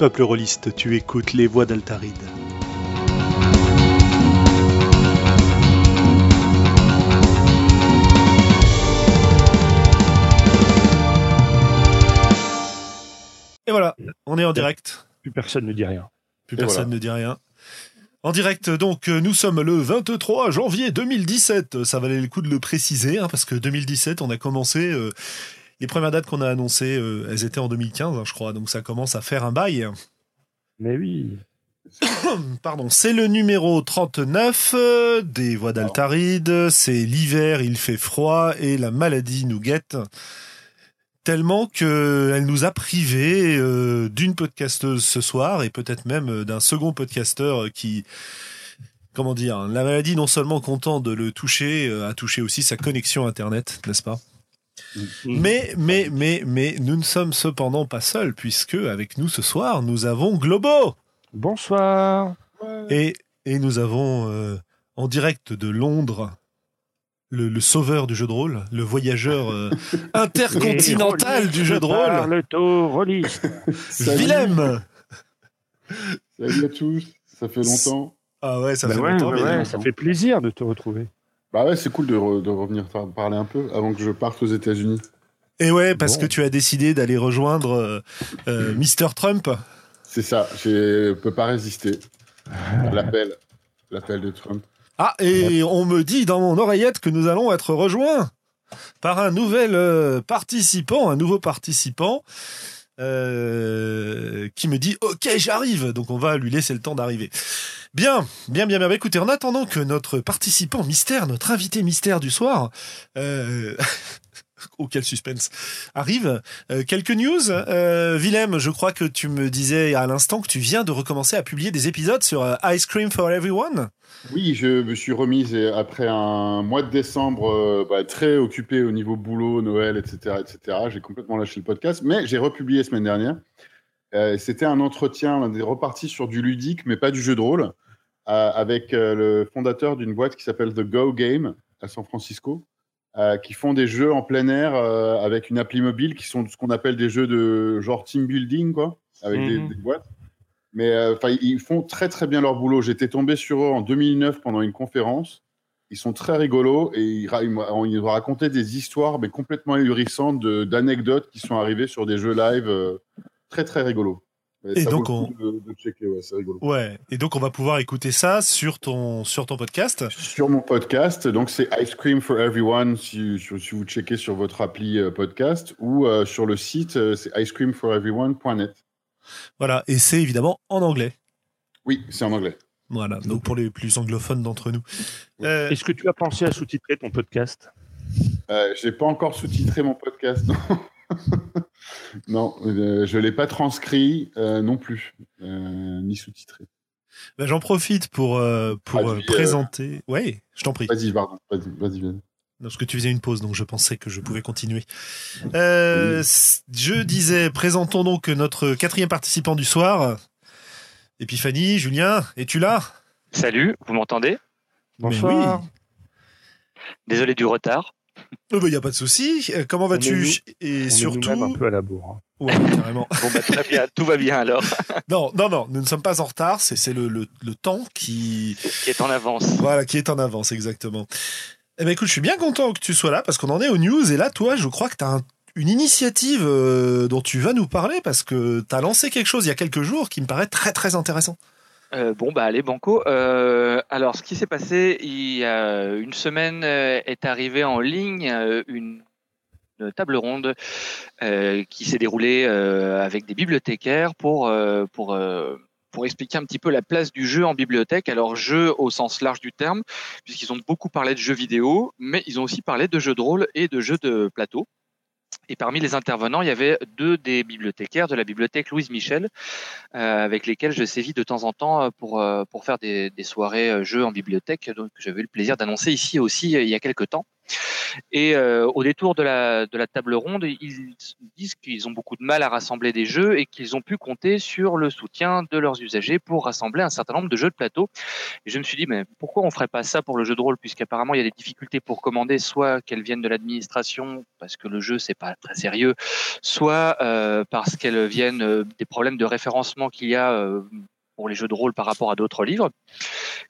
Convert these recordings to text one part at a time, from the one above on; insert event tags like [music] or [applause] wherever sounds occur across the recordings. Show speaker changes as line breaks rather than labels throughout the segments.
Peuple rôliste, tu écoutes les voix d'Altaride. Et voilà, on est en direct.
Plus personne ne dit rien.
Plus personne ne dit rien. En direct, donc, euh, nous sommes le 23 janvier 2017. Ça valait le coup de le préciser, hein, parce que 2017, on a commencé. euh, les premières dates qu'on a annoncées, euh, elles étaient en 2015, hein, je crois. Donc ça commence à faire un bail.
Mais oui. [coughs]
Pardon, c'est le numéro 39 euh, des voix d'Altaride. C'est l'hiver, il fait froid et la maladie nous guette. Tellement que elle nous a privés euh, d'une podcasteuse ce soir et peut-être même euh, d'un second podcasteur euh, qui, comment dire, la maladie non seulement content de le toucher, euh, a touché aussi sa connexion internet, n'est-ce pas? Mais, mais, mais, mais, nous ne sommes cependant pas seuls puisque avec nous ce soir nous avons Globo.
Bonsoir.
Et, et nous avons euh, en direct de Londres le, le sauveur du jeu de rôle, le voyageur euh, [laughs] intercontinental du jeu de rôle,
Le taux. [laughs]
Willem.
Salut à tous, ça fait longtemps.
Ah ouais, ça
Bah
fait
ouais,
longtemps.
ouais, ça fait plaisir de te retrouver.
Bah ouais, c'est cool de, re- de revenir par- parler un peu avant que je parte aux États-Unis.
Et ouais, parce
Bon.
que tu as décidé d'aller rejoindre euh, euh, Mr. Trump.
C'est ça, je peux pas résister à [laughs] l'appel, l'appel de Trump.
Ah, et on me dit dans mon oreillette que nous allons être rejoints par un nouvel euh, participant, un nouveau participant euh, qui me dit OK, j'arrive. Donc on va lui laisser le temps d'arriver. Bien, bien, bien, bien. Bah, Écoutez, en attendant que notre participant mystère, notre invité mystère du soir, euh... [laughs] oh quel suspense, arrive. euh, quelques news. Euh, Willem, je crois que tu me disais à l'instant que tu viens de recommencer à publier des épisodes sur euh, Ice Cream for Everyone.
Oui, je me suis remise après un mois de décembre euh, bah, très occupé au niveau boulot, Noël, etc., etc. J'ai complètement lâché le podcast, mais j'ai republié semaine dernière. C'était un entretien, on est reparti sur du ludique, mais pas du jeu de rôle, avec le fondateur d'une boîte qui s'appelle The Go Game à San Francisco, euh, qui font des jeux en plein air euh, avec une appli mobile, qui sont ce qu'on appelle des jeux de genre team building, quoi, avec des-
Mhm.
des boîtes. Mais euh, ils font très très bien leur boulot. J'étais tombé sur eux en 2009 pendant une conférence. Ils sont très rigolos et ils, ils raconté des histoires mais complètement ahurissantes de- d'anecdotes qui sont arrivées sur des jeux live très très rigolos.
Et
ça
donc,
de, de checker, ouais, c'est rigolo.
Ouais, et donc on va pouvoir écouter ça sur ton sur ton podcast.
Sur mon podcast, donc c'est Ice Cream for Everyone si, vous checkez sur votre appli euh, podcast ou euh, sur le site euh, c'est icecreamforeveryone.net.
Voilà, et c'est évidemment en anglais.
Oui, c'est en anglais.
Voilà, donc pour les plus anglophones d'entre nous. Euh,
Est-ce que tu as pensé à sous-titrer ton podcast?
Euh, j'ai pas encore sous-titré mon podcast, [laughs] non. [laughs] non, euh, je l'ai pas transcrit euh, non plus, euh, ni sous-titré.
bah, J'en profite pour euh, pour
Traduit,
euh, présenter. Ouais, je t'en prie.
Vas-y, pardon, vas-y, vas-y, vas-y.
Parce que tu faisais une pause, donc je pensais que je pouvais continuer. Euh, Je disais, présentons donc notre quatrième participant du soir. Épiphanie, Julien, es-tu là?
Salut, vous m'entendez?
Bonsoir.
oui.
Désolé du retard.
Il n'y a pas de souci. Euh, Comment
est
vas-tu Et
On est
surtout,
nous-mêmes un peu à la bourre. hein.
Ouais, carrément. [laughs]
Bon, bah, très bien, tout va bien alors, [laughs]
Non, non, non, nous ne sommes pas en retard. C'est c'est le, le, le temps qui,
qui est en avance.
Voilà, qui est en avance, exactement. Eh ben écoute, je suis bien content que tu sois là parce qu'on en est aux news et là, toi, je crois que tu as une initiative euh, dont tu vas nous parler parce que tu as lancé quelque chose il y a quelques jours qui me paraît très très intéressant.
Euh, bon, bah allez, Banco. Euh, alors, ce qui s'est passé il y a une semaine euh, est arrivé en ligne une, table ronde qui s'est déroulée avec des bibliothécaires pour pour pour expliquer un petit peu la place du jeu en bibliothèque. Alors, jeu au sens large du terme, puisqu'ils ont beaucoup parlé de jeux vidéo, mais ils ont aussi parlé de jeux de rôle et de jeux de plateau. Et parmi les intervenants, il y avait deux des bibliothécaires de la bibliothèque Louise Michel, euh, avec lesquels je sévis de temps en temps euh, pour, euh, pour faire des, soirées jeux en bibliothèque, donc j'avais eu le plaisir d'annoncer ici aussi il y a quelques temps. Et euh, au détour de la, table ronde, ils disent qu'ils ont beaucoup de mal à rassembler des jeux et qu'ils ont pu compter sur le soutien de leurs usagers pour rassembler un certain nombre de jeux de plateau. Et je me suis dit, mais pourquoi on ferait pas ça pour le jeu de rôle, puisqu'apparemment il y a des difficultés pour commander, soit qu'elles viennent de l'administration, parce que le jeu c'est pas très sérieux, soit euh, parce qu'elles viennent euh, des problèmes de référencement qu'il y a pour les jeux de rôle par rapport à d'autres livres.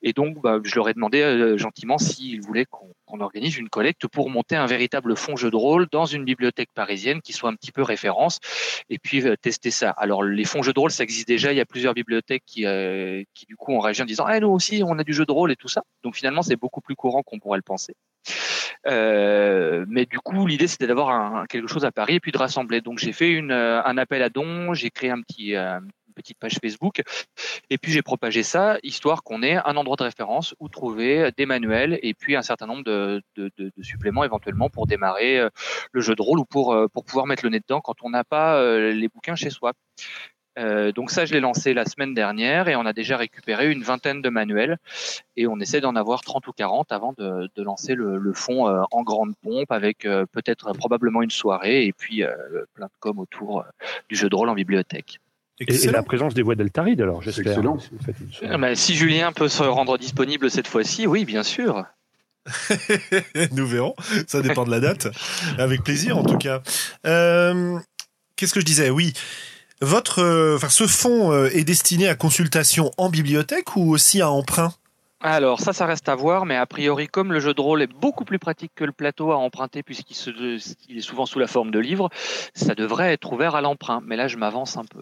Et donc, bah, je leur ai demandé euh, gentiment s'ils voulaient qu'on organise une collecte pour monter un véritable fonds jeu de rôle dans une bibliothèque parisienne qui soit un petit peu référence et puis euh, tester ça. Alors, les fonds jeux de rôle, ça existe déjà. Il y a plusieurs bibliothèques qui, euh, qui du coup, ont réagi en disant ah, nous aussi, on a du jeu de rôle et tout ça. Donc, finalement, c'est beaucoup plus courant qu'on pourrait le penser. Euh, mais du coup, l'idée c'était d'avoir quelque chose à Paris et puis de rassembler. Donc j'ai fait une, un appel à dons, j'ai créé un petit, petite page Facebook et puis j'ai propagé ça histoire qu'on ait un endroit de référence où trouver des manuels et puis un certain nombre de, suppléments éventuellement pour démarrer euh, le jeu de rôle ou pour, euh, pour pouvoir mettre le nez dedans quand on n'a pas euh, les bouquins chez soi. Donc ça, je l'ai lancé la semaine dernière et on a déjà récupéré une vingtaine de manuels et on essaie d'en avoir 30 ou 40 avant de, lancer le, euh, en grande pompe avec peut-être probablement une soirée et puis plein de com autour du jeu de rôle en bibliothèque.
Et, la présence des voix d'Altaride, alors, j'espère.
excellent.
Euh, bah, si Julien peut se rendre disponible cette fois-ci, oui, bien sûr. [laughs]
Nous verrons. Ça dépend de la date. Avec plaisir, en tout cas. Euh, Qu'est-ce que je disais? Oui. Votre, euh, enfin, ce fonds euh, est destiné à consultation en bibliothèque ou aussi à emprunt?
Alors ça, ça reste à voir, mais a priori, comme le jeu de rôle est beaucoup plus pratique que le plateau à emprunter puisqu'il est souvent sous la forme de livres, ça devrait être ouvert à l'emprunt. Mais là, je m'avance un peu.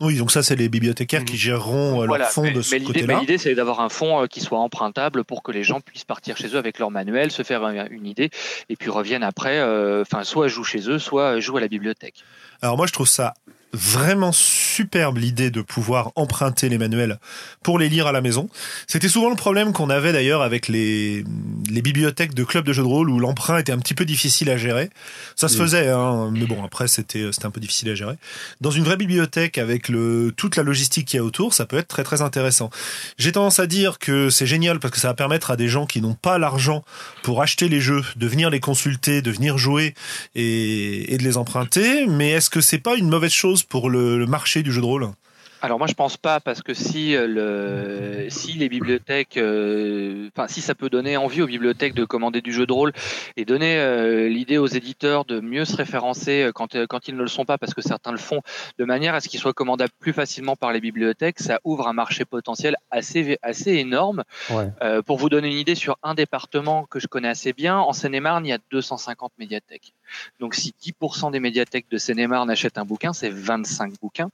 Oui, donc ça, c'est les bibliothécaires qui géreront euh,
Voilà,
leur fonds
mais,
de ce côté-là.
mais l'idée, c'est d'avoir un fonds euh, qui soit empruntable pour que les gens puissent partir chez eux avec leur manuel, se faire euh, une idée, et puis reviennent après, euh, enfin, soit jouent chez eux, soit jouent à la bibliothèque.
Alors moi, je trouve ça vraiment superbe l'idée de pouvoir emprunter les manuels pour les lire à la maison. C'était souvent le problème qu'on avait d'ailleurs avec les, les bibliothèques de clubs de jeux de rôle où l'emprunt était un petit peu difficile à gérer. Ça se
Mm.
faisait, hein, mais bon, après c'était c'était un peu difficile à gérer. Dans une vraie bibliothèque avec le toute la logistique qu'il y a autour, ça peut être très très intéressant. J'ai tendance à dire que c'est génial parce que ça va permettre à des gens qui n'ont pas l'argent pour acheter les jeux de venir les consulter, de venir jouer et, et de les emprunter. Mais est-ce que c'est pas une mauvaise chose pour le, le marché du jeu de rôle
Alors moi je pense pas parce que si euh, le si les bibliothèques euh, enfin si ça peut donner envie aux bibliothèques de commander du jeu de rôle et donner euh, l'idée aux éditeurs de mieux se référencer quand euh, quand ils ne le sont pas parce que certains le font de manière à ce qu'ils soient commandables plus facilement par les bibliothèques, ça ouvre un marché potentiel assez assez énorme.
Ouais.
Euh, pour vous donner une idée sur un département que je connais assez bien, en Seine-et-Marne, il y a 250 médiathèques. Donc si 10% des médiathèques de Seine-et-Marne achètent un bouquin, c'est 25 bouquins.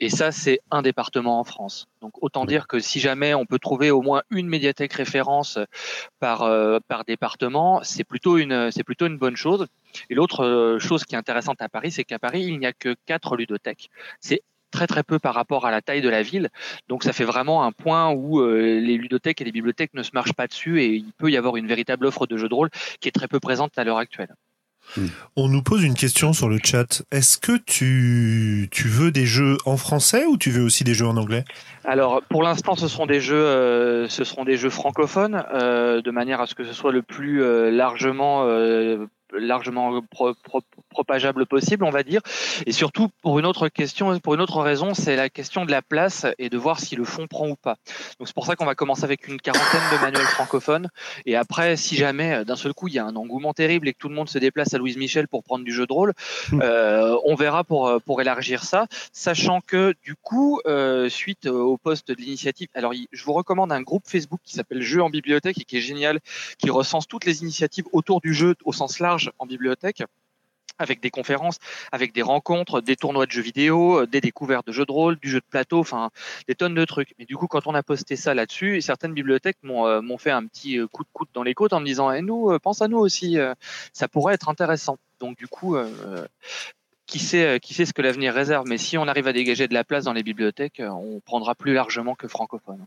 Et ça, c'est un département en France. Donc autant dire que si jamais on peut trouver au moins une médiathèque référence par euh, par département, c'est plutôt une c'est plutôt une bonne chose. Et l'autre euh, chose qui est intéressante à Paris, c'est qu'à Paris, il n'y a que quatre ludothèques. C'est très très peu par rapport à la taille de la ville. Donc ça fait vraiment un point où euh, les ludothèques et les bibliothèques ne se marchent pas dessus et il peut y avoir une véritable offre de jeux de rôle qui est très peu présente à l'heure actuelle.
On nous pose une question sur le chat. Est-ce que tu, tu veux des jeux en français ou tu veux aussi des jeux en anglais?
Alors, pour l'instant, ce seront des jeux, euh, ce des jeux francophones, euh, de manière à ce que ce soit le plus euh, largement, euh, largement pro- pro- propageable possible, on va dire. Et surtout, pour une autre question, pour une autre raison, c'est la question de la place et de voir si le fond prend ou pas. Donc, c'est pour ça qu'on va commencer avec une quarantaine de manuels francophones. Et après, si jamais euh, d'un seul coup il y a un engouement terrible et que tout le monde se déplace à Louise Michel pour prendre du jeu de rôle,
Mm.
euh, on verra pour euh, pour élargir ça, sachant que du coup, euh, suite au poste de l'initiative, alors je vous recommande un groupe Facebook qui s'appelle Jeux en bibliothèque et qui est génial, qui recense toutes les initiatives autour du jeu au sens large en bibliothèque avec des conférences, avec des rencontres, des tournois de jeux vidéo, euh, des découvertes de jeux de rôle, du jeu de plateau, enfin des tonnes de trucs. Mais du coup, quand on a posté ça là-dessus, certaines bibliothèques m'ont euh, fait un petit euh, coup de coude dans les côtes en me disant "Et nous, pense à nous aussi, ça pourrait être intéressant." Donc du coup, qui sait qui sait ce que l'avenir réserve? Mais si on arrive à dégager de la place dans les bibliothèques, on prendra plus largement que francophone.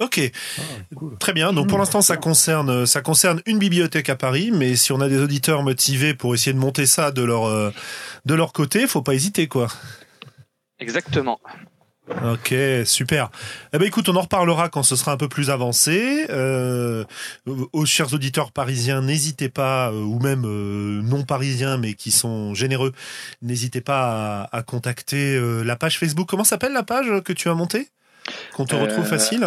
Ok,
Ah, cool.
très bien. Donc pour l'instant, ça concerne, ça concerne une bibliothèque à Paris, mais si on a des auditeurs motivés pour essayer de monter ça de leur, euh, de leur côté, faut pas hésiter, quoi.
Exactement.
Ok, super. Eh ben écoute, on en reparlera quand ce sera un peu plus avancé. Euh, aux chers auditeurs parisiens, n'hésitez pas, euh, ou même euh, non parisiens mais qui sont généreux, n'hésitez pas à, à contacter euh, la page Facebook. Comment s'appelle la page que tu as montée? Qu'on te
Euh,
retrouve facile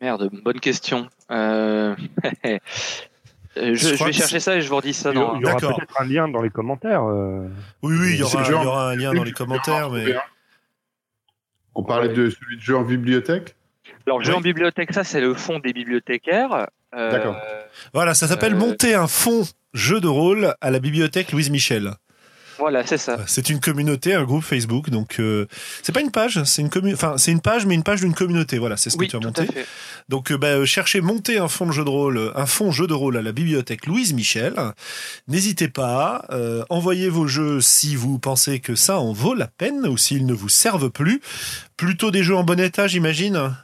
Merde, bonne question. Euh, [laughs] je,
Je
je
crois
vais chercher ça et je vous redis ça
Il y aura-
dans.
il y aura peut-être un lien dans les commentaires. euh.
Oui, oui, il y aura, il y un lien dans les commentaires, mais.
On parlait de celui de jeu en bibliothèque
Alors, jeu en bibliothèque, ça, c'est le fond des bibliothécaires. Euh,
D'accord.
voilà, ça s'appelle
Euh,
monter un fonds jeu de rôle à la bibliothèque Louise Michel.
Voilà, c'est ça.
C'est une communauté, un groupe Facebook, donc euh, c'est pas une page, c'est une commu- enfin c'est une page, mais une page d'une communauté. Voilà, c'est ce
Oui,
que tu as monté.
à fait.
Donc euh, bah, euh, cherchez monter un fond de jeu de rôle, un fond jeu de rôle à la bibliothèque Louise Michel. N'hésitez pas, euh, envoyez vos jeux si vous pensez que ça en vaut la peine ou s'ils ne vous servent plus. Plutôt des jeux en bon état, j'imagine?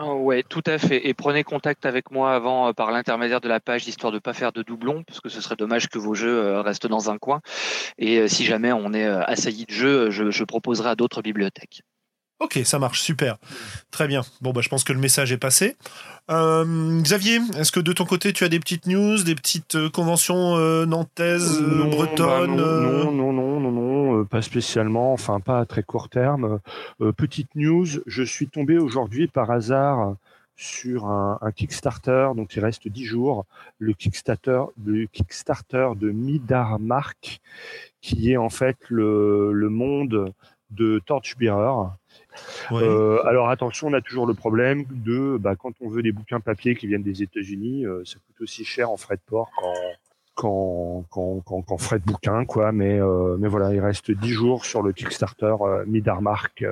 Ah ouais, tout à fait. Et prenez contact avec moi avant euh, par l'intermédiaire de la page, histoire de pas faire de doublons, parce que ce serait dommage que vos jeux euh, restent dans un coin. Et euh, si jamais on est assailli de jeux, je, je proposerai à d'autres bibliothèques.
Ok, ça marche, super. Très bien. Bon, bah, je pense que le message est passé. Euh, Xavier, est-ce que de ton côté, tu as des petites news, des petites euh, conventions euh, nantaises, euh,
Non,
bretonnes
bah
euh,
non, non, non, non, non, pas spécialement, enfin pas à très court terme. Euh, petite news, je suis tombé aujourd'hui par hasard sur un, un Kickstarter, donc il reste 10 jours, le Kickstarter, le Kickstarter de Midarmark, qui est en fait le, le monde de Torchbearer.
Ouais.
Euh, alors attention, on a toujours le problème de bah, quand on veut des bouquins papier qui viennent des États-Unis, euh, ça coûte aussi cher en frais de port qu'en frais de bouquin, quoi. Mais euh, mais voilà, il reste 10 jours sur le Kickstarter Midarmark.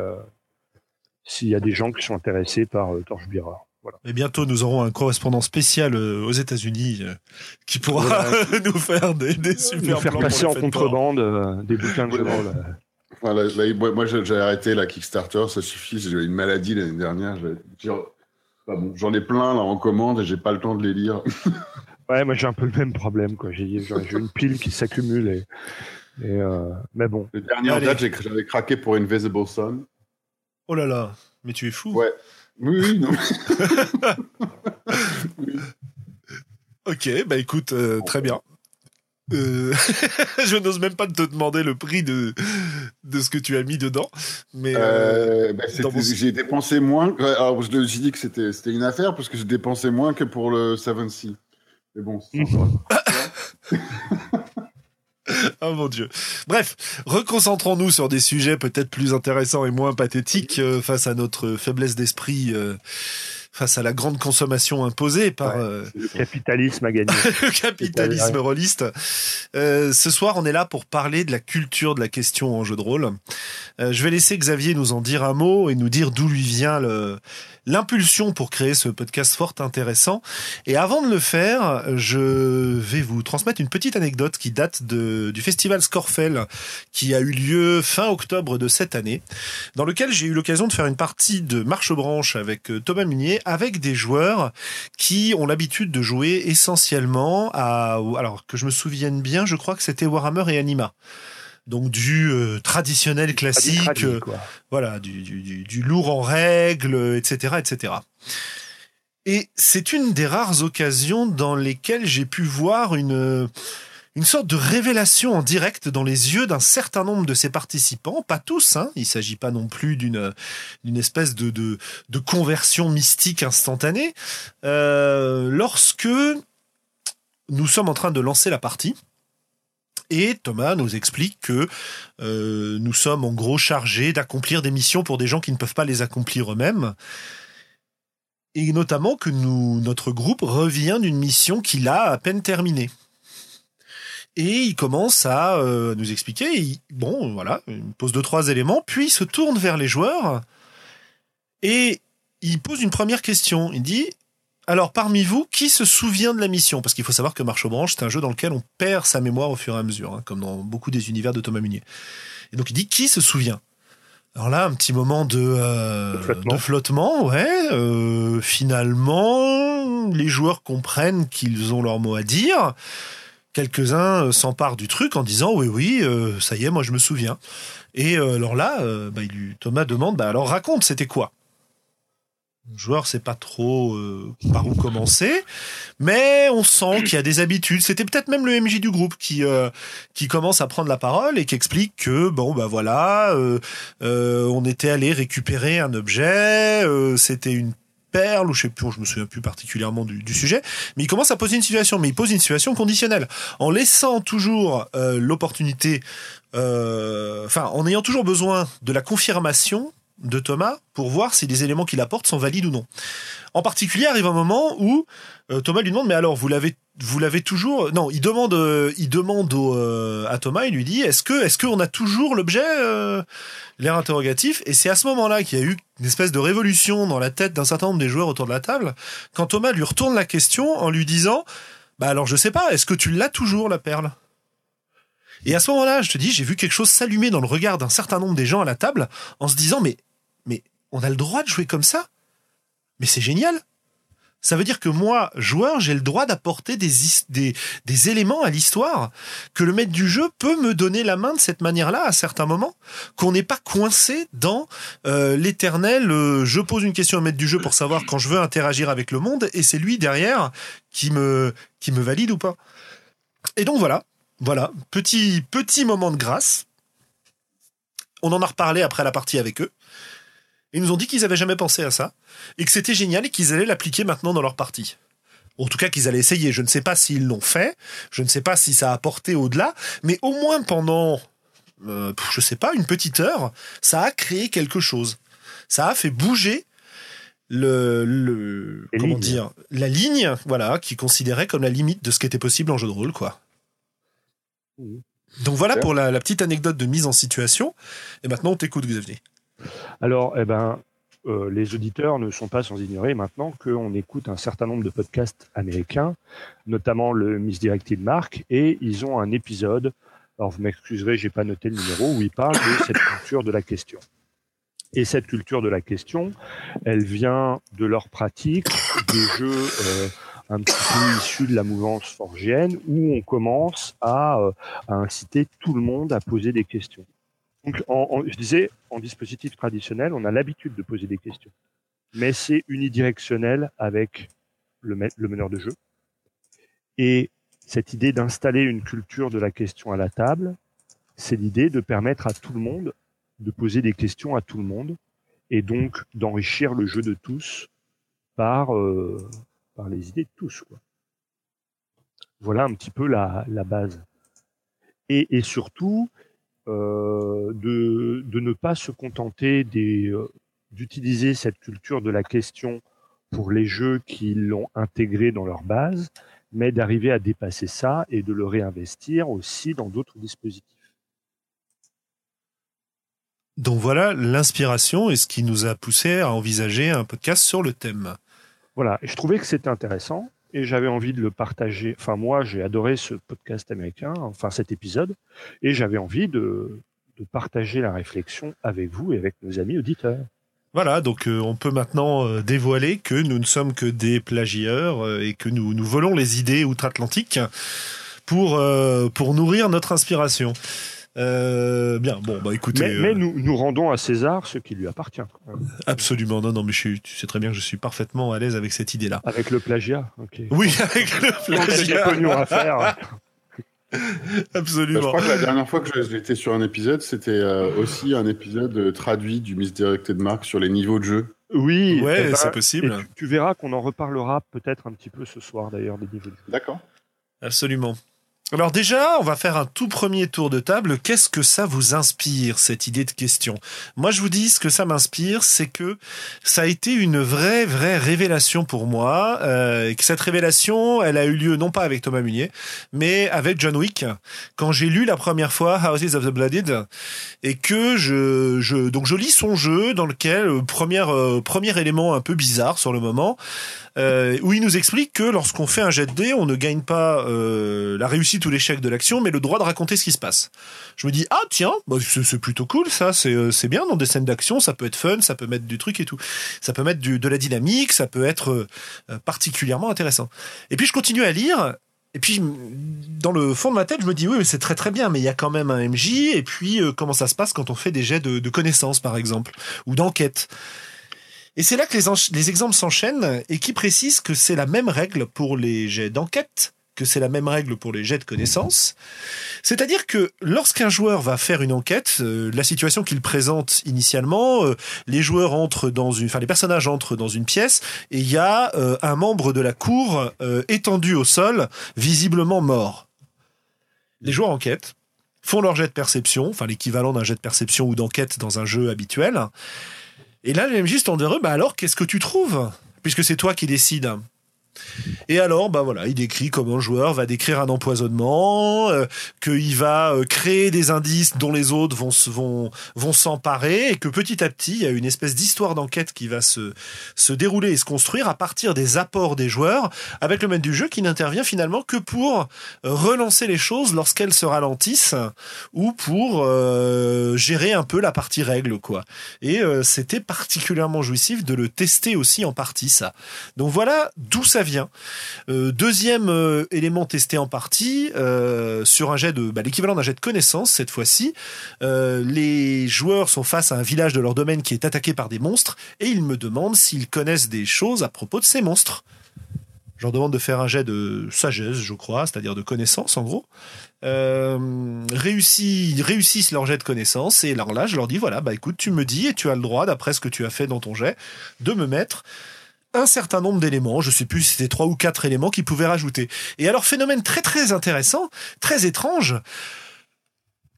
S'il y a des gens qui sont intéressés par euh, Torchbearer. Voilà.
Et bientôt, nous aurons un correspondant spécial euh, aux États-Unis euh, qui pourra [laughs] nous faire des, des super
Nous faire
plans
passer en contrebande euh, des bouquins de
là, moi, moi, j'ai arrêté la Kickstarter, ça suffit. J'ai eu une maladie l'année dernière. bon, J'en ai plein là en commande et j'ai pas le temps de les lire. [laughs]
Ouais, moi j'ai un peu le même problème, quoi. J'ai une pile qui s'accumule et, et euh, mais bon.
Le dernier en
Allez.
date, j'avais craqué pour Invisible Sun.
Oh là là, mais tu es fou.
Ouais. Oui, oui, non. [laughs]
Ok, bah écoute, euh, très bien. Euh, [laughs] je n'ose même pas te demander le prix de, de ce que tu as mis dedans. Mais euh,
Euh, bah,
mon-
J'ai dépensé moins. ouais, Alors, je me suis dit que c'était c'était une affaire parce que j'ai dépensé moins que pour le Seven Sea. Mais bon, [laughs]
Oh mon dieu. Bref, reconcentrons-nous sur des sujets peut-être plus intéressants et moins pathétiques euh, face à notre faiblesse d'esprit, euh, face à la grande consommation imposée par
Ouais.
euh,
Le capitalisme a gagné. [laughs]
le capitalisme rôliste. Euh, ce soir, on est là pour parler de la culture de la question en jeu de rôle. Euh, je vais laisser Xavier nous en dire un mot et nous dire d'où lui vient le l'impulsion pour créer ce podcast fort intéressant. Et avant de le faire, je vais vous transmettre une petite anecdote qui date du festival Scorfell qui a eu lieu fin octobre de cette année, dans lequel j'ai eu l'occasion de faire une partie de marche aux branches avec euh, Thomas Munier, avec des joueurs qui ont l'habitude de jouer essentiellement à, alors que je me souvienne bien, je crois que c'était Warhammer et Anima. Donc du euh, traditionnel classique, euh, voilà, du, du, lourd en règle, etc., etc. Et c'est une des rares occasions dans lesquelles j'ai pu voir une une sorte de révélation en direct dans les yeux d'un certain nombre de ces participants, pas tous, hein, il s'agit pas non plus d'une d'une espèce de, de de conversion mystique instantanée, euh, lorsque nous sommes en train de lancer la partie. Et Thomas nous explique que euh, nous sommes en gros chargés d'accomplir des missions pour des gens qui ne peuvent pas les accomplir eux-mêmes. Et notamment que notre groupe revient d'une mission qu'il a à peine terminée. Et il commence à euh, nous expliquer, bon voilà, il pose deux, trois éléments, puis il se tourne vers les joueurs et il pose une première question. Il dit, alors parmi vous, qui se souvient de la mission? Parce qu'il faut savoir que Marche aux branches, c'est un jeu dans lequel on perd sa mémoire au fur et à mesure, hein, comme dans beaucoup des univers de Thomas Munier. Et donc il dit, qui se souvient? Alors là, un petit moment de, euh,
De flottement.
de flottement, ouais. euh, finalement, les joueurs comprennent qu'ils ont leur mot à dire. quelques-uns s'emparent du truc en disant oui oui ça y est moi je me souviens et alors là bah, Thomas demande bah alors raconte c'était quoi? Le joueur sait pas trop euh, par où commencer, mais on sent qu'il y a des habitudes. C'était peut-être même le MJ du groupe qui euh, qui commence à prendre la parole et qui explique que bon bah voilà, euh, on était allé récupérer un objet, c'était une perle ou je sais plus, je me souviens plus particulièrement du, sujet, mais il commence à poser une situation, mais il pose une situation conditionnelle en laissant toujours l'opportunité, enfin en ayant toujours besoin de la confirmation de Thomas pour voir si les éléments qu'il apporte sont valides ou non. En particulier, arrive un moment où euh, Thomas lui demande mais alors vous l'avez vous l'avez toujours non il demande euh, il demande euh, à Thomas il lui dit est-ce que est-ce qu'on a toujours l'objet l'air interrogatif? Et c'est à ce moment-là qu'il y a eu une espèce de révolution dans la tête d'un certain nombre des joueurs autour de la table quand Thomas lui retourne la question en lui disant bah alors je sais pas est-ce que tu l'as toujours la perle? Et à ce moment-là, je te dis, j'ai vu quelque chose s'allumer dans le regard d'un certain nombre des gens à la table en se disant, mais on a le droit de jouer comme ça? Mais c'est génial! Ça veut dire que moi, joueur, j'ai le droit d'apporter des, éléments à l'histoire, que le maître du jeu peut me donner la main de cette manière-là à certains moments, qu'on n'est pas coincé dans euh, l'éternel euh, je pose une question au maître du jeu pour savoir quand je veux interagir avec le monde, et c'est lui derrière qui me valide ou pas. Et donc voilà, voilà, petit, petit moment de grâce. On en a reparlé après la partie avec eux. Ils nous ont dit qu'ils avaient jamais pensé à ça et que c'était génial et qu'ils allaient l'appliquer maintenant dans leur partie. En tout cas, qu'ils allaient essayer. Je ne sais pas s'ils l'ont fait. Je ne sais pas si ça a apporté au-delà. Mais au moins pendant, euh, je sais pas, une petite heure, ça a créé quelque chose. Ça a fait bouger le, le comment dire, la ligne, voilà, qui considérait comme la limite de ce qui était possible en jeu de rôle, quoi. Donc voilà pour la, la, petite anecdote de mise en situation. Et maintenant, on t'écoute, Xavier.
Alors, eh ben, euh, les auditeurs ne sont pas sans ignorer maintenant qu'on écoute un certain nombre de podcasts américains, notamment le Misdirected Mark, et ils ont un épisode, alors vous m'excuserez, j'ai pas noté le numéro, où ils parlent de cette culture de la question. Et cette culture de la question, elle vient de leur pratique des jeux euh, un petit peu issus de la mouvance forgienne, où on commence à, euh, à inciter tout le monde à poser des questions. Donc, en, je disais, en dispositif traditionnel, on a l'habitude de poser des questions, mais c'est unidirectionnel avec le, le meneur de jeu. Et cette idée d'installer une culture de la question à la table, c'est l'idée de permettre à tout le monde de poser des questions à tout le monde et donc d'enrichir le jeu de tous par, euh, par les idées de tous. Quoi. Voilà un petit peu la, base. Et, surtout, euh, de, ne pas se contenter euh, d'utiliser cette culture de la question pour les jeux qui l'ont intégré dans leur base, mais d'arriver à dépasser ça et de le réinvestir aussi dans d'autres dispositifs.
Donc voilà l'inspiration et ce qui nous a poussé à envisager un podcast sur le thème.
Voilà, je trouvais que c'était intéressant et j'avais envie de le partager. Enfin, moi, j'ai adoré ce podcast américain, enfin cet épisode, et j'avais envie de, de, partager la réflexion avec vous et avec nos amis auditeurs.
Voilà, donc euh, on peut maintenant euh, dévoiler que nous ne sommes que des plagieurs euh, et que nous, nous volons les idées outre-Atlantique pour, pour nourrir notre inspiration. Euh, bien, bon, bah écoutez.
Mais, nous, nous rendons à César ce qui lui appartient.
Absolument, non, non, mais je tu sais très bien que je suis parfaitement à l'aise avec cette idée-là.
Avec le plagiat, ok.
Oui, [laughs] avec le plagiat.
à faire. [laughs]
Absolument.
Bah, je crois que la dernière fois que j'étais sur un épisode, c'était euh, aussi un épisode traduit du Misdirected Mark sur les niveaux de jeu.
Oui,
ouais, eh ben, c'est possible.
Tu, tu, verras qu'on en reparlera peut-être un petit peu ce soir d'ailleurs des niveaux de jeu.
D'accord.
Absolument. Alors déjà, on va faire un tout premier tour de table. Qu'est-ce que ça vous inspire, cette idée de question? Moi, je vous dis, ce que ça m'inspire, c'est que ça a été une vraie, vraie révélation pour moi. Euh, et que cette révélation, elle a eu lieu non pas avec Thomas Munier, mais avec John Wick. Quand j'ai lu la première fois Houses of the Blooded, et que je, je donc je lis son jeu dans lequel euh, premier euh, premier élément un peu bizarre sur le moment, euh, où il nous explique que lorsqu'on fait un jet de dés, on ne gagne pas euh, la réussite ou l'échec de l'action, mais le droit de raconter ce qui se passe. Je me dis ah tiens, bah, c'est plutôt cool ça, c'est euh, c'est bien dans des scènes d'action, ça peut être fun, ça peut mettre du truc et tout, ça peut mettre de la dynamique, ça peut être particulièrement intéressant. Et puis je continue à lire Et puis, dans le fond de ma tête, je me dis, oui, c'est très très bien, mais il y a quand même un MJ, et puis comment ça se passe quand on fait des jets de, de connaissances, par exemple, ou d'enquête? Et c'est là que les, les exemples s'enchaînent et qui précisent que c'est la même règle pour les jets d'enquête que c'est la même règle pour les jets de connaissances. C'est-à-dire que lorsqu'un joueur va faire une enquête, euh, la situation qu'il présente initialement, euh, les joueurs entrent dans une, enfin les personnages entrent dans une pièce et il y a euh, un membre de la cour étendu au sol, visiblement mort. Les joueurs enquêtent, font leur jet de perception, enfin l'équivalent d'un jet de perception ou d'enquête dans un jeu habituel. Et là, les MJ sont heureux, bah alors qu'est-ce que tu trouves? Puisque c'est toi qui décides. Et alors, bah voilà, il décrit comment un joueur va décrire un empoisonnement, euh, qu'il va euh, créer des indices dont les autres vont s'emparer, et que petit à petit, il y a une espèce d'histoire d'enquête qui va se dérouler et se construire à partir des apports des joueurs, avec le maître du jeu qui n'intervient finalement que pour euh, relancer les choses lorsqu'elles se ralentissent ou pour gérer un peu la partie règle, quoi. Et c'était particulièrement jouissif de le tester aussi en partie ça. Donc voilà d'où ça Euh, deuxième euh, élément testé en partie euh, sur un jet de bah, l'équivalent d'un jet de connaissance cette fois-ci. les joueurs sont face à un village de leur domaine qui est attaqué par des monstres et ils me demandent s'ils connaissent des choses à propos de ces monstres. Je leur demande de faire un jet de sagesse, je crois, c'est-à-dire de connaissance en gros. réussissent leur jet de connaissance et alors là je leur dis voilà bah écoute tu me dis et tu as le droit d'après ce que tu as fait dans ton jet de me mettre un certain nombre d'éléments, je sais plus si c'était trois ou quatre éléments qu'ils pouvaient rajouter. Et alors phénomène très très intéressant, très étrange,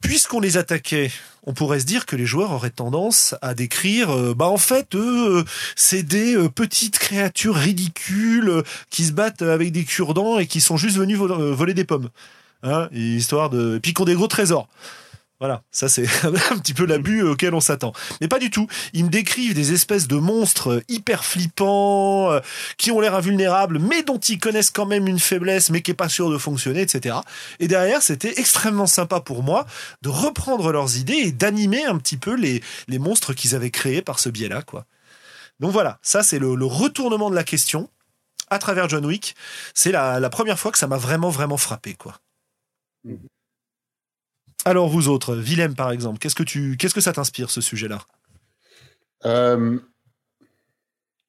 puisqu'on les attaquait, on pourrait se dire que les joueurs auraient tendance à décrire, euh, bah en fait, eux, c'est des euh, petites créatures ridicules euh, qui se battent avec des cure-dents et qui sont juste venus voler des pommes, hein, histoire de, et puis qui ont des gros trésors. Voilà, ça c'est [laughs] un petit peu l'abus auquel on s'attend. Mais pas du tout. Ils me décrivent des espèces de monstres hyper flippants, euh, qui ont l'air invulnérables, mais dont ils connaissent quand même une faiblesse, mais qui est pas sûr de fonctionner, etc. Et derrière, c'était extrêmement sympa pour moi de reprendre leurs idées et d'animer un petit peu les, monstres qu'ils avaient créés par ce biais-là, quoi. Donc voilà, ça c'est le, retournement de la question à travers John Wick. C'est la, la première fois que ça m'a vraiment, vraiment frappé, quoi. Mmh. Alors vous autres, Willem par exemple, qu'est-ce que tu, qu'est-ce que ça t'inspire ce sujet-là?
Euh...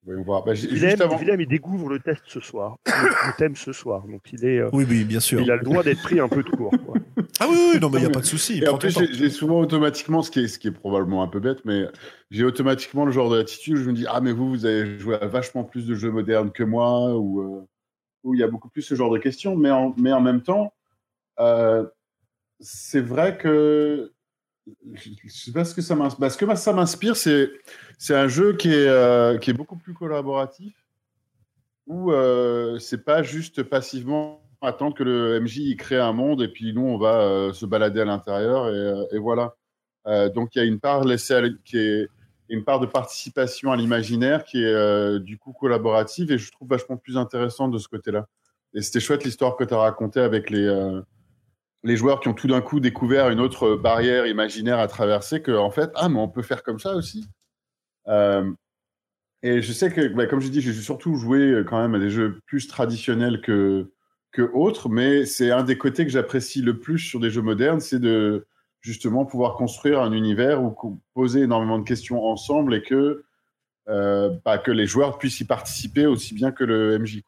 Voyons voir. Bah, Willem, il découvre le test ce soir, [coughs] le, thème ce soir, donc il est. Euh,
oui, oui, bien sûr.
Il a le droit d'être pris un peu de court.
Ah oui, oui, non, mais il n'y a pas de souci.
Et en plus, j'ai souvent automatiquement, ce qui, est, ce qui est probablement un peu bête, mais j'ai automatiquement le genre d'attitude où je me dis Ah, mais vous, vous avez joué à vachement plus de jeux modernes que moi, ou euh, où il y a beaucoup plus ce genre de questions, mais en, mais en même temps, euh, c'est vrai que je sais pas ce que ça m'inspire. Bah, ce que ça m'inspire, c'est un jeu qui est euh, qui est beaucoup plus collaboratif où euh, c'est pas juste passivement attendre que le MJ crée un monde et puis nous on va euh, se balader à l'intérieur et, euh, voilà. donc il y a une part laissée qui est une part de participation à l'imaginaire qui est du coup collaborative et je trouve vachement plus intéressant de ce côté-là. Et c'était chouette l'histoire que tu as racontée avec les les joueurs qui ont tout d'un coup découvert une autre barrière imaginaire à traverser, que en fait, ah, mais on peut faire comme ça aussi. Euh, et je sais que, bah, comme je dis, j'ai surtout joué euh, quand même à des jeux plus traditionnels que, que autres, mais c'est un des côtés que j'apprécie le plus sur des jeux modernes, c'est de justement pouvoir construire un univers où poser énormément de questions ensemble et que, euh, bah, que les joueurs puissent y participer aussi bien que le MJ.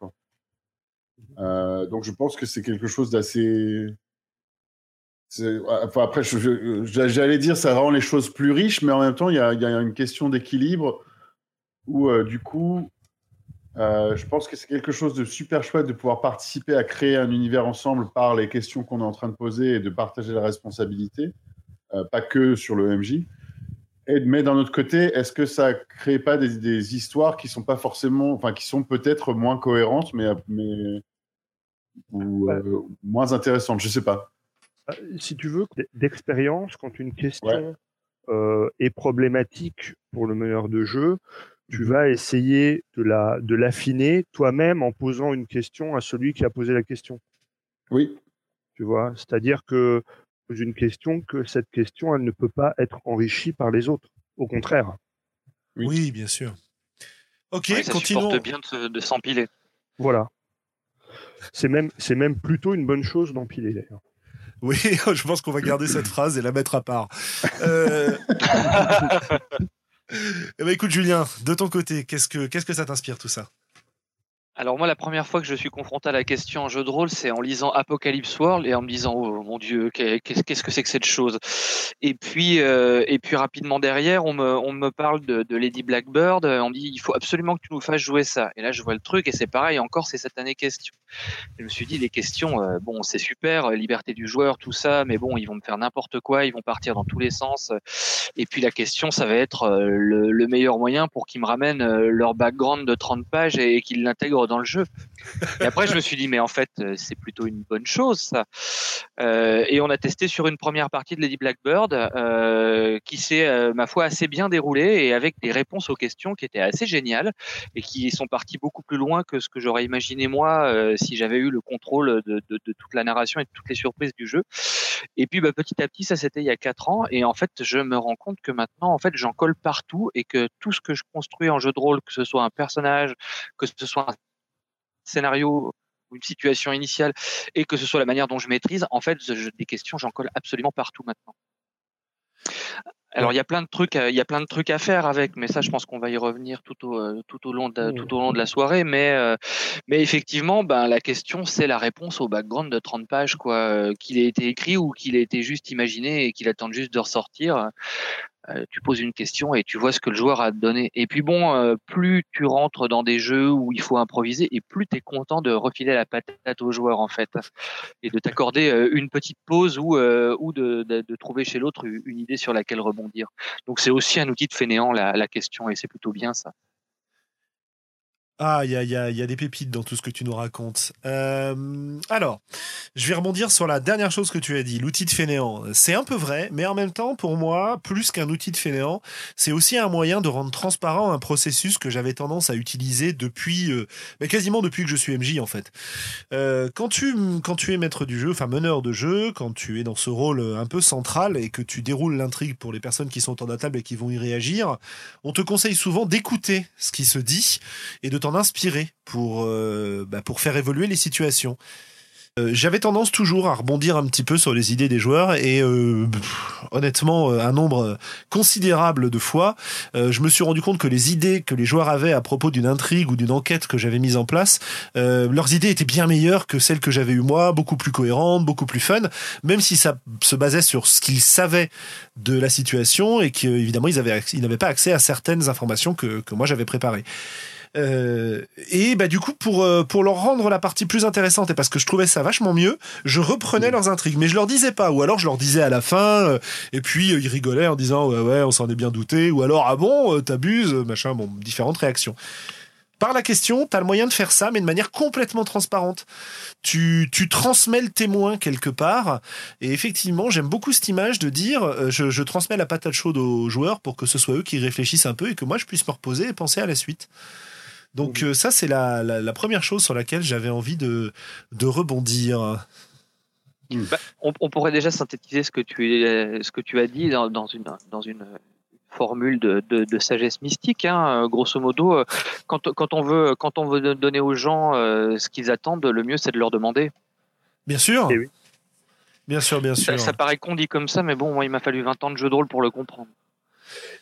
Donc je pense que c'est quelque chose d'assez Enfin, après, j'allais dire, ça rend les choses plus riches, mais en même temps, il y a, une question d'équilibre où, euh, du coup, euh, je pense que c'est quelque chose de super chouette de pouvoir participer à créer un univers ensemble par les questions qu'on est en train de poser et de partager la responsabilité, euh, pas que sur le MJ. Et, mais d'un autre côté, est-ce que ça crée pas des, histoires qui sont pas forcément, enfin, qui sont peut-être moins cohérentes, mais, mais ou moins intéressantes? Je sais pas.
Bah, si tu veux, d'expérience, quand une question euh, est problématique pour le meneur de jeu, tu mmh vas essayer de la de l'affiner toi-même en posant une question à celui qui a posé la question.
Oui.
Tu vois, c'est-à-dire que pose une question que cette question elle ne peut pas être enrichie par les autres. Au contraire.
Oui, bien sûr. Ok,
ça supporte bien de, de s'empiler.
Voilà. C'est même, c'est même plutôt une bonne chose d'empiler d'ailleurs.
Oui, [laughs] je pense qu'on va garder cette phrase et la mettre à part. Euh... [laughs] eh ben, écoute, Julien, de ton côté, qu'est-ce que, qu'est-ce que ça t'inspire tout ça?
Alors moi, la première fois que je suis confronté à la question en jeu de rôle, c'est en lisant Apocalypse World et en me disant oh mon dieu, qu'est-ce que c'est que cette chose? Et puis euh, et puis rapidement derrière, on me on me parle de, Lady Blackbird. On me dit il faut absolument que tu nous fasses jouer ça. Et là, je vois le truc et c'est pareil. Encore, c'est cette année question. Je me suis dit les questions, euh, bon, c'est super, liberté du joueur, tout ça, mais bon, ils vont me faire n'importe quoi, ils vont partir dans tous les sens. Et puis la question, ça va être euh, le, le meilleur moyen pour qu'ils me ramènent euh, leur background de 30 pages et qu'ils l'intègrent dans le jeu. Et après, je me suis dit, mais en fait, euh, c'est plutôt une bonne chose, ça. Euh, et on a testé sur une première partie de Lady Blackbird, euh, qui s'est, ma foi, assez bien déroulée et avec des réponses aux questions qui étaient assez géniales et qui sont parties beaucoup plus loin que ce que j'aurais imaginé moi si j'avais eu le contrôle de, toute la narration et de toutes les surprises du jeu. Et puis, bah, petit à petit, ça c'était il y a quatre ans. Et en fait, je me rends compte que maintenant, en fait, j'en colle partout et que tout ce que je construis en jeu de rôle, que ce soit un personnage, que ce soit un scénario ou une situation initiale et que ce soit la manière dont je maîtrise, en fait, je, des questions, j'en colle absolument partout maintenant. Alors il y a plein de trucs, il y a plein de trucs à faire avec, mais ça, je pense qu'on va y revenir tout au tout au long de tout au long de la soirée. Mais euh, mais effectivement, ben la question c'est la réponse au background de 30 pages, quoi, euh, qu'il ait été écrit ou qu'il ait été juste imaginé et qu'il attende juste de ressortir. Euh, tu poses une question et tu vois ce que le joueur a donné. Et puis bon, euh, plus tu rentres dans des jeux où il faut improviser, et plus tu es content de refiler la patate au joueur en fait, et de t'accorder euh, une petite pause ou, ou de, de, de, trouver chez l'autre une idée sur laquelle rebondir. Donc c'est aussi un outil de fainéant la, la question, et c'est plutôt bien ça.
Ah, il y a, y, y a, des pépites dans tout ce que tu nous racontes. Euh, alors, je vais rebondir sur la dernière chose que tu as dit, l'outil de fainéant. C'est un peu vrai, mais en même temps, pour moi, plus qu'un outil de fainéant, c'est aussi un moyen de rendre transparent un processus que j'avais tendance à utiliser depuis, euh, quasiment depuis que je suis MJ en fait. Euh, quand tu quand tu es maître du jeu, enfin meneur de jeu, quand tu es dans ce rôle un peu central et que tu déroules l'intrigue pour les personnes qui sont autour de la table et qui vont y réagir, on te conseille souvent d'écouter ce qui se dit et de t'en inspirer pour, euh, bah, pour faire évoluer les situations. Euh, J'avais tendance toujours à rebondir un petit peu sur les idées des joueurs et euh, honnêtement, un nombre considérable de fois, je me suis rendu compte que les idées que les joueurs avaient à propos d'une intrigue ou d'une enquête que j'avais mise en place, leurs idées étaient bien meilleures que celles que j'avais eues moi, beaucoup plus cohérentes, beaucoup plus fun, même si ça se basait sur ce qu'ils savaient de la situation et qu'évidemment ils n'avaient pas accès à certaines informations que, que moi j'avais préparées. Euh, et bah du coup pour euh, pour leur rendre la partie plus intéressante et parce que je trouvais ça vachement mieux, je reprenais leurs intrigues, mais je leur disais pas, ou alors je leur disais à la fin, euh, et puis ils rigolaient en disant ouais ouais on s'en est bien douté, ou alors ah bon t'abuses, machin, bon différentes réactions. Par la question, tu as le moyen de faire ça, mais de manière complètement transparente. Tu, tu transmets le témoin quelque part. Et effectivement, j'aime beaucoup cette image de dire je, je, transmets la patate chaude aux joueurs pour que ce soit eux qui réfléchissent un peu et que moi je puisse me reposer et penser à la suite. Donc euh, ça, c'est la, la, la, première chose sur laquelle j'avais envie de, de rebondir.
Bah, on, on, pourrait déjà synthétiser ce que tu, ce que tu as dit dans, dans, une, dans une formule de, de, de sagesse mystique. Hein. Grosso modo, quand, quand, on veut, quand on veut donner aux gens euh, ce qu'ils attendent, le mieux c'est de leur demander.
Bien sûr.
Et oui.
Bien sûr, bien sûr.
Ça, ça paraît qu'on dit comme ça, mais bon, moi, il m'a fallu 20 ans de jeu de rôle pour le comprendre.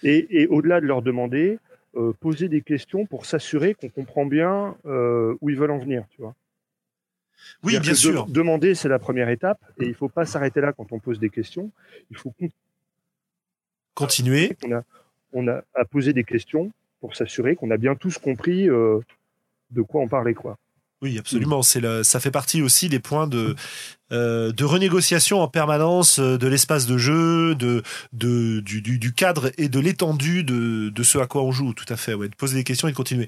Et, et au-delà de leur demander, euh, poser des questions pour s'assurer qu'on comprend bien euh, où ils veulent en venir, tu vois.
Oui, bien sûr.
De, demander, c'est la première étape, et il ne faut pas s'arrêter là quand on pose des questions. Il faut
continuer.
On a, on a à poser des questions pour s'assurer qu'on a bien tous compris euh, de quoi on parlait, quoi.
Oui, absolument. C'est le, ça fait partie aussi des points de euh, de renégociation en permanence euh, de l'espace de jeu, de, de du, du, cadre et de l'étendue de, de ce à quoi on joue. Tout à fait. Ouais, de poser des questions et de continuer.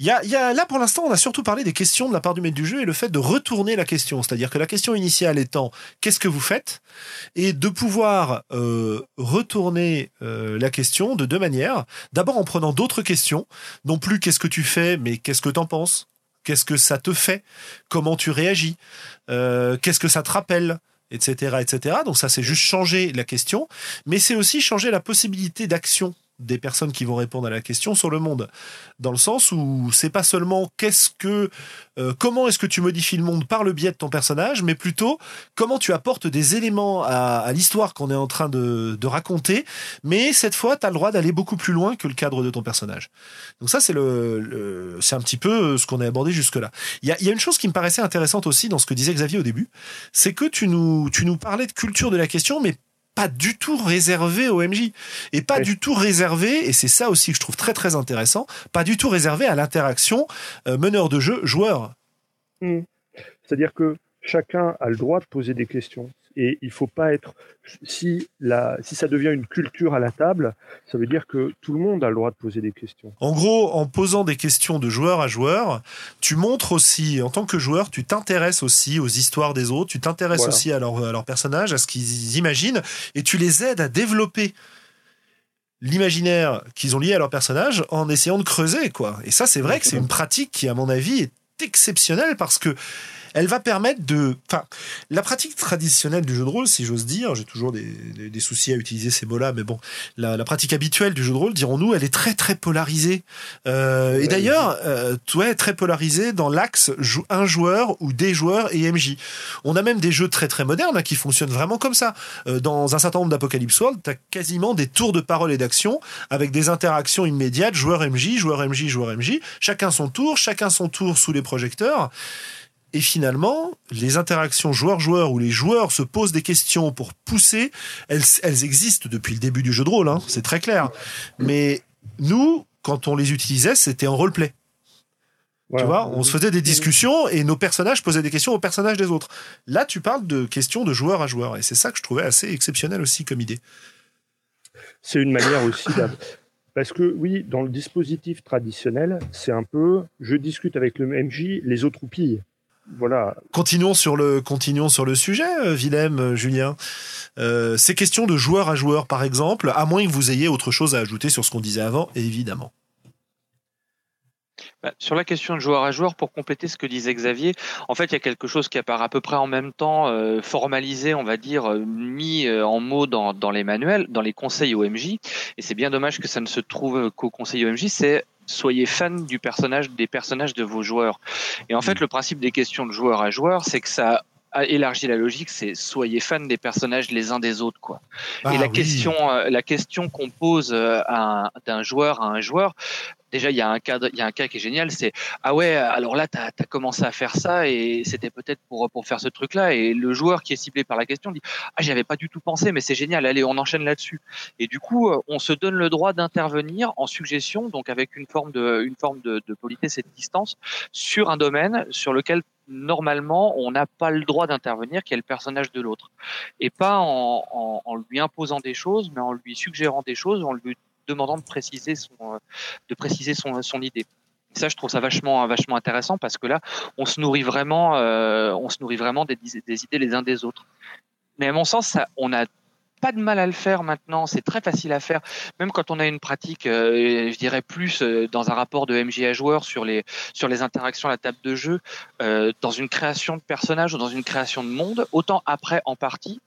Il y a, il y a là pour l'instant, on a surtout parlé des questions de la part du maître du jeu et le fait de retourner la question, c'est-à-dire que la question initiale étant qu'est-ce que vous faites? Et de pouvoir euh, retourner euh, la question de deux manières. D'abord en prenant d'autres questions, non plus qu'est-ce que tu fais, mais qu'est-ce que t'en penses? Qu'est-ce que ça te fait? Comment tu réagis? Euh, Qu'est-ce que ça te rappelle? Etc., etc. Donc ça, c'est juste changer la question, mais c'est aussi changer la possibilité d'action des personnes qui vont répondre à la question sur le monde, dans le sens où c'est pas seulement qu'est-ce que, euh, comment est-ce que tu modifies le monde par le biais de ton personnage, mais plutôt comment tu apportes des éléments à, l'histoire qu'on est en train de, raconter, mais cette fois, tu as le droit d'aller beaucoup plus loin que le cadre de ton personnage. Donc ça, c'est le, c'est un petit peu ce qu'on a abordé jusque-là. Il y a, y a une chose qui me paraissait intéressante aussi dans ce que disait Xavier au début, c'est que tu nous, tu nous parlais de culture de la question, mais pas du tout réservé au MJ et pas du tout réservé et c'est ça aussi que je trouve très très intéressant pas du tout réservé à l'interaction euh, meneur de jeu joueur.
Hmm. c'est-à-dire que chacun a le droit de poser des questions et il faut pas être si la si ça devient une culture à la table, ça veut dire que tout le monde a le droit de poser des questions.
En gros, en posant des questions de joueur à joueur, tu montres aussi en tant que joueur, tu t'intéresses aussi aux histoires des autres, tu t'intéresses aussi à leurs à leur personnages, à ce qu'ils imaginent et tu les aides à développer l'imaginaire qu'ils ont lié à leur personnage en essayant de creuser quoi. Et ça c'est vrai que c'est une pratique qui à mon avis est exceptionnelle parce que elle va permettre de. Enfin, la pratique traditionnelle du jeu de rôle, si j'ose dire, j'ai toujours des, des, soucis à utiliser ces mots-là, mais bon, la, la, pratique habituelle du jeu de rôle, dirons-nous, elle est très très polarisée. Euh, et d'ailleurs, euh, ouais, très polarisée dans l'axe un joueur ou des joueurs et MJ. On a même des jeux très très modernes hein, qui fonctionnent vraiment comme ça. Euh, dans un certain nombre d'Apocalypse World, t'as quasiment des tours de parole et d'action avec des interactions immédiates, joueur MJ, joueur MJ, joueur MJ, chacun son tour, chacun son tour sous les projecteurs. Et finalement, les interactions joueur-joueur où les joueurs se posent des questions pour pousser, elles, existent depuis le début du jeu de rôle, hein, c'est très clair. Mais nous, quand on les utilisait, c'était en roleplay. Tu vois, on se faisait des discussions et nos personnages posaient des questions aux personnages des autres. Là, tu parles de questions de joueur à joueur et c'est ça que je trouvais assez exceptionnel aussi comme idée.
C'est une manière aussi parce que oui, dans le dispositif traditionnel, c'est un peu je discute avec le MJ, les autres oupillent voilà.
Continuons sur le, continuons sur le sujet, euh, Willem, euh, Julien. Euh, ces questions de joueur à joueur, par exemple, à moins que vous ayez autre chose à ajouter sur ce qu'on disait avant, évidemment.
Bah, sur la question de joueur à joueur, pour compléter ce que disait Xavier, en fait, il y a quelque chose qui apparaît à peu près en même temps, formalisé, on va dire, mis en mots dans, dans, les manuels, dans les conseils OMJ. Et c'est bien dommage que ça ne se trouve qu'au conseil OMJ. C'est soyez fan du personnage, des personnages de vos joueurs. Et en fait, mm. le principe des questions de joueur à joueur, c'est que ça élargit la logique, c'est soyez fan des personnages les uns des autres, quoi. et ah la question, euh, la question qu'on pose euh, d'un joueur à un joueur, déjà il y a un cas il y a un cas qui est génial c'est ah ouais alors là tu as, commencé à faire ça et c'était peut-être pour pour faire ce truc là et le joueur qui est ciblé par la question dit ah j'avais pas du tout pensé mais c'est génial. Allez on enchaîne là-dessus. Et du coup euh, on se donne le droit d'intervenir en suggestion donc avec une forme de une forme de, de politesse et de distance sur un domaine sur lequel normalement, on n'a pas le droit d'intervenir, qui est le personnage de l'autre. Et pas en, en, en, lui imposant des choses, mais en lui suggérant des choses, en lui demandant de préciser son, euh, de préciser son, son idée. ça, je trouve ça vachement, vachement intéressant parce que là, on se nourrit vraiment, euh, on se nourrit vraiment des, des, idées les uns des autres. Mais à mon sens, ça, on a pas de mal à le faire maintenant, c'est très facile à faire, même quand on a une pratique, euh, je dirais plus dans un rapport de MJ à joueur sur les sur les interactions à la table de jeu, dans une création de personnage ou dans une création de monde, autant après en partie,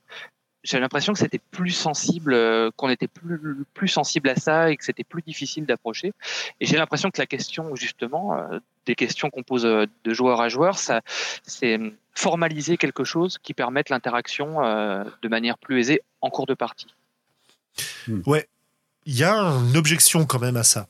j'ai l'impression que c'était plus sensible, euh, qu'on était plus, plus sensible à ça et que c'était plus difficile d'approcher. Et j'ai l'impression que la question, justement, euh, des questions qu'on pose euh, de joueur à joueur, ça, c'est formaliser quelque chose qui permette l'interaction de manière plus aisée en cours de partie.
Ouais, il y a une objection quand même à ça.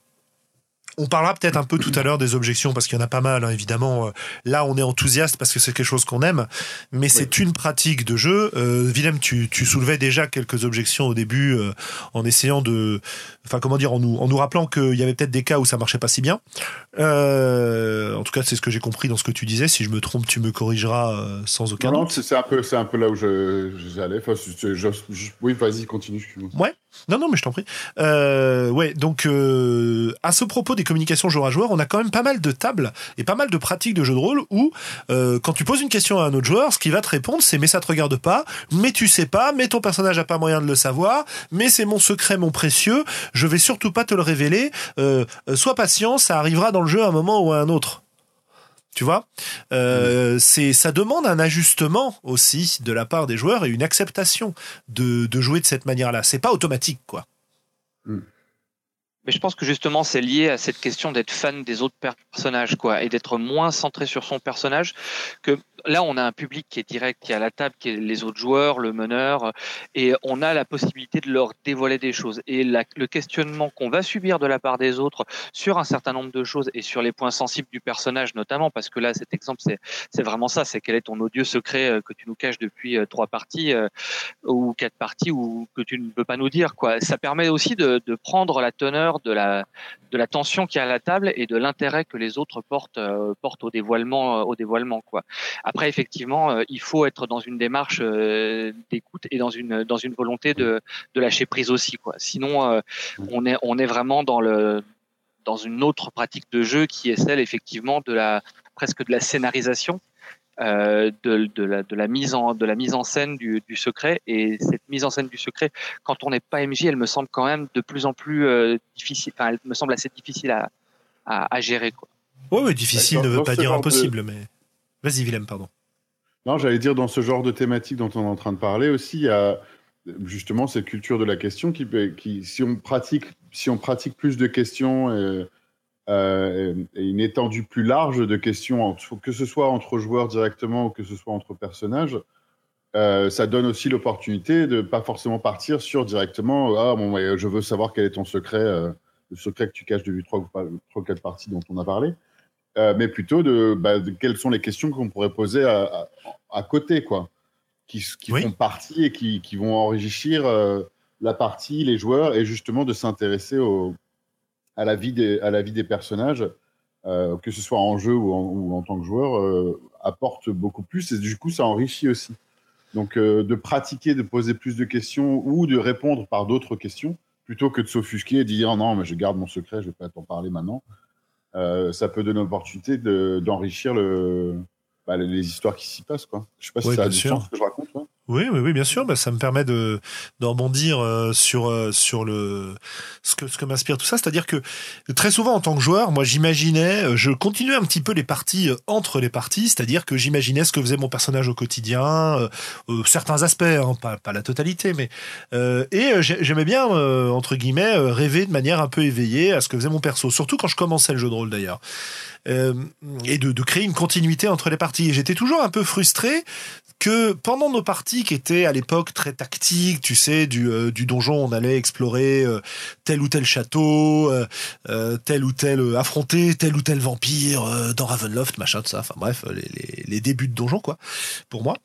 On parlera peut-être un peu tout à l'heure des objections parce qu'il y en a pas mal, hein, évidemment. Euh, là, on est enthousiaste parce que c'est quelque chose qu'on aime, mais c'est une pratique de jeu. Euh, Willem, tu, tu, soulevais déjà quelques objections au début euh, en essayant de, enfin comment dire, en nous, en nous rappelant qu'il y avait peut-être des cas où ça marchait pas si bien. Euh, en tout cas, c'est ce que j'ai compris dans ce que tu disais. Si je me trompe, tu me corrigeras sans aucun
non,
doute.
Non, c'est un peu, c'est un peu là où je, j'allais. Enfin, oui, vas-y, continue.
Ouais. Non, non, mais je t'en prie. Euh, ouais, donc euh, à ce propos des communications joueur à joueur, on a quand même pas mal de tables et pas mal de pratiques de jeu de rôle où euh, quand tu poses une question à un autre joueur, ce qui va te répondre, c'est mais ça te regarde pas, mais tu sais pas, mais ton personnage a pas moyen de le savoir, mais c'est mon secret, mon précieux, je vais surtout pas te le révéler. Euh, sois patient, ça arrivera dans le jeu à un moment ou à un autre. Tu vois, euh, c'est ça demande un ajustement aussi de la part des joueurs et une acceptation de, de jouer de cette manière-là. C'est pas automatique, quoi.
Hmm.
Mais je pense que justement, c'est lié à cette question d'être fan des autres personnages, quoi, et d'être moins centré sur son personnage. Que là, on a un public qui est direct, qui est à la table, qui est les autres joueurs, le meneur, et on a la possibilité de leur dévoiler des choses. Et le questionnement qu'on va subir de la part des autres sur un certain nombre de choses et sur les points sensibles du personnage, notamment, parce que là, cet exemple, c'est vraiment ça, c'est quel est ton odieux secret euh, que tu nous caches depuis euh, trois parties euh, ou quatre parties ou que tu ne peux pas nous dire, quoi. Ça permet aussi de, prendre la teneur de la, de la tension qu'il y a à la table et de l'intérêt que les autres portent, portent au dévoilement, au dévoilement quoi. Après, effectivement, euh, il faut être dans une démarche d'écoute et dans une dans une volonté de, de lâcher prise aussi, quoi. Sinon, on est on est vraiment dans le dans une autre pratique de jeu qui est celle effectivement de la presque de la scénarisation euh, de, de, la, de, la, mise en, de la mise en scène du, du, secret. Et cette mise en scène du secret, quand on n'est pas MJ, elle me semble quand même de plus en plus euh, difficile. Enfin, elle me semble assez difficile à, à, à gérer. Quoi.
Oui, ouais, difficile ne veut pas dire impossible, mais vas-y, Willem, pardon.
Non, j'allais dire dans ce genre de thématique dont on est en train de parler aussi, il y a justement cette culture de la question qui, si on pratique, si on pratique plus de questions. Et, euh, et une étendue plus large de questions, que ce soit entre joueurs directement ou que ce soit entre personnages, euh, ça donne aussi l'opportunité de pas forcément partir sur directement ah bon je veux savoir quel est ton secret euh, le secret que tu caches depuis trois ou quatre parties dont on a parlé euh, mais plutôt de, bah, de, quelles sont les questions qu'on pourrait poser à, à, à, côté quoi qui, qui oui. font partie et qui, qui vont enrichir euh, la partie les joueurs et justement de s'intéresser à la vie des, à la vie des personnages, euh, que ce soit en jeu ou en, ou en tant que joueur, apporte beaucoup plus et du coup ça enrichit aussi. Donc de pratiquer, de poser plus de questions ou de répondre par d'autres questions, plutôt que de s'offusquer et de dire non mais je garde mon secret, je vais pas t'en parler maintenant. Euh, ça peut donner l'opportunité d'enrichir le, bah, les histoires qui s'y passent. Quoi. Je sais pas si
oui,
ça a
du
sûr. sens ce que je raconte. Hein.
Oui, oui, oui, bien sûr. Bah, ça me permet de d'en rebondir euh, sur euh, ce que m'inspire tout ça, c'est-à-dire que très souvent en tant que joueur, moi j'imaginais, euh, je continuais un petit peu les parties entre les parties, c'est-à-dire que j'imaginais ce que faisait mon personnage au quotidien, euh, certains aspects, hein, pas la totalité, mais euh, et j'aimais bien entre guillemets rêver de manière un peu éveillée à ce que faisait mon perso, surtout quand je commençais le jeu de rôle d'ailleurs. Euh, et de, de, créer une continuité entre les parties. J'étais toujours un peu frustré que pendant nos parties qui étaient à l'époque très tactiques, tu sais, du, euh, donjon, on allait explorer euh, tel ou tel château, euh, tel ou tel affronter tel ou tel vampire dans Ravenloft, machin de ça. Enfin bref, les, débuts de donjon quoi. Pour moi,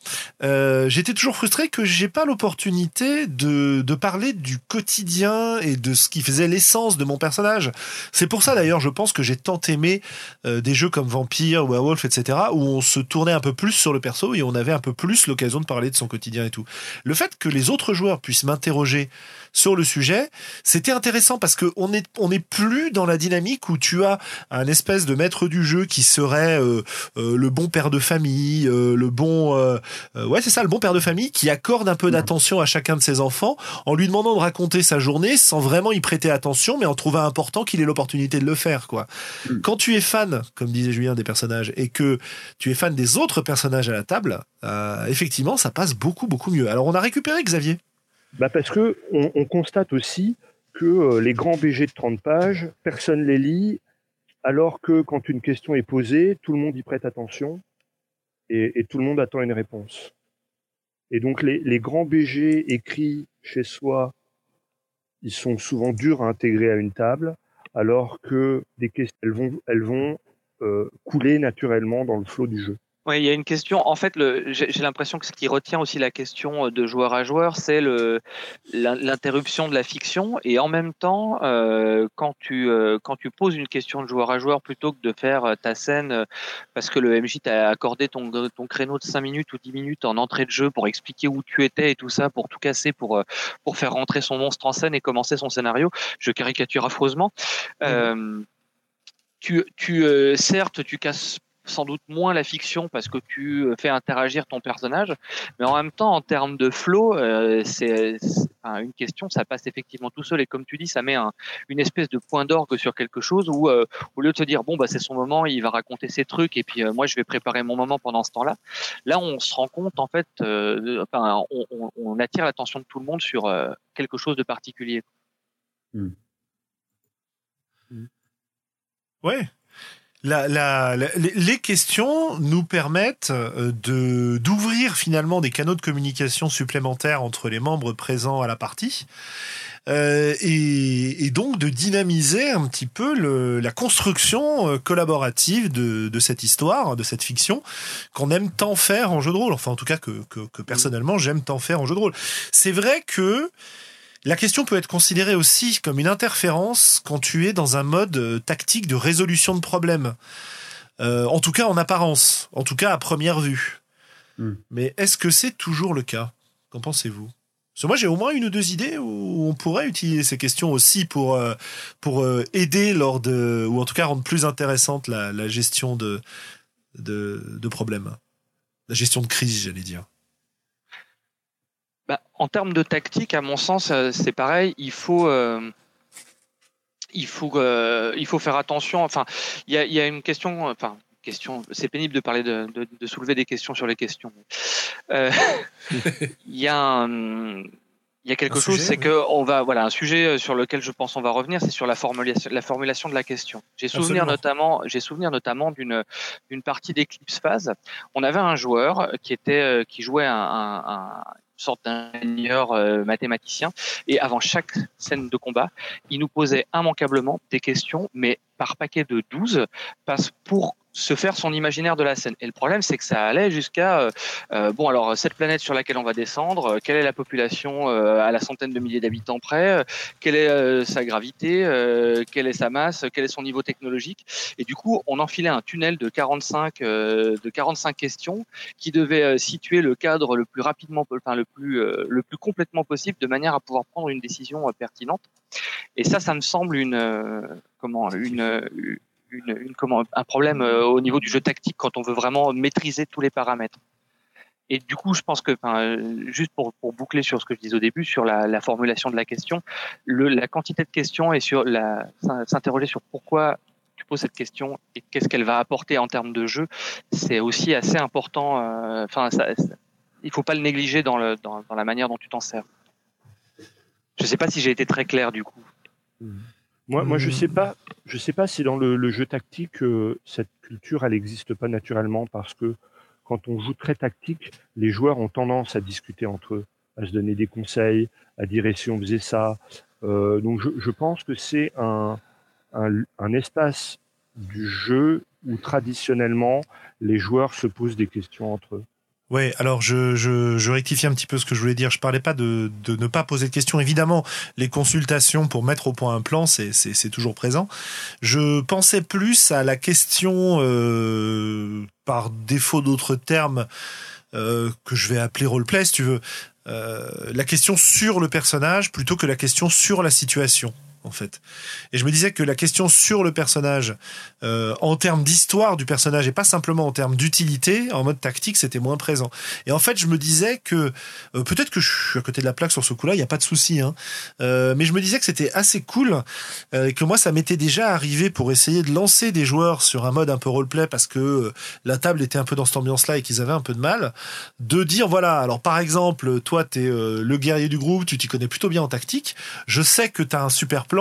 j'étais toujours frustré que j'ai pas l'opportunité de, de parler du quotidien et de ce qui faisait l'essence de mon personnage. C'est pour ça d'ailleurs, je pense que j'ai tant aimé des jeux comme Vampire, Werewolf, etc., où on se tournait un peu plus sur le perso et on avait un peu plus l'occasion de parler de son quotidien Le fait que les autres joueurs puissent m'interroger sur le sujet, c'était intéressant parce que on est on n'est plus dans la dynamique où tu as un espèce de maître du jeu qui serait euh, euh, le bon père de famille, euh, le bon ouais c'est ça le bon père de famille qui accorde un peu d'attention à chacun de ses enfants en lui demandant de raconter sa journée sans vraiment y prêter attention mais en trouvant important qu'il ait l'opportunité de le faire quoi. Mm. Quand tu es fan comme disait Julien des personnages et que tu es fan des autres personnages à la table, effectivement ça passe beaucoup beaucoup mieux. Alors on a récupéré Xavier
bah Parce que on, on, constate aussi que euh, les grands BG de 30 pages, personne les lit, alors que quand une question est posée, tout le monde y prête attention et, et tout le monde attend une réponse. Et donc les, les, grands BG écrits chez soi, ils sont souvent durs à intégrer à une table, alors que des questions, elles vont, elles vont euh, couler naturellement dans le flot du jeu.
Oui, il y a une question. En fait, j'ai l'impression que ce qui retient aussi la question de joueur à joueur, c'est l'interruption de la fiction. Et en même temps, euh, quand, tu, euh, quand tu poses une question de joueur à joueur, plutôt que de faire euh, ta scène euh, parce que le MJ t'a accordé ton, ton créneau de 5 minutes ou 10 minutes en entrée de jeu pour expliquer où tu étais et tout ça, pour tout casser, pour, pour faire rentrer son monstre en scène et commencer son scénario, je caricature affreusement. Mmh. Euh, tu, tu certes, tu casses sans doute moins la fiction parce que tu euh, fais interagir ton personnage, mais en même temps, en termes de flow, euh, c'est enfin, une question, ça passe effectivement tout seul et comme tu dis, ça met un, une espèce de point d'orgue sur quelque chose où euh, au lieu de se dire bon bah c'est son moment, il va raconter ses trucs et puis euh, moi je vais préparer mon moment pendant ce temps-là, là on se rend compte en fait, euh, enfin on, on, on, attire l'attention de tout le monde sur quelque chose de particulier.
Hmm.
Ouais. Les questions nous permettent euh, de d'ouvrir finalement des canaux de communication supplémentaires entre les membres présents à la partie euh, et, donc de dynamiser un petit peu la construction euh, collaborative de, cette histoire, de cette fiction qu'on aime tant faire en jeu de rôle. Enfin, en tout cas que, que personnellement j'aime tant faire en jeu de rôle. C'est vrai que la question peut être considérée aussi comme une interférence quand tu es dans un mode euh, tactique de résolution de problèmes. Euh, en tout cas en apparence, en tout cas à première vue.
Hmm.
Mais est-ce que c'est toujours le cas? Qu'en pensez-vous? Parce que moi j'ai au moins une ou deux idées où on pourrait utiliser ces questions aussi pour, euh, pour euh, aider lors de, ou en tout cas rendre plus intéressante la, la gestion de, de, de problèmes. La gestion de crise, j'allais dire.
Bah, en termes de tactique, à mon sens, euh, c'est pareil. Il faut, euh, il faut, euh, il faut faire attention. Enfin, il y a, il y a une question. Enfin, question. C'est pénible de parler de, de, de soulever des questions sur les questions. Euh, [laughs] Il y a un, il y a quelque
Un
chose, c'est
oui.
que on va, voilà, un sujet sur lequel je pense on va revenir, c'est sur la formulation, la formulation de la question. J'ai souvenir
Absolument.
notamment, j'ai souvenir notamment d'une d'une partie d'Eclipse Phase. On avait un joueur qui était, qui jouait un, un, sorte d'ingénieur euh, mathématicien, et avant chaque scène de combat, il nous posait immanquablement des questions, mais par paquet de 12, parce pour se faire son imaginaire de la scène. Et le problème, c'est que ça allait jusqu'à euh, euh, bon alors cette planète sur laquelle on va descendre, euh, quelle est la population à la centaine de milliers d'habitants près, quelle est sa gravité, quelle est sa masse, quel est son niveau technologique. Et du coup, on enfilait un tunnel de 45 euh, de 45 questions qui devait situer le cadre le plus rapidement, enfin le plus le plus complètement possible, de manière à pouvoir prendre une décision pertinente. Et ça, ça me semble une euh, comment une une, une- comment, un problème euh, au niveau du jeu tactique quand on veut vraiment maîtriser tous les paramètres. Et du coup, je pense que, euh, juste pour, pour boucler sur ce que je disais au début, sur la, la formulation de la question, la quantité de questions et sur s'interroger sur pourquoi tu poses cette question et qu'est-ce qu'elle va apporter en termes de jeu, c'est aussi assez important. euh, Enfin, ça- il faut pas le négliger dans, le, dans la manière dont tu t'en sers. Je sais pas si j'ai été très clair du coup.
Moi, moi, je sais pas, je sais pas si dans le, jeu tactique euh, cette culture elle n'existe pas naturellement parce que quand on joue très tactique, les joueurs ont tendance à discuter entre eux, à se donner des conseils, à dire et si on faisait ça? Euh, donc je, pense que c'est un, un espace du jeu où traditionnellement les joueurs se posent des questions entre eux.
Ouais, alors je, je, rectifie un petit peu ce que je voulais dire. Je parlais pas de, de ne pas poser de questions. Évidemment, les consultations pour mettre au point un plan, c'est toujours présent. Je pensais plus à la question, euh, par défaut d'autres termes, euh, que je vais appeler roleplay, si tu veux. Euh, la question sur le personnage plutôt que la question sur la situation. En fait. Et je me disais que la question sur le personnage, euh, en termes d'histoire du personnage et pas simplement en termes d'utilité, en mode tactique, c'était moins présent. Et en fait, je me disais que euh, peut-être que je suis à côté de la plaque sur ce coup-là, il n'y a pas de souci, hein. Euh, mais je me disais que c'était assez cool et que moi, ça m'était déjà arrivé pour essayer de lancer des joueurs sur un mode un peu roleplay parce que la table était un peu dans cette ambiance-là et qu'ils avaient un peu de mal, de dire voilà, alors par exemple, toi, t'es euh, le guerrier du groupe, tu t'y connais plutôt bien en tactique, je sais que t'as un super plan.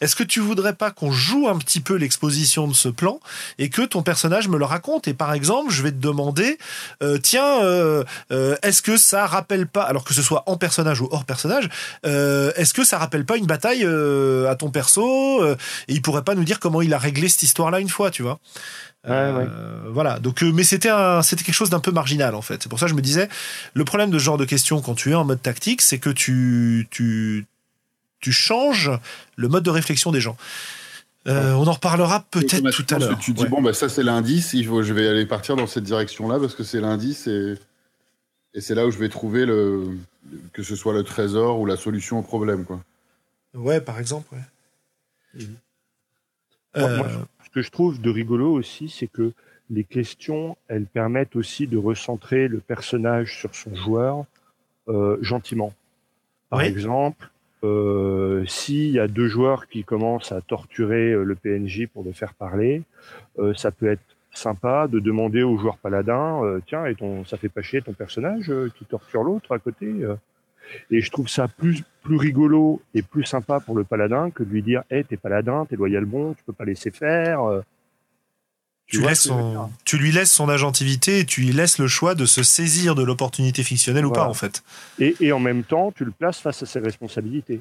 Est-ce que tu voudrais pas qu'on joue un petit peu l'exposition de ce plan et que ton personnage me le raconte? Et par exemple, je vais te demander, euh, tiens, euh, euh, est-ce que ça rappelle pas, alors que ce soit en personnage ou hors personnage, est-ce que ça rappelle pas une bataille à ton perso Et il pourrait pas nous dire comment il a réglé cette histoire-là une fois, tu vois? Euh, Voilà. Donc, euh, mais c'était c'était quelque chose d'un peu marginal en fait. C'est pour ça que je me disais, le problème de ce genre de questions quand tu es en mode tactique, c'est que tu, tu, tu changes le mode de réflexion des gens. Euh, on en reparlera peut-être tout à l'heure.
Tu dis,
Ouais.
bon, bah, ça, c'est l'indice, je vais aller partir dans cette direction-là parce que c'est l'indice et, et c'est là où je vais trouver le, que ce soit le trésor ou la solution au problème, quoi.
Ouais, par exemple. Ouais.
Moi-
Euh,
moi, ce que je trouve de rigolo aussi, c'est que les questions, elles permettent aussi de recentrer le personnage sur son joueur euh, gentiment. Par
Oui.
exemple, euh, s'il y a deux joueurs qui commencent à torturer euh, le PNJ pour le faire parler, euh, ça peut être sympa de demander au joueur paladin, euh, tiens, et ton, ça fait pas chier ton personnage euh, qui torture l'autre à côté. euh. Et je trouve ça plus plus rigolo et plus sympa pour le paladin que de lui dire hey, t'es paladin, t'es loyal bon, tu peux pas laisser faire.
Tu,
vois
son- lui laisses son agentivité et tu lui laisses le choix de se saisir de l'opportunité fictionnelle ou pas, en fait.
et, et en même temps, tu le places face à ses responsabilités.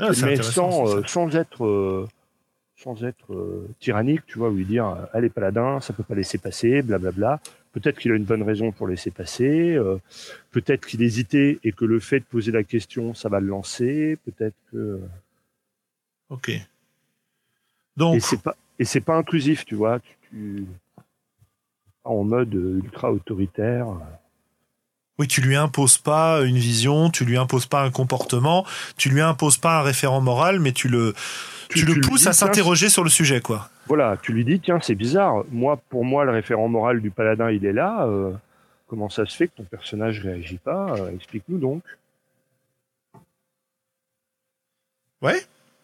Ah, c'est
mais sans, euh, sans être, euh, sans être euh, tyrannique, tu vois, lui dire allez paladin, ça peut pas laisser passer, blablabla. Peut-être qu'il a une bonne raison pour laisser passer. peut-être qu'il hésitait et que le fait de poser la question, ça va le lancer. Peut-être que
Ok.
Et c'est pas et c'est pas inclusif, tu vois. Tu, tu- en mode euh, ultra autoritaire.
oui, tu lui imposes pas une vision, tu lui imposes pas un comportement, tu lui imposes pas un référent moral, mais tu le, tu,
Tu-
le pousses
dis,
à s'interroger sur le sujet, quoi.
Voilà, tu lui dis tiens c'est bizarre. Moi pour moi le référent moral du paladin il est là. euh, comment ça se fait que ton personnage réagit pas Euh, Explique-nous donc.
Ouais.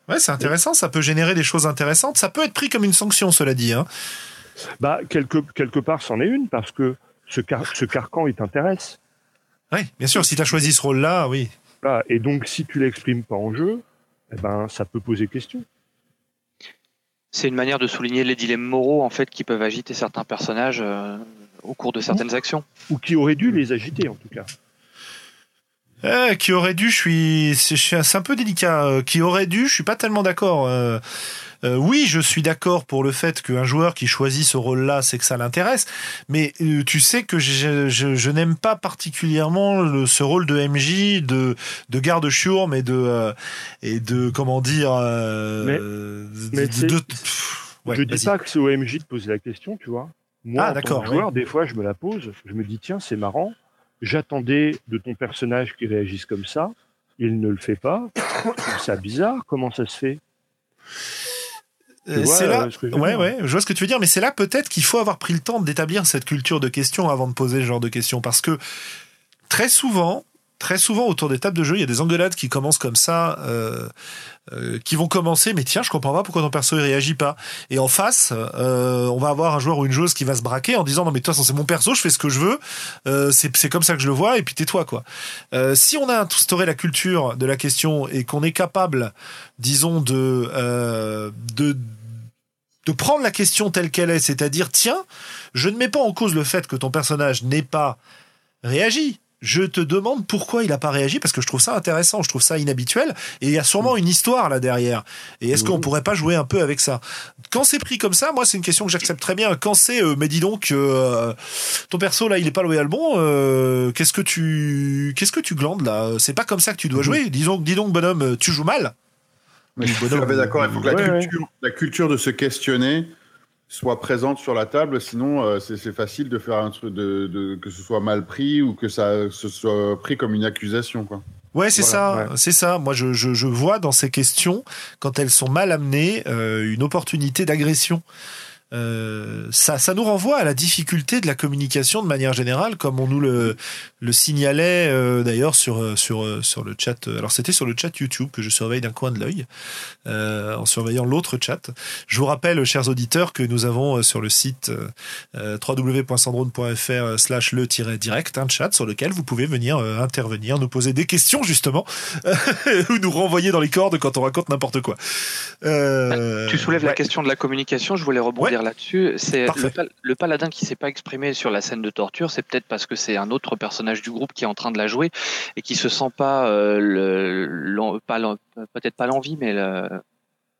Ouais, c'est intéressant, ça peut générer des choses intéressantes. Ça peut être pris comme une sanction, cela dit. Hein.
Bah, quelque, quelque part, c'en est une, parce que ce, car- ce carcan, il t'intéresse.
Ouais, bien sûr, si tu as choisi ce rôle-là, oui.
Voilà. Et donc, si tu l'exprimes pas en jeu, eh ben, ça peut poser question.
C'est une manière de souligner les dilemmes moraux en fait qui peuvent agiter certains personnages euh, au cours de certaines actions.
Ou qui aurait dû les agiter, en tout cas.
Eh, qui aurait dû, je suis, c'est un peu délicat. Euh, Qui aurait dû, je suis pas tellement d'accord. Euh, euh, oui, je suis d'accord pour le fait qu'un joueur qui choisit ce rôle-là, c'est que ça l'intéresse. Mais tu sais que je, je, je n'aime pas particulièrement le- ce rôle de MJ, de, de garde chiourme et de et de comment dire.
Mais-
de-
mais
de-
c'est-
de- pff, ouais,
je dis pas que c'est au MJ de poser la question, tu vois. Moi,
Ah,
en tant que joueur, des fois, je me la pose. Je me dis, tiens, c'est marrant. J'attendais de ton personnage qu'il réagisse comme ça. Il ne le fait pas. Ça bizarre. Comment ça se fait?
Euh, c'est là,
euh, ce
ouais, ouais, je vois ce que tu veux dire, mais c'est là peut-être qu'il faut avoir pris le temps d'établir cette culture de questions avant de poser ce genre de questions, parce que très souvent, très souvent autour des tables de jeu, il y a des engueulades qui commencent comme ça, euh, euh, qui vont commencer, mais tiens, je comprends pas pourquoi ton perso il réagit pas. Et en face, euh, on va avoir un joueur ou une joueuse qui va se braquer en disant non mais façon c'est mon perso, je fais ce que je veux, c'est comme ça que je le vois, et puis tais-toi quoi. Si on a instauré la culture de la question et qu'on est capable, disons de de de prendre la question telle qu'elle est, c'est-à-dire tiens, je ne mets pas en cause le fait que ton personnage n'ait pas réagi. Je te demande pourquoi il n'a pas réagi parce que je trouve ça intéressant, je trouve ça inhabituel et il y a sûrement une histoire là derrière. Et est-ce qu'on
Mhm.
pourrait pas jouer un peu avec ça? Quand c'est pris comme ça, moi c'est une question que j'accepte très bien. Quand c'est, euh, mais dis donc, euh, ton perso là il est pas loyal bon, euh, qu'est-ce que tu, qu'est-ce que tu glandes là? C'est pas comme ça que tu dois jouer. Disons, dis donc bonhomme, tu joues mal.
Mais je suis d'accord. Il faut que la,
ouais, ouais.
culture, la culture de se questionner soit présente sur la table. Sinon, euh, c'est facile de faire un truc de, de- que ce soit mal pris ou que ça se soit pris comme une accusation. Quoi.
Ouais, c'est
Voilà,
ça, c'est ça. Moi, je, je, je vois dans ces questions, quand elles sont mal amenées, euh, une opportunité d'agression. Euh, ça, ça nous renvoie à la difficulté de la communication de manière générale, comme on nous le, le signalait euh, d'ailleurs sur euh, sur sur le chat. Alors c'était sur le chat YouTube que je surveille d'un coin de l'œil, euh, en surveillant l'autre chat. Je vous rappelle, chers auditeurs, que nous avons sur le site euh, www.sandrone.fr/slash le-direct un chat sur lequel vous pouvez venir intervenir, nous poser des questions justement, [laughs] ou nous renvoyer dans les cordes quand on raconte n'importe quoi.
Tu soulèves la
ouais.
question de la communication, je voulais rebondir là-dessus. C'est le, pal- le paladin qui s'est pas exprimé sur la scène de torture, c'est peut-être parce que c'est un autre personnage du groupe qui est en train de la jouer et qui se sent pas euh, le, pas peut-être pas l'envie, mais le,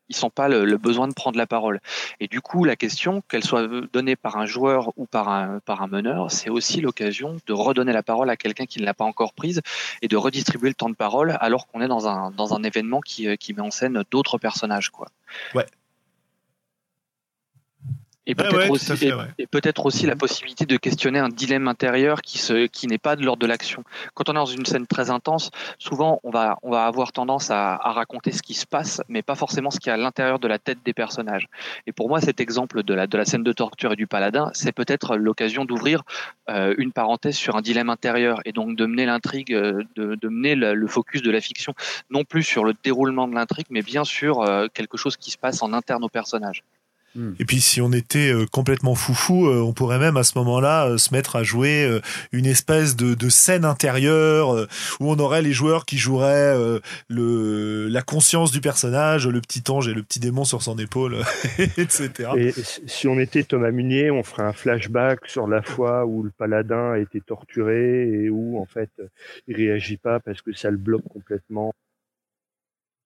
ils sent pas le, le besoin de prendre la parole. Et du coup, la question, qu'elle soit donnée par un joueur ou par un par un meneur, c'est aussi l'occasion de redonner la parole à quelqu'un qui ne l'a pas encore prise et de redistribuer le temps de parole alors qu'on est dans un dans un événement qui euh, qui met en scène d'autres personnages, quoi.
Ouais.
Et peut-être
ouais,
aussi,
fait,
et-
ouais.
et peut-être aussi la possibilité de questionner un dilemme intérieur qui se, qui n'est pas de l'ordre de l'action. Quand on est dans une scène très intense, souvent on va, on va avoir tendance à, à raconter ce qui se passe, mais pas forcément ce qui est à l'intérieur de la tête des personnages. Et pour moi, cet exemple de la, de la scène de torture et du paladin, c'est peut-être l'occasion d'ouvrir euh, une parenthèse sur un dilemme intérieur et donc de mener l'intrigue, euh, de, de mener le, le focus de la fiction, non plus sur le déroulement de l'intrigue, mais bien sur euh, quelque chose qui se passe en interne au personnage.
Hmm. Et puis si on était euh, complètement foufou, euh, on pourrait même à ce moment-là euh, se mettre à jouer une espèce de, de scène intérieure où on aurait les joueurs qui joueraient le la conscience du personnage, le petit ange et le petit démon sur son épaule, etc. [laughs]
Et si on était Thomas Munier, on ferait un flashback sur la fois où le paladin a été torturé et où en fait il réagit pas parce que ça le bloque complètement.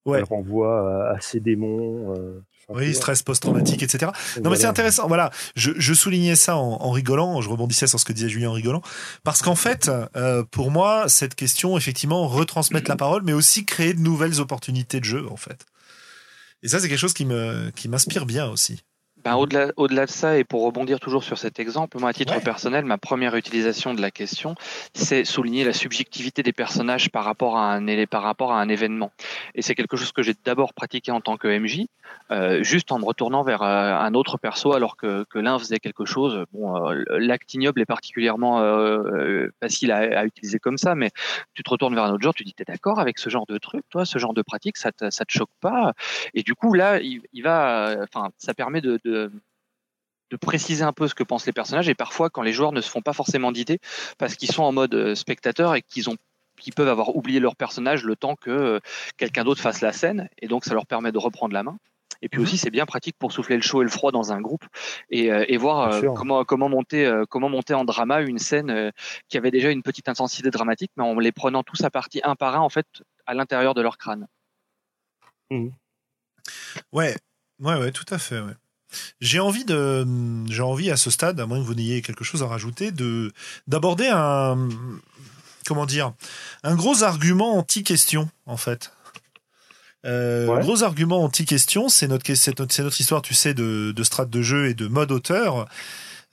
Ouais. renvoie à, ses démons.
Oui, stress post-traumatique, etc. Non, mais c'est intéressant. Voilà, je, je soulignais ça en, en, rigolant, je rebondissais sur ce que disait Julien en rigolant, parce qu'en fait, euh, pour moi, cette question, effectivement, retransmettre la parole, mais aussi créer de nouvelles opportunités de jeu, en fait. Et ça, c'est quelque chose qui me qui m'inspire bien aussi.
Ben, au-delà, au-delà de ça, et pour rebondir toujours sur cet exemple, moi, à titre personnel, ma première utilisation de la question, c'est souligner la subjectivité des personnages par rapport à un, par rapport à un événement. Et c'est quelque chose que j'ai d'abord pratiqué en tant que MJ, euh, juste en me retournant vers euh, un autre perso alors que, que l'un faisait quelque chose. Bon, euh, l'acte ignoble est particulièrement euh, facile à, à, utiliser comme ça, mais tu te retournes vers un autre genre, tu dis, t'es d'accord avec ce genre de truc, toi, ce genre de pratique, ça te, ça te choque pas? Et du coup, là, il, il va, enfin, ça permet de, de de, préciser un peu ce que pensent les personnages et parfois quand les joueurs ne se font pas forcément d'idées parce qu'ils sont en mode euh, spectateur et qu'ils ont qui peuvent avoir oublié leur personnage le temps que euh, quelqu'un d'autre fasse la scène et donc ça leur permet de reprendre la main. Et puis mhm. aussi, c'est bien pratique pour souffler le chaud et le froid dans un groupe et, euh, et voir comment comment monter comment monter en drama une scène qui avait déjà une petite intensité dramatique, mais en les prenant tous à partie un par un en fait à l'intérieur de leur crâne.
Mhm. Ouais, ouais, ouais, tout à fait. Ouais. J'ai envie de, j'ai envie à ce stade, à moins que vous n'ayez quelque chose à rajouter, de d'aborder un, comment dire, un gros argument anti-question en fait. Euh, Un gros argument anti-question, c'est notre, c'est notre, c'est notre histoire, tu sais, de, de strat de jeu et de mode auteur.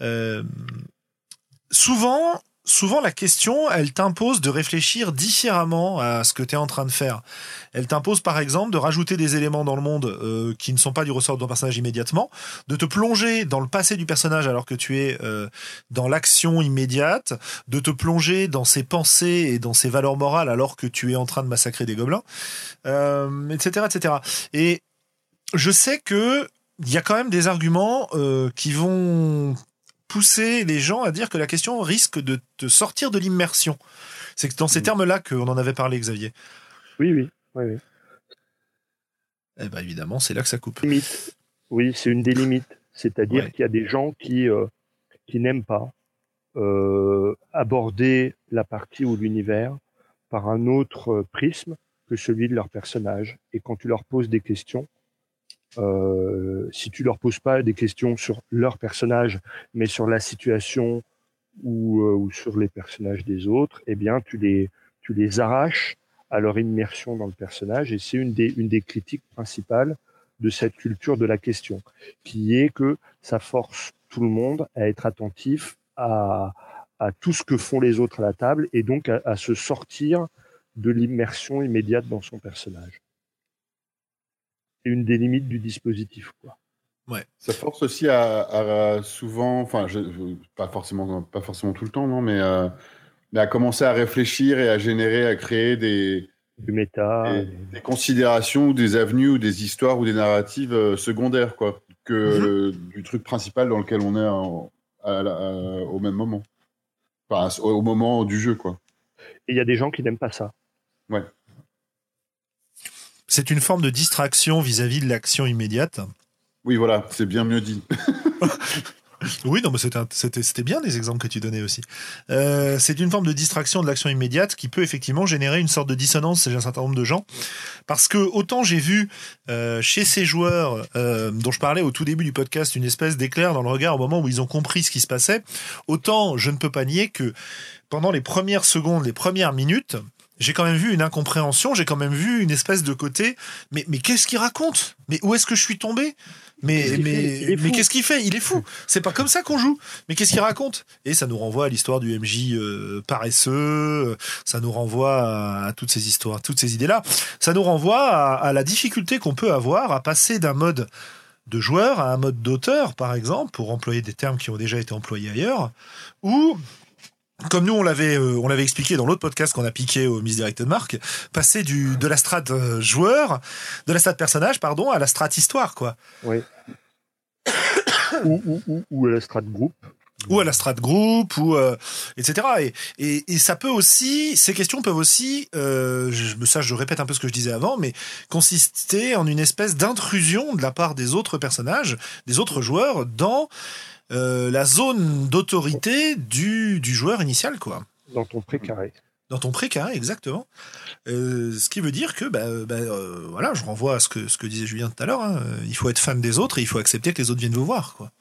Euh, souvent, souvent la question, elle t'impose de réfléchir différemment à ce que tu es en train de faire. Elle t'impose par exemple de rajouter des éléments dans le monde euh, qui ne sont pas du ressort de ton personnage immédiatement, de te plonger dans le passé du personnage alors que tu es euh, dans l'action immédiate, de te plonger dans ses pensées et dans ses valeurs morales alors que tu es en train de massacrer des gobelins, euh, etc., etc. Et je sais que il y a quand même des arguments qui vont pousser les gens à dire que la question risque de te sortir de l'immersion. C'est dans ces termes-là qu'on en avait parlé, Xavier.
Oui, oui. oui, oui.
Eh ben évidemment, c'est là que ça coupe.
Limite. Oui, c'est une des limites. C'est-à-dire qu'il y a des gens qui, euh, qui n'aiment pas euh, aborder la partie ou l'univers par un autre prisme que celui de leur personnage. Et quand tu leur poses des questions, euh, si tu leur poses pas des questions sur leur personnage, mais sur la situation ou, euh, ou sur les personnages des autres, eh bien, tu les, tu les arraches à leur immersion dans le personnage. Et c'est une des, une des critiques principales de cette culture de la question, qui est que ça force tout le monde à être attentif à, à tout ce que font les autres à la table et donc à se sortir de l'immersion immédiate dans son personnage une des limites du dispositif. Quoi.
Ouais. Ça force aussi à, souvent, enfin, pas forcément, pas forcément tout le temps, non, mais, euh, mais, à commencer à réfléchir et à générer, à créer des,
du méta,
des, considérations ou des avenues ou des histoires ou des narratives euh, secondaires, quoi, que mhm. du truc principal dans lequel on est au même moment, enfin, au, au moment du jeu, quoi.
Et il y a des gens qui n'aiment pas ça.
Ouais.
C'est une forme de distraction vis-à-vis de l'action immédiate.
Oui, voilà, c'est bien mieux dit. [laughs]
oui, non, mais c'était bien les exemples que tu donnais aussi. Euh, c'est une forme de distraction de l'action immédiate qui peut effectivement générer une sorte de dissonance chez un certain nombre de gens. Parce que autant j'ai vu euh, chez ces joueurs euh, dont je parlais au tout début du podcast une espèce d'éclair dans le regard au moment où ils ont compris ce qui se passait, autant je ne peux pas nier que pendant les premières secondes, les premières minutes, j'ai quand même vu une incompréhension, j'ai quand même vu une espèce de côté. Mais, mais qu'est-ce qu'il raconte? Mais où est-ce que je suis tombé? Mais mais mais qu'est-ce qu'il fait? Il est fou. C'est pas comme ça qu'on joue. Mais qu'est-ce qu'il raconte? Et ça nous renvoie à l'histoire du MJ euh, paresseux. Ça nous renvoie à, toutes ces histoires, toutes ces idées-là. Ça nous renvoie à, à la difficulté qu'on peut avoir à passer d'un mode de joueur à un mode d'auteur, par exemple, pour employer des termes qui ont déjà été employés ailleurs, ou comme nous on l'avait euh, on l'avait expliqué dans l'autre podcast qu'on a piqué au Misdirected Mark, passer du de la strat euh, joueur, de la strat personnage pardon, à la strat histoire quoi.
Oui. [coughs] ou, ou, ou, ou à la strat group.
ou à la strat group ou euh, etc et, et, et ça peut aussi ces questions peuvent aussi je, ça je répète un peu ce que je disais avant mais consister en une espèce d'intrusion de la part des autres personnages des autres joueurs dans euh, la zone d'autorité du, du joueur initial quoi.
Dans ton précaré.
dans ton précaré exactement. Euh, ce qui veut dire que bah, bah, euh, voilà je renvoie à ce que ce que disait Julien tout à l'heure hein, il faut être fan des autres et il faut accepter que les autres viennent vous voir quoi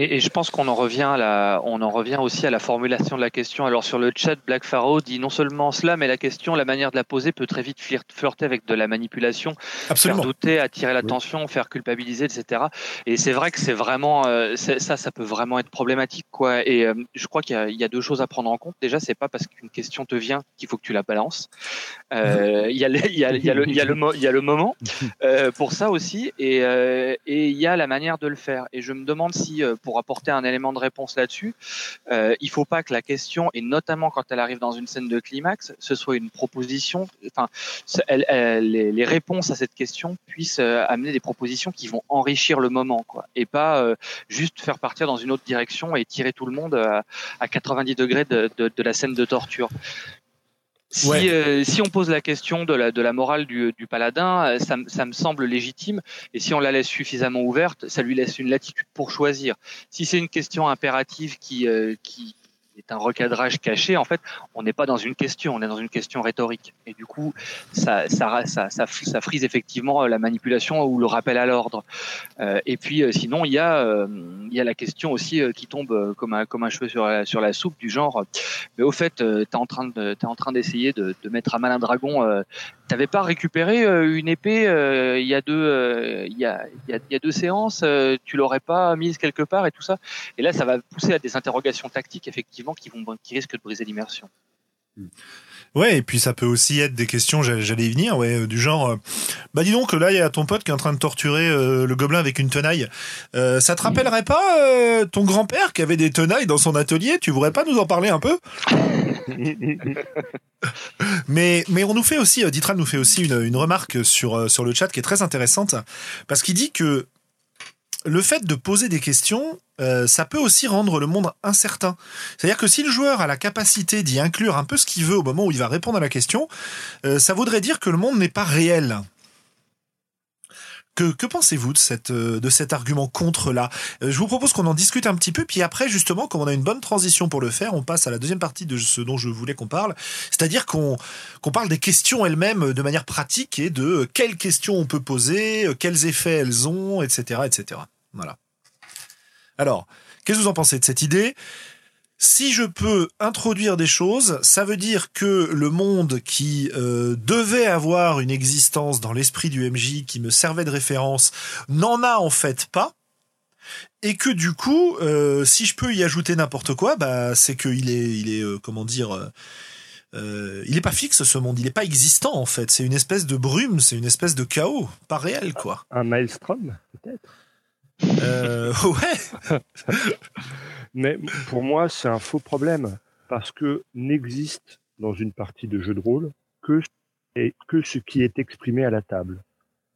Et, et je pense qu'on en revient à la, on en revient aussi à la formulation de la question. Alors sur le chat, Black Pharaoh dit non seulement cela, mais la question, la manière de la poser peut très vite flir- flirter avec de la manipulation,
absolument
faire douter, attirer l'attention, faire culpabiliser, etc. Et c'est vrai que c'est vraiment, euh, ça, ça peut vraiment être problématique, quoi. Et euh, je crois qu'il y, a- il y a deux choses à prendre en compte. Déjà, c'est pas parce qu'une question te vient qu'il faut que tu la balances. Euh, Il y a, le- il y a, il y a le, il y a le, mo- il y a le moment [laughs] euh, pour ça aussi, et et il y a la manière de le faire. Et je me demande si, pour apporter un élément de réponse là-dessus, euh, il faut pas que la question, et notamment quand elle arrive dans une scène de climax, ce soit une proposition. Enfin, les, réponses à cette question puissent euh, amener des propositions qui vont enrichir le moment, quoi, et pas euh, juste faire partir dans une autre direction et tirer tout le monde à, à 90 degrés de, de, de la scène de torture. Si,
Ouais.
euh, si on pose la question de la, de la morale du, du paladin, euh, ça, me- ça me semble légitime. Et si on la laisse suffisamment ouverte, ça lui laisse une latitude pour choisir. Si c'est une question impérative qui, euh, qui est un recadrage caché, en fait, on n'est pas dans une question, on est dans une question rhétorique. Et du coup, ça, frise effectivement la manipulation ou le rappel à l'ordre. Euh, et puis, euh, sinon, il y a, euh, la question aussi euh, qui tombe euh, comme un, cheveu sur la, soupe du genre. euh, Mais au fait, euh, t'es en train d'essayer de, mettre à mal un dragon. Euh, T'avais pas récupéré euh, une épée euh, il y a deux, euh, y a, deux séances. euh, tu l'aurais pas mise quelque part et tout ça. Et là, ça va pousser à des interrogations tactiques effectivement qui vont, qui risquent de briser l'immersion.
Ouais, et puis ça peut aussi être des questions, j'allais y venir, ouais, euh, du genre, euh, bah dis donc, là il y a ton pote qui est en train de torturer euh, le gobelin avec une tenaille. Euh, ça te rappellerait pas euh, ton grand-père qui avait des tenailles dans son atelier? Tu voudrais pas nous en parler un peu? [laughs] Mais mais on nous fait aussi, euh, Ditran nous fait aussi une, une remarque sur euh, sur le chat qui est très intéressante parce qu'il dit que le fait de poser des questions, euh, ça peut aussi rendre le monde incertain. C'est-à-dire que si le joueur a la capacité d'y inclure un peu ce qu'il veut au moment où il va répondre à la question, euh, ça voudrait dire que le monde n'est pas réel. Que, pensez-vous euh, de cet argument contre-là? Euh, Je vous propose qu'on en discute un petit peu, puis après, justement, comme on a une bonne transition pour le faire, on passe à la deuxième partie de ce dont je voulais qu'on parle, c'est-à-dire qu'on parle des questions elles-mêmes de manière pratique et de euh, quelles questions on peut poser, euh, quels effets elles ont, etc. etc. Alors, qu'est-ce que vous en pensez de cette idée? Si je peux introduire des choses, ça veut dire que le monde qui euh, devait avoir une existence dans l'esprit du MJ, qui me servait de référence, n'en a en fait pas. Et que du coup, euh, si je peux y ajouter n'importe quoi, bah c'est qu'il est, il est, euh, comment dire, euh, euh, il est pas fixe ce monde, il est pas existant en fait. C'est une espèce de brume, c'est une espèce de chaos, pas réel quoi.
Un maelstrom, peut-être?
Euh, [laughs] ouais. [laughs]
Mais pour moi, c'est un faux problème parce que n'existe dans une partie de jeu de rôle que, et que ce qui est exprimé à la table.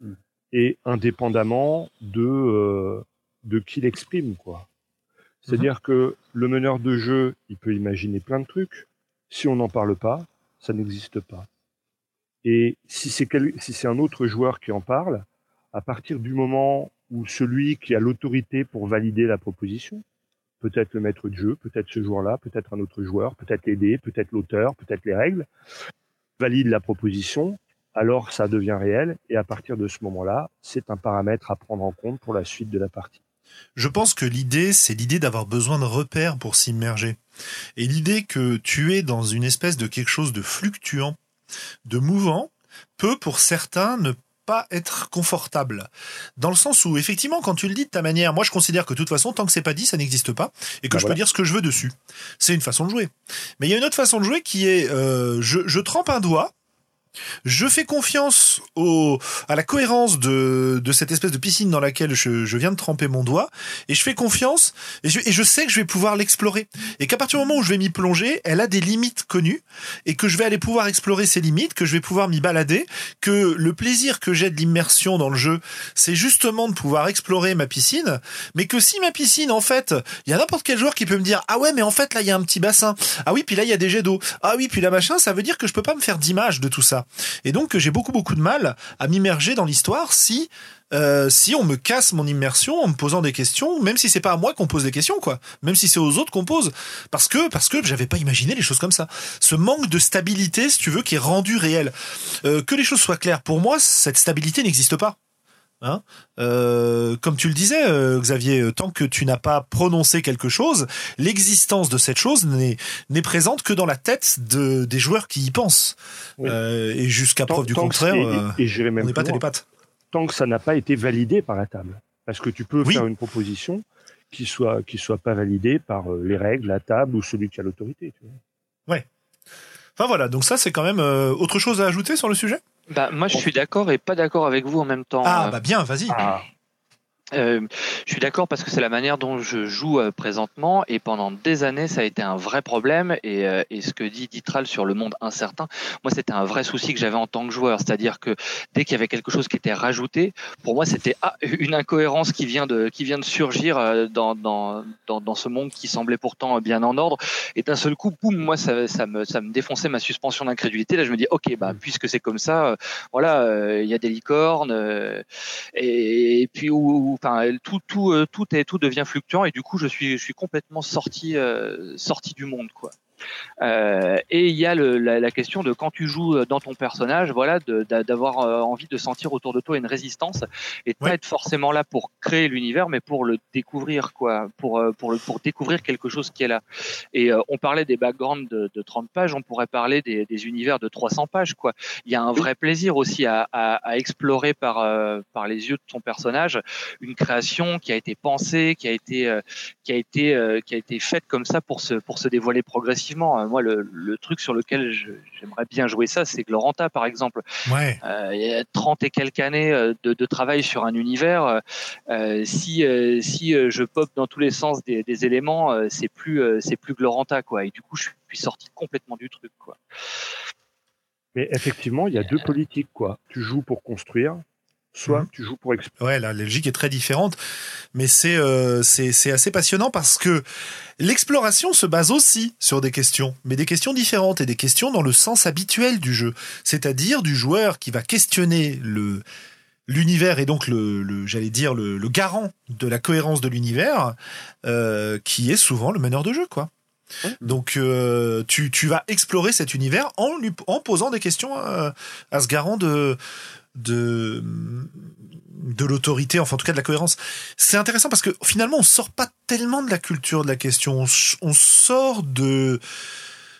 Mm.
Et indépendamment de, euh, de qui l'exprime, quoi. C'est-à-dire que le meneur de jeu, il peut imaginer plein de trucs. Si on n'en parle pas, ça n'existe pas. Et si c'est quel- si c'est un autre joueur qui en parle, à partir du moment où celui qui a l'autorité pour valider la proposition, peut-être le maître de jeu, peut-être ce joueur-là, peut-être un autre joueur, peut-être l'aider, peut-être l'auteur, peut-être les règles, valide la proposition, alors ça devient réel, et à partir de ce moment-là, c'est un paramètre à prendre en compte pour la suite de la partie.
Je pense que l'idée, c'est l'idée d'avoir besoin de repères pour s'immerger. Et l'idée que tu es dans une espèce de quelque chose de fluctuant, de mouvant, peut pour certains ne pas être confortable. Dans le sens où, effectivement, quand tu le dis de ta manière, moi je considère que de toute façon, tant que c'est pas dit, ça n'existe pas, et que
Bah
je
voilà.
peux dire ce que je veux dessus. C'est une façon de jouer. Mais il y a une autre façon de jouer qui est, euh, je, je trempe un doigt, Je fais confiance à la cohérence de, cette espèce de piscine dans laquelle je, viens de tremper mon doigt, et je fais confiance, et je, et je sais que je vais pouvoir l'explorer. Et qu'à partir du moment où je vais m'y plonger, elle a des limites connues, et que je vais aller pouvoir explorer ces limites, que je vais pouvoir m'y balader, que le plaisir que j'ai de l'immersion dans le jeu, c'est justement de pouvoir explorer ma piscine, mais que si ma piscine, en fait, il y a n'importe quel joueur qui peut me dire, ah ouais, mais en fait, là, il y a un petit bassin. Ah oui, puis là, il y a des jets d'eau. Ah oui, puis là, machin, ça veut dire que je peux pas me faire d'image de tout ça. Et donc j'ai beaucoup beaucoup de mal à m'immerger dans l'histoire si euh, si on me casse mon immersion en me posant des questions, même si c'est pas à moi qu'on pose des questions, quoi, même si c'est aux autres qu'on pose, parce que parce que j'avais pas imaginé les choses comme ça. Ce manque de stabilité, si tu veux, qui est rendu réel. Euh, que les choses soient claires, pour moi, cette stabilité n'existe pas. Hein euh, comme tu le disais, euh, Xavier, euh, tant que tu n'as pas prononcé quelque chose, l'existence de cette chose n'est présente que dans la tête de, des joueurs qui y pensent. Euh, et jusqu'à preuve du contraire,
et, et, même
on n'est pas télépathe.
Tant que ça n'a pas été validé par la table, parce que tu peux faire une proposition qui soit qui soit pas validée par les règles, la table ou celui qui a l'autorité.
Ouais. Enfin voilà, donc ça c'est quand même autre chose à ajouter sur le sujet?
Bah, moi, je suis d'accord et pas d'accord avec vous en même temps.
Ah, bah bien, vas-y.
Ah. Euh, je suis d'accord parce que c'est la manière dont je joue euh, présentement et pendant des années ça a été un vrai problème et, euh, et ce que dit Ditral sur le monde incertain, moi c'était un vrai souci que j'avais en tant que joueur, c'est-à-dire que dès qu'il y avait quelque chose qui était rajouté, pour moi c'était ah, une incohérence qui vient de qui vient de surgir euh, dans, dans, dans, dans, ce monde qui semblait pourtant bien en ordre et d'un seul coup, boum, moi ça, ça, me, ça me défonçait ma suspension d'incrédulité. Là je me dis ok bah puisque c'est comme ça, voilà il y a des licornes et, et puis où enfin tout tout euh, tout est tout devient fluctuant et du coup je suis je suis complètement sorti euh, sorti du monde quoi. Euh, et il y a le, la, la, question de quand tu joues euh, dans ton personnage, voilà, d'avoir euh, envie de sentir autour de toi une résistance et de pas être forcément là pour créer l'univers, mais pour le découvrir, quoi, pour pour le pour découvrir quelque chose qui est là. Et on parlait des backgrounds de, de 30 pages, on pourrait parler des, des, univers de 300 pages, quoi. Il y a un vrai plaisir aussi à, à, à explorer par par les yeux de ton personnage une création qui a été pensée, qui a été qui a été qui a été faite comme ça pour se pour se dévoiler progressivement euh, moi, le, le, truc sur lequel j'aimerais bien jouer ça, c'est Gloranta, par exemple.
Ouais.
Euh, il y a 30 et quelques années euh, de, de travail sur un univers. Euh, si si je pop dans tous les sens des, des éléments, c'est plus c'est plus Gloranta, quoi. Et du coup, je suis sorti complètement du truc, quoi.
Mais effectivement, il y a deux politiques, quoi. Tu joues pour construire, soit mmh. tu joues pour
explorer. Ouais, la logique est très différente, mais c'est euh, c'est assez passionnant parce que l'exploration se base aussi sur des questions, mais des questions différentes et des questions dans le sens habituel du jeu, c'est-à-dire du joueur qui va questionner le l'univers et donc le, le j'allais dire le, le, garant de la cohérence de l'univers, euh, qui est souvent le meneur de jeu, quoi. Donc euh, tu, tu vas explorer cet univers en lui en posant des questions à, à ce garant de de de l'autorité, enfin en tout cas de la cohérence. C'est intéressant parce que finalement on sort pas tellement de la culture de la question, on, sort de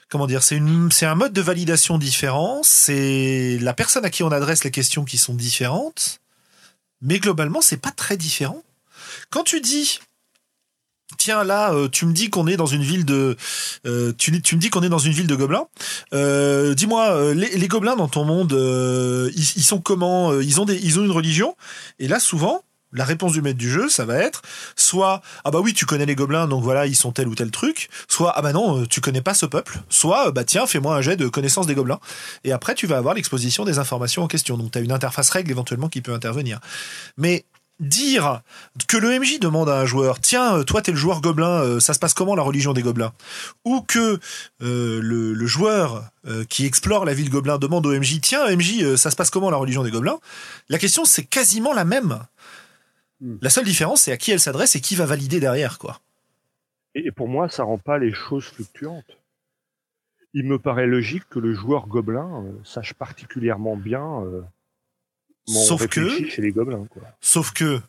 comment dire, c'est c'est un mode de validation différent, c'est la personne à qui on adresse les questions qui sont différentes, mais globalement c'est pas très différent. Quand tu dis tiens là euh, tu me dis qu'on est dans une ville de euh, tu, me dis qu'on est dans une ville de gobelins. Euh, dis-moi les, gobelins dans ton monde ils, ils, sont comment ils ont des ils ont une religion? Et là souvent la réponse du maître du jeu, ça va être soit ah bah oui tu connais les gobelins donc voilà ils sont tel ou tel truc, soit ah bah non tu connais pas ce peuple, soit bah tiens fais-moi un jet de connaissance des gobelins. Et après tu vas avoir l'exposition des informations en question. Donc tu as une interface règle éventuellement qui peut intervenir. Mais dire que le MJ demande à un joueur tiens euh, toi t'es le joueur gobelin euh, ça se passe comment la religion des gobelins? Ou que euh, le, le, joueur euh, qui explore la ville gobelin demande au MJ tiens MJ ça se passe comment la religion des gobelins? La question c'est quasiment la même. Hmm. la seule différence c'est à qui elle s'adresse et qui va valider derrière quoi.
Et pour moi ça rend pas les choses fluctuantes. Il me paraît logique que le joueur gobelin sache particulièrement bien
sauf que,
chez les gobelins, quoi.
sauf que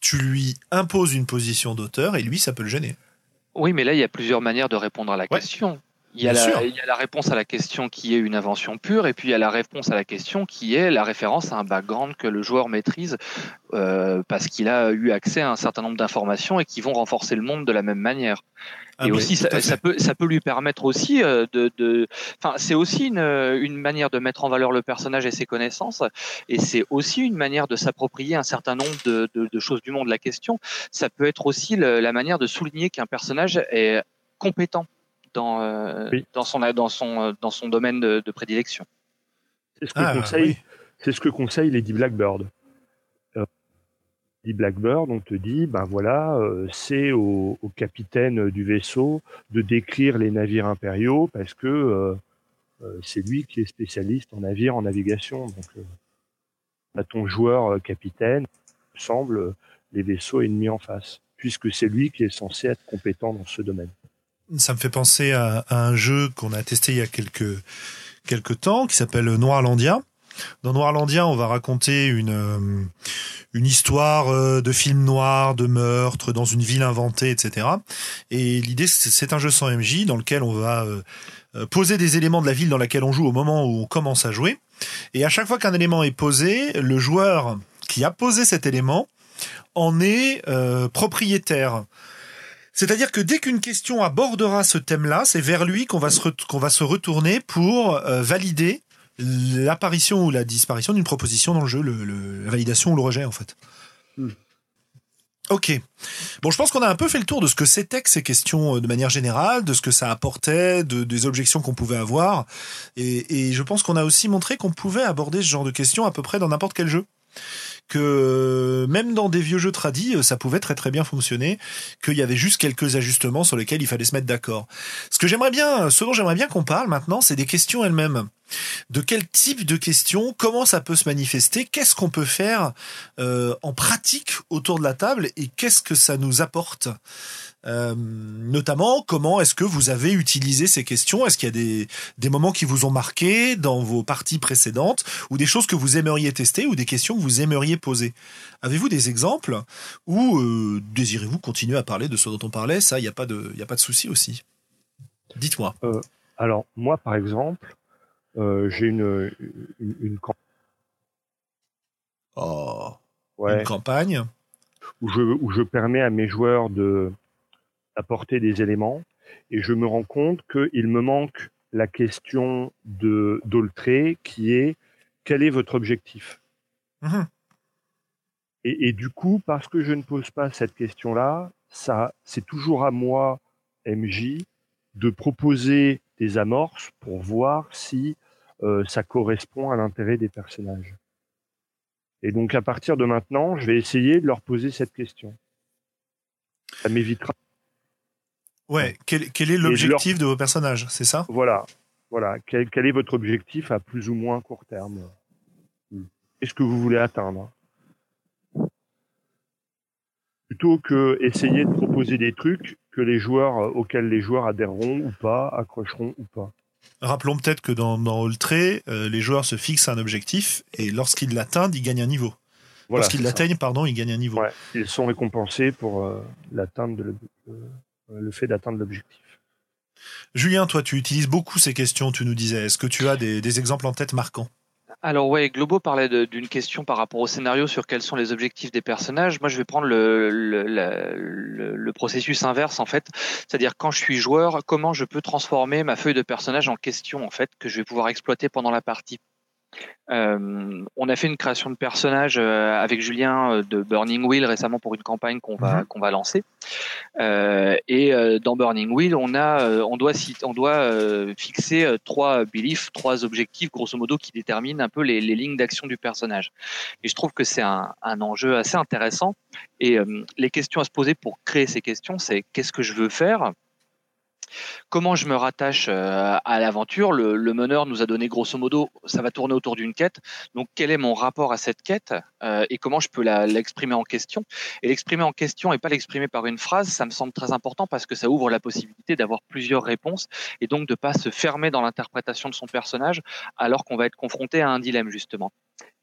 tu lui imposes une position d'auteur et lui, ça peut le gêner.
Oui, mais là, il y a plusieurs manières de répondre à la ouais. question. Il y, a la, il y, a la, réponse à la question qui est une invention pure, et puis il y a la réponse à la question qui est la référence à un background que le joueur maîtrise euh, parce qu'il a eu accès à un certain nombre d'informations et qui vont renforcer le monde de la même manière. Ah et aussi, ça, ça, peut, ça peut lui permettre aussi euh, de, de, enfin, c'est aussi une, une manière de mettre en valeur le personnage et ses connaissances, et c'est aussi une manière de s'approprier un certain nombre de, de, de, choses du monde. La question, ça peut être aussi le, la manière de souligner qu'un personnage est compétent dans, euh, dans, son, dans, son, euh, dans son domaine de, de prédilection.
C'est ce que ah, conseille, oui. c'est ce que conseille Lady Blackbird. Euh, Lady Blackbird, on te dit, ben voilà, euh, c'est au, au, capitaine du vaisseau de décrire les navires impériaux parce que euh, euh c'est lui qui est spécialiste en navire, en navigation. Donc, à ton joueur capitaine, semble les vaisseaux ennemis en face, puisque c'est lui qui est censé être compétent dans ce domaine
ça me fait penser à, un jeu qu'on a testé il y a quelques quelques temps qui s'appelle Noirlandia. Dans Noirlandia, on va raconter une euh, une histoire euh, de film noir, de meurtre dans une ville inventée, etc. Et l'idée, c'est un jeu sans MJ dans lequel on va euh, poser des éléments de la ville dans laquelle on joue au moment où on commence à jouer. Et à chaque fois qu'un élément est posé, le joueur qui a posé cet élément en est propriétaire. C'est-à-dire que dès qu'une question abordera ce thème-là, c'est vers lui qu'on va se qu'on va se retourner pour euh, valider l'apparition ou la disparition d'une proposition dans le jeu, le, le, la validation ou le rejet en fait. Hmm. Ok. Bon, je pense qu'on a un peu fait le tour de ce que c'était que ces questions euh, de manière générale, de ce que ça apportait, de, des objections qu'on pouvait avoir. Et, et je pense qu'on a aussi montré qu'on pouvait aborder ce genre de questions à peu près dans n'importe quel jeu que même dans des vieux jeux tradis, ça pouvait très très bien fonctionner, qu'il y avait juste quelques ajustements sur lesquels il fallait se mettre d'accord. Ce que j'aimerais bien, ce dont j'aimerais bien qu'on parle maintenant, c'est des questions elles-mêmes. De quel type de questions, comment ça peut se manifester, qu'est-ce qu'on peut faire euh, en pratique autour de la table et qu'est-ce que ça nous apporte? Euh, notamment, comment est-ce que vous avez utilisé ces questions? Est-ce qu'il y a des, des moments qui vous ont marqué dans vos parties précédentes ou des choses que vous aimeriez tester ou des questions que vous aimeriez poser? Avez-vous des exemples ou euh, désirez-vous continuer à parler de ce dont on parlait? Ça, il n'y a pas de, il a pas de souci aussi. Dites-moi.
Euh, alors moi, par exemple, j'ai une, une, une
oh, ouais. une campagne?
Où je, où je permets à mes joueurs de apporter des éléments et je me rends compte qu'il me manque la question de d'Oltré qui est quel est votre objectif? Mmh. et, et, du coup, parce que je ne pose pas cette question-là, ça, c'est toujours à moi, MJ, de proposer des amorces pour voir si euh, ça correspond à l'intérêt des personnages. Et donc, à partir de maintenant, je vais essayer de leur poser cette question. Ça m'évitera
Ouais, quel, quel est l'objectif leur... de vos personnages, c'est ça?
Voilà, voilà. Quel, quel, est votre objectif à plus ou moins court terme? Qu'est-ce que vous voulez atteindre? Plutôt que essayer de proposer des trucs que les joueurs euh, auxquels les joueurs adhéreront ou pas, accrocheront ou pas.
Rappelons peut-être que dans, dans Oltré, euh, les joueurs se fixent un objectif et lorsqu'ils l'atteignent, ils gagnent un niveau. Voilà, lorsqu'ils l'atteignent, pardon, ils gagnent un niveau.
Ouais, ils sont récompensés pour euh, l'atteinte de, euh, le fait d'atteindre l'objectif.
Julien, toi, tu utilises beaucoup ces questions, tu nous disais. Est-ce que tu as des, des exemples en tête marquants?
Alors ouais, Globo parlait d'une question par rapport au scénario sur quels sont les objectifs des personnages. Moi, je vais prendre le, le, le, le processus inverse en fait, c'est-à-dire quand je suis joueur, comment je peux transformer ma feuille de personnage en question en fait que je vais pouvoir exploiter pendant la partie? Euh, on a fait une création de personnage euh, avec Julien euh, de Burning Wheel récemment pour une campagne qu'on va mmh. qu'on va lancer. Euh, et dans Burning Wheel, on a, on doit, on doit fixer trois beliefs, trois objectifs grosso modo qui déterminent un peu les, les lignes d'action du personnage. Et je trouve que c'est un, un, enjeu assez intéressant. Et les questions à se poser pour créer ces questions, c'est qu'est-ce que je veux faire Comment je me rattache euh, à l'aventure? Le, meneur nous a donné grosso modo, ça va tourner autour d'une quête. Donc quel est mon rapport à cette quête euh, et comment je peux l'exprimer en question? Et l'exprimer en question et pas l'exprimer par une phrase, ça me semble très important parce que ça ouvre la possibilité d'avoir plusieurs réponses et donc de pas se fermer dans l'interprétation de son personnage alors qu'on va être confronté à un dilemme justement.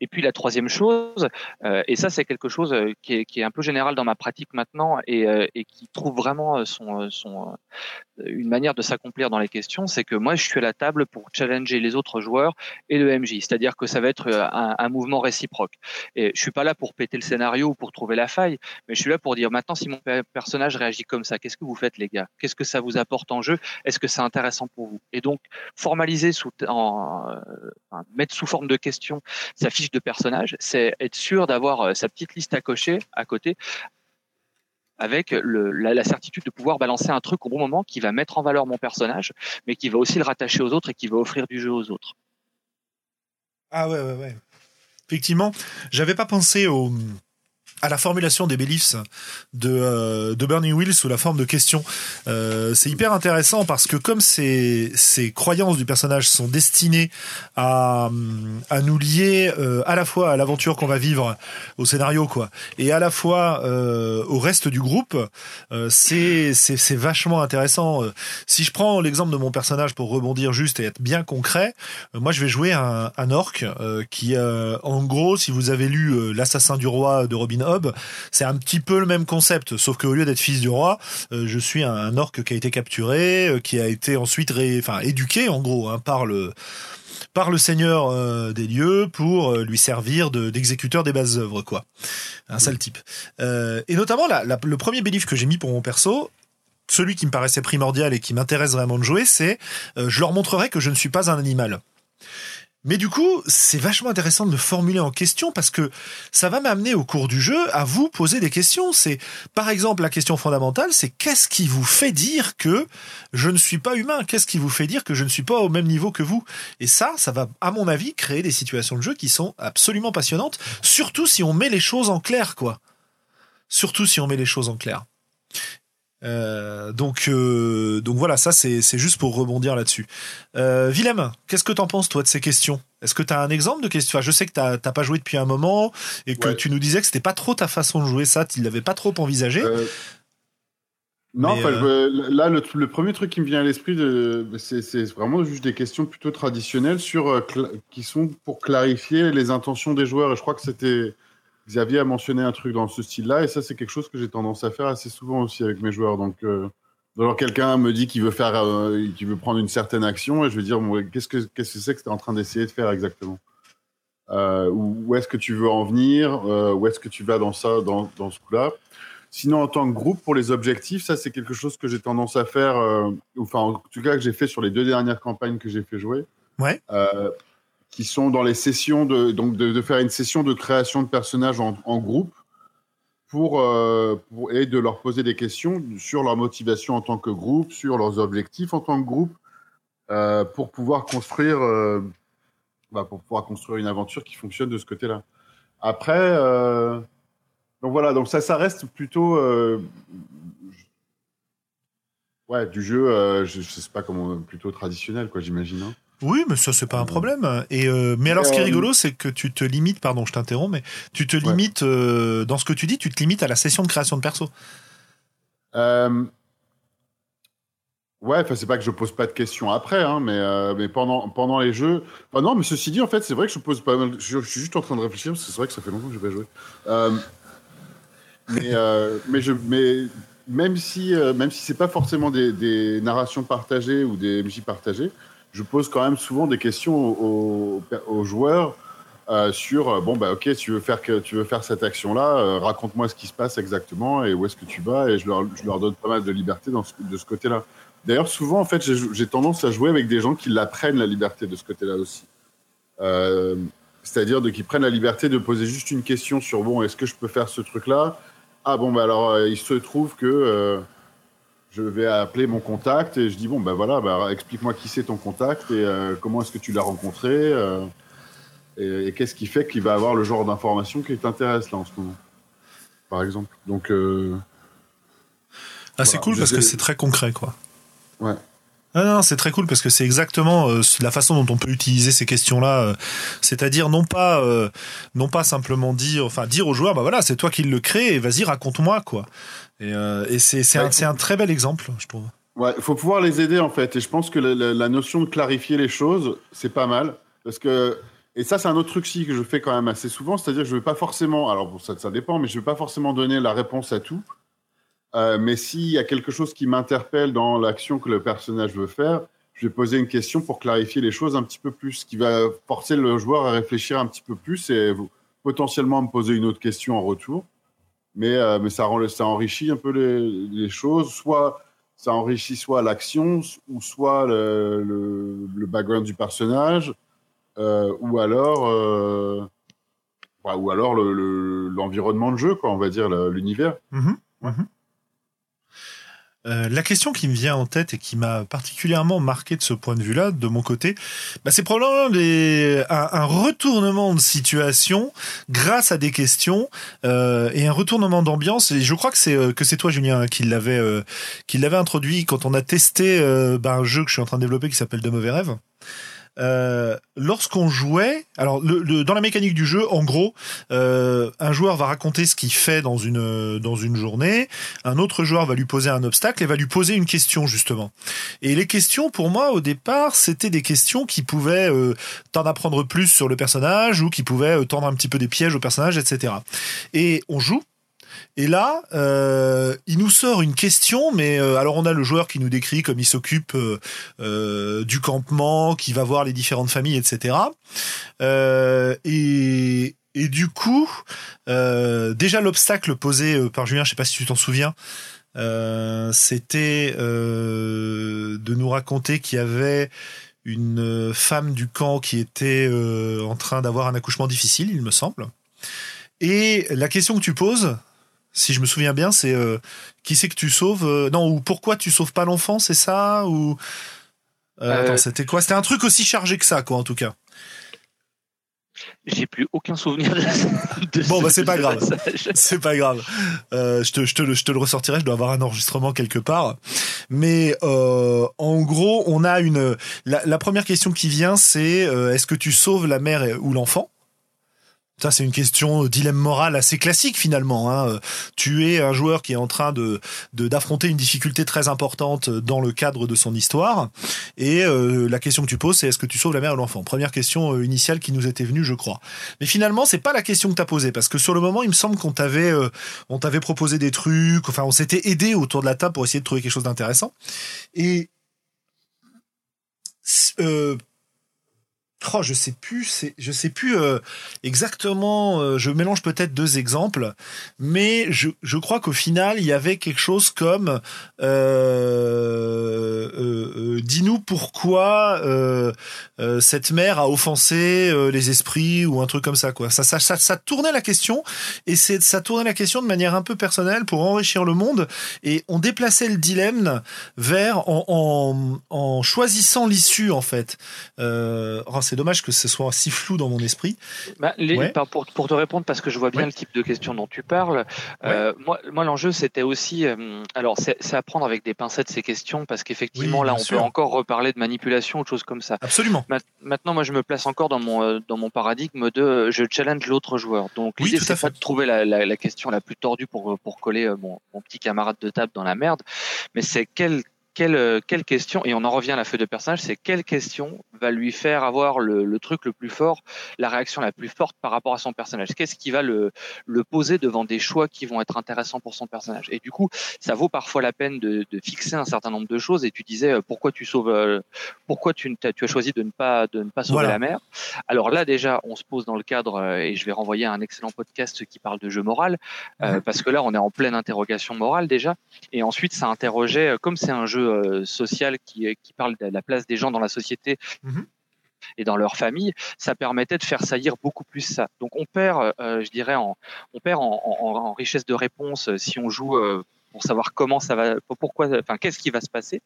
Et puis la troisième chose, euh, et ça c'est quelque chose euh, qui est, qui est, un peu général dans ma pratique maintenant et, euh, et qui trouve vraiment son, son une manière de s'accomplir dans les questions, c'est que moi je suis à la table pour challenger les autres joueurs et le MJ, c'est-à-dire que ça va être un, mouvement réciproque. Et je suis pas là pour péter le scénario ou pour trouver la faille, mais je suis là pour dire maintenant si mon personnage réagit comme ça, qu'est-ce que vous faites les gars? Qu'est-ce que ça vous apporte en jeu? Est-ce que c'est intéressant pour vous? Et donc formaliser sous en, mettre sous forme de questions sa fiche de personnage, c'est être sûr d'avoir euh, sa petite liste à cocher à côté avec le, la, certitude de pouvoir balancer un truc au bon moment qui va mettre en valeur mon personnage, mais qui va aussi le rattacher aux autres et qui va offrir du jeu aux autres.
Ah ouais, ouais, ouais. Effectivement, j'avais pas pensé au, à la formulation des beliefs de, euh, de Bernie Will sous la forme de questions. Euh, c'est hyper intéressant parce que comme ces, ces croyances du personnage sont destinées à, à nous lier euh, à la fois à l'aventure qu'on va vivre, au scénario quoi, et à la fois euh, au reste du groupe, euh, c'est c'est vachement intéressant. Si je prends l'exemple de mon personnage pour rebondir juste et être bien concret, moi je vais jouer un, un orc qui, en gros, si vous avez lu L'assassin du roi de Robin Hood, c'est un petit peu le même concept, sauf qu'au lieu d'être fils du roi, euh, je suis un, orc qui a été capturé, euh, qui a été ensuite ré, enfin éduqué en gros hein, par le par le seigneur euh, des lieux pour lui servir d'exécuteur des bases œuvres quoi. Un sale type. et notamment le premier belief que j'ai mis pour mon perso, celui qui me paraissait primordial et qui m'intéresse vraiment de jouer, c'est je leur montrerai que je ne suis pas un animal. Mais du coup, c'est vachement intéressant de le formuler en question parce que ça va m'amener au cours du jeu à vous poser des questions. C'est, par exemple, la question fondamentale, c'est qu'est-ce qui vous fait dire que je ne suis pas humain? Qu'est-ce qui vous fait dire que je ne suis pas au même niveau que vous? Et ça, ça va, à mon avis, créer des situations de jeu qui sont absolument passionnantes, surtout si on met les choses en clair, quoi. Surtout si on met les choses en clair. Euh, donc, euh, donc voilà, ça c'est juste pour rebondir là-dessus. Euh, Willem, qu'est-ce que t'en penses toi de ces questions? Est-ce que t'as un exemple de question? Enfin, Je sais que t'as pas joué depuis un moment et que tu nous disais que c'était pas trop ta façon de jouer ça, tu l'avais pas trop envisagé.
Euh, non, là le, premier truc qui me vient à l'esprit, c'est vraiment juste des questions plutôt traditionnelles sur qui sont pour clarifier les intentions des joueurs. Et je crois que c'était Xavier a mentionné un truc dans ce style-là, et ça, c'est quelque chose que j'ai tendance à faire assez souvent aussi avec mes joueurs. Donc, euh, quelqu'un me dit qu'il veut faire, euh, qu'il veut prendre une certaine action, et je vais dire, qu'est-ce que qu'est-ce que c'est que tu es en train d'essayer de faire exactement? Euh, Où est-ce que tu veux en venir? Où est-ce que tu vas dans ça, dans, dans ce coup-là? Sinon, en tant que groupe, pour les objectifs, ça, c'est quelque chose que j'ai tendance à faire, enfin, en tout cas, que j'ai fait sur les deux dernières campagnes que j'ai fait jouer.
Ouais
qui sont dans les sessions de donc de, faire une session de création de personnages en, groupe pour, euh, pour, et de leur poser des questions sur leur motivation en tant que groupe, sur leurs objectifs en tant que groupe, euh, pour pouvoir construire euh, bah, pour pouvoir construire une aventure qui fonctionne de ce côté-là. Après, donc voilà, donc ça, ça reste plutôt ouais du jeu, je, je, sais pas comment, plutôt traditionnel quoi, j'imagine. Hein.
Oui, mais ça c'est pas un problème. Et euh, mais alors, ce qui est euh, rigolo, c'est que tu te limites, pardon, je t'interromps, mais tu te limites euh, dans ce que tu dis, tu te limites à la session de création de perso.
Ouais, enfin c'est pas que je pose pas de questions après, hein, mais mais pendant pendant les jeux. Enfin, non, mais ceci dit, en fait, c'est vrai que je pose pas mal. Je, suis juste en train de réfléchir parce que c'est vrai que ça fait longtemps que je vais jouer. mais mais je mais même si même si c'est pas forcément des, des narrations partagées ou des MJ partagées je pose quand même souvent des questions aux, joueurs euh, sur euh, bon bah ok tu veux faire tu veux faire cette action là euh, raconte-moi ce qui se passe exactement et où est-ce que tu vas et je leur, je leur donne pas mal de liberté de ce côté-là. D'ailleurs souvent en fait j'ai tendance à jouer avec des gens qui la prennent la liberté de ce côté-là aussi. C'est-à-dire de qui prennent la liberté de poser juste une question sur bon est-ce que je peux faire ce truc là ah bon bah alors il se trouve que je vais appeler mon contact et je dis bon ben voilà, bah, explique-moi qui c'est ton contact et euh, comment est-ce que tu l'as rencontré euh, et, qu'est-ce qui fait qu'il va avoir le genre d'information qui t'intéresse là en ce moment, par exemple. Donc euh,
ah, c'est cool parce que c'est très concret quoi.
Ouais.
Ah non, c'est très cool parce que c'est exactement la façon dont on peut utiliser ces questions-là. C'est-à-dire non pas, non pas simplement dire, enfin dire aux joueurs, bah voilà, c'est toi qui le crée et vas-y raconte-moi quoi. Et, euh, c'est un, un, très bel exemple, je trouve.
Ouais, il faut pouvoir les aider en fait. Et je pense que la, notion de clarifier les choses, c'est pas mal. Parce que Et ça, c'est un autre truc si que je fais quand même assez souvent, c'est-à-dire que je ne vais pas forcément, alors bon, ça, ça dépend, mais je ne vais pas forcément donner la réponse à tout. Euh, mais s'il y a quelque chose qui m'interpelle dans l'action que le personnage veut faire, je vais poser une question pour clarifier les choses un petit peu plus, qui va forcer le joueur à réfléchir un petit peu plus et potentiellement me poser une autre question en retour. Mais, euh, mais ça, rend, ça enrichit un peu les, les, choses. Soit ça enrichit soit l'action, ou soit le, le, le, background du personnage, euh, ou alors, euh, ou alors l'environnement le, de jeu, quoi, on va dire, l'univers.
Mmh. Mmh. Euh, la question qui me vient en tête et qui m'a particulièrement marqué de ce point de vue-là, de mon côté, bah, c'est probablement un, retournement de situation grâce à des questions euh, et un retournement d'ambiance. Et je crois que c'est euh, que c'est toi, Julien, qui l'avait euh, qui l'avait introduit quand on a testé bah, un jeu que je suis en train de développer qui s'appelle De mauvais rêves. Euh, lorsqu'on jouait, alors le, le, dans la mécanique du jeu, en gros, euh, un joueur va raconter ce qu'il fait dans une dans une journée, un autre joueur va lui poser un obstacle et va lui poser une question justement. Et les questions, pour moi, au départ, c'était des questions qui pouvaient euh, t'en apprendre plus sur le personnage ou qui pouvaient euh, tendre un petit peu des pièges au personnage, etc. Et on joue et là, euh, il nous sort une question, mais euh, alors on a le joueur qui nous décrit comme il s'occupe euh, du campement, qui va voir les différentes familles, etc. Et, du coup, déjà l'obstacle posé par Julien, je sais pas si tu t'en souviens, c'était de nous raconter qu'il y avait une femme du camp qui était en train d'avoir un accouchement difficile, il me semble. Et la question que tu poses, si je me souviens bien, c'est euh, qui c'est que tu sauves euh, Non, ou pourquoi tu sauves pas l'enfant, c'est ça Ou euh, attends, c'était quoi? C'était un truc aussi chargé que ça, quoi, en tout cas.
J'ai plus aucun souvenir de,
de Bon, bah c'est pas grave. [laughs] C'est pas grave. Je, te, je, te, je te le ressortirai. Je dois avoir un enregistrement quelque part. Mais en gros, on a une. La, la première question qui vient, c'est est-ce que tu sauves la mère ou l'enfant? Ça, c'est une question euh, dilemme moral assez classique finalement. Hein. Tu es un joueur qui est en train de d'affronter une difficulté très importante dans le cadre de son histoire, et euh, la question que tu poses, c'est est-ce que tu sauves la mère ou l'enfant? Première question euh, initiale qui nous était venue, je crois. Mais finalement, c'est pas la question que tu as posée, parce que sur le moment, il me semble qu'on t'avait t'avait proposé des trucs, enfin, on s'était aidé autour de la table pour essayer de trouver quelque chose d'intéressant. Et euh, Oh, je sais plus, je sais plus euh, exactement. Euh, je mélange peut-être deux exemples, mais je, crois qu'au final, il y avait quelque chose comme euh, dis-nous pourquoi cette mère a offensé les esprits ou un truc comme ça, quoi. Ça, ça, ça, tournait la question et c'est, ça tournait la question de manière un peu personnelle pour enrichir le monde et on déplaçait le dilemme vers en, choisissant l'issue en fait. Oh, c'est dommage que ce soit si flou dans mon esprit.
Bah, les, ouais. pour, pour, te répondre, parce que je vois bien ouais. le type de question dont tu parles, ouais. euh, moi, moi l'enjeu c'était aussi, euh, alors c'est à prendre avec des pincettes ces questions, parce qu'effectivement oui, là on sûr. peut encore reparler de manipulation ou de choses comme ça.
Absolument.
Ma maintenant, moi je me place encore dans mon, euh, dans mon paradigme de je challenge l'autre joueur. Donc l'idée c'est pas de trouver la, la, la, question la plus tordue pour, pour coller mon, mon petit camarade de table dans la merde, mais c'est quel quelle, euh, quelle question, et on en revient à la feuille de personnage, c'est quelle question va lui faire avoir le, le, truc le plus fort, la réaction la plus forte par rapport à son personnage? Qu'est-ce qui va le, le poser devant des choix qui vont être intéressants pour son personnage? Et du coup, ça vaut parfois la peine de, de fixer un certain nombre de choses. Et tu disais, euh, pourquoi tu sauves, euh, pourquoi tu, as, tu as choisi de ne pas, de ne pas sauver voilà. la mère? Alors là, déjà, on se pose dans le cadre, et je vais renvoyer à un excellent podcast qui parle de jeu moral, euh, parce que là, on est en pleine interrogation morale déjà. Et ensuite, ça interrogeait, comme c'est un jeu euh, social qui, qui parle de la place des gens dans la société. Mmh. et dans leur famille, ça permettait de faire saillir beaucoup plus ça. Donc on perd, euh, je dirais, en, on perd en, en, en, richesse de réponse si on joue euh, pour savoir comment ça va, pourquoi, enfin qu'est-ce qui va se passer.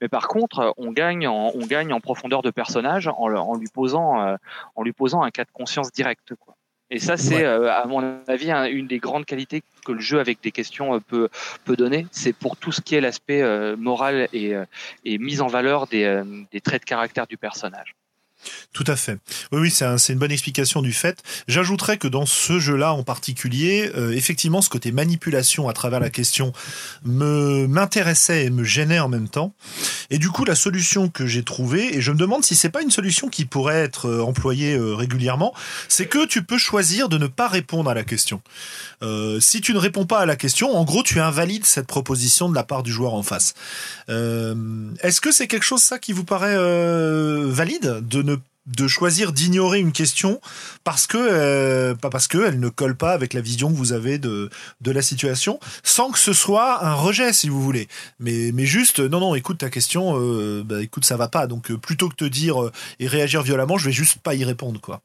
Mais par contre, on gagne en, on gagne en profondeur de personnage en, en lui posant, euh, en lui posant un cas de conscience direct, quoi. Et ça, c'est, ouais. euh, à mon avis, un, une des grandes qualités que le jeu avec des questions euh, peut, peut donner. C'est pour tout ce qui est l'aspect euh, moral et, euh, et, mise en valeur des, euh, des, traits de caractère du personnage.
Tout à fait. Oui, oui, c'est un, une bonne explication du fait. J'ajouterais que dans ce jeu-là en particulier, euh, effectivement, ce côté manipulation à travers la question me m'intéressait et me gênait en même temps. Et du coup, la solution que j'ai trouvée, et je me demande si c'est pas une solution qui pourrait être euh, employée euh, régulièrement, c'est que tu peux choisir de ne pas répondre à la question. si tu ne réponds pas à la question, en gros, tu invalides cette proposition de la part du joueur en face. Est-ce que c'est quelque chose ça qui vous paraît valide de de choisir d'ignorer une question parce que euh, pas parce que elle ne colle pas avec la vision que vous avez de de la situation sans que ce soit un rejet si vous voulez mais mais juste non non écoute ta question euh, bah écoute ça va pas donc euh, plutôt que te dire euh, et réagir violemment je vais juste pas y répondre quoi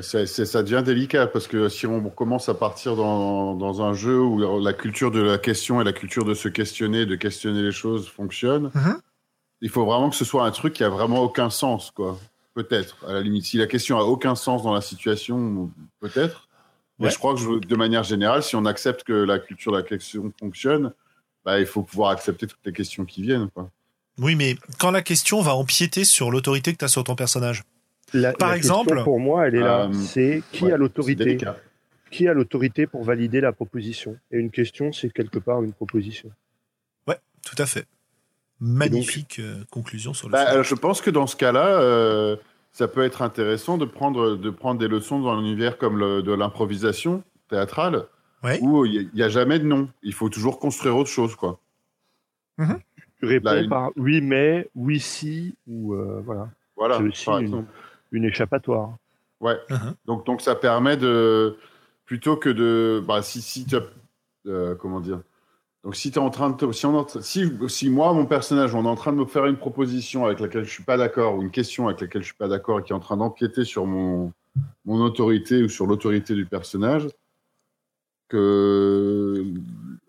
c'est, ça devient délicat parce que si on commence à partir dans, dans un jeu où la culture de la question et la culture de se questionner, de questionner les choses fonctionne, mm-hmm. il faut vraiment que ce soit un truc qui a vraiment aucun sens, quoi. Peut-être, à la limite. Si la question a aucun sens dans la situation, peut-être. Mais je crois que de manière générale, si on accepte que la culture de la question fonctionne, bah, il faut pouvoir accepter toutes les questions qui viennent. Quoi.
Oui, mais quand la question va empiéter sur l'autorité que tu as sur ton personnage.
Par exemple, pour moi, elle est là. Euh, c'est qui a l'autorité Qui a l'autorité pour valider la proposition? Et une question, c'est quelque part une proposition.
Ouais, tout à fait magnifique euh, conclusion sur le
bah, Je pense que dans ce cas-là, euh, ça peut être intéressant de prendre, de prendre des leçons dans l'univers comme le, de l'improvisation théâtrale, où il n'y a, jamais de non. Il faut toujours construire autre chose. Quoi.
Mhm. Tu réponds par oui, mais, oui, si, ou euh, voilà.
Voilà,
aussi une, une, échappatoire.
Ouais. Mhm. donc, donc ça permet de. Plutôt que de. Bah, si, si tu comment dire donc si tu es en train de si, on, si, si, moi mon personnage on est en train de me faire une proposition avec laquelle je suis pas d'accord ou une question avec laquelle je suis pas d'accord et qui est en train d'empiéter sur mon mon autorité ou sur l'autorité du personnage que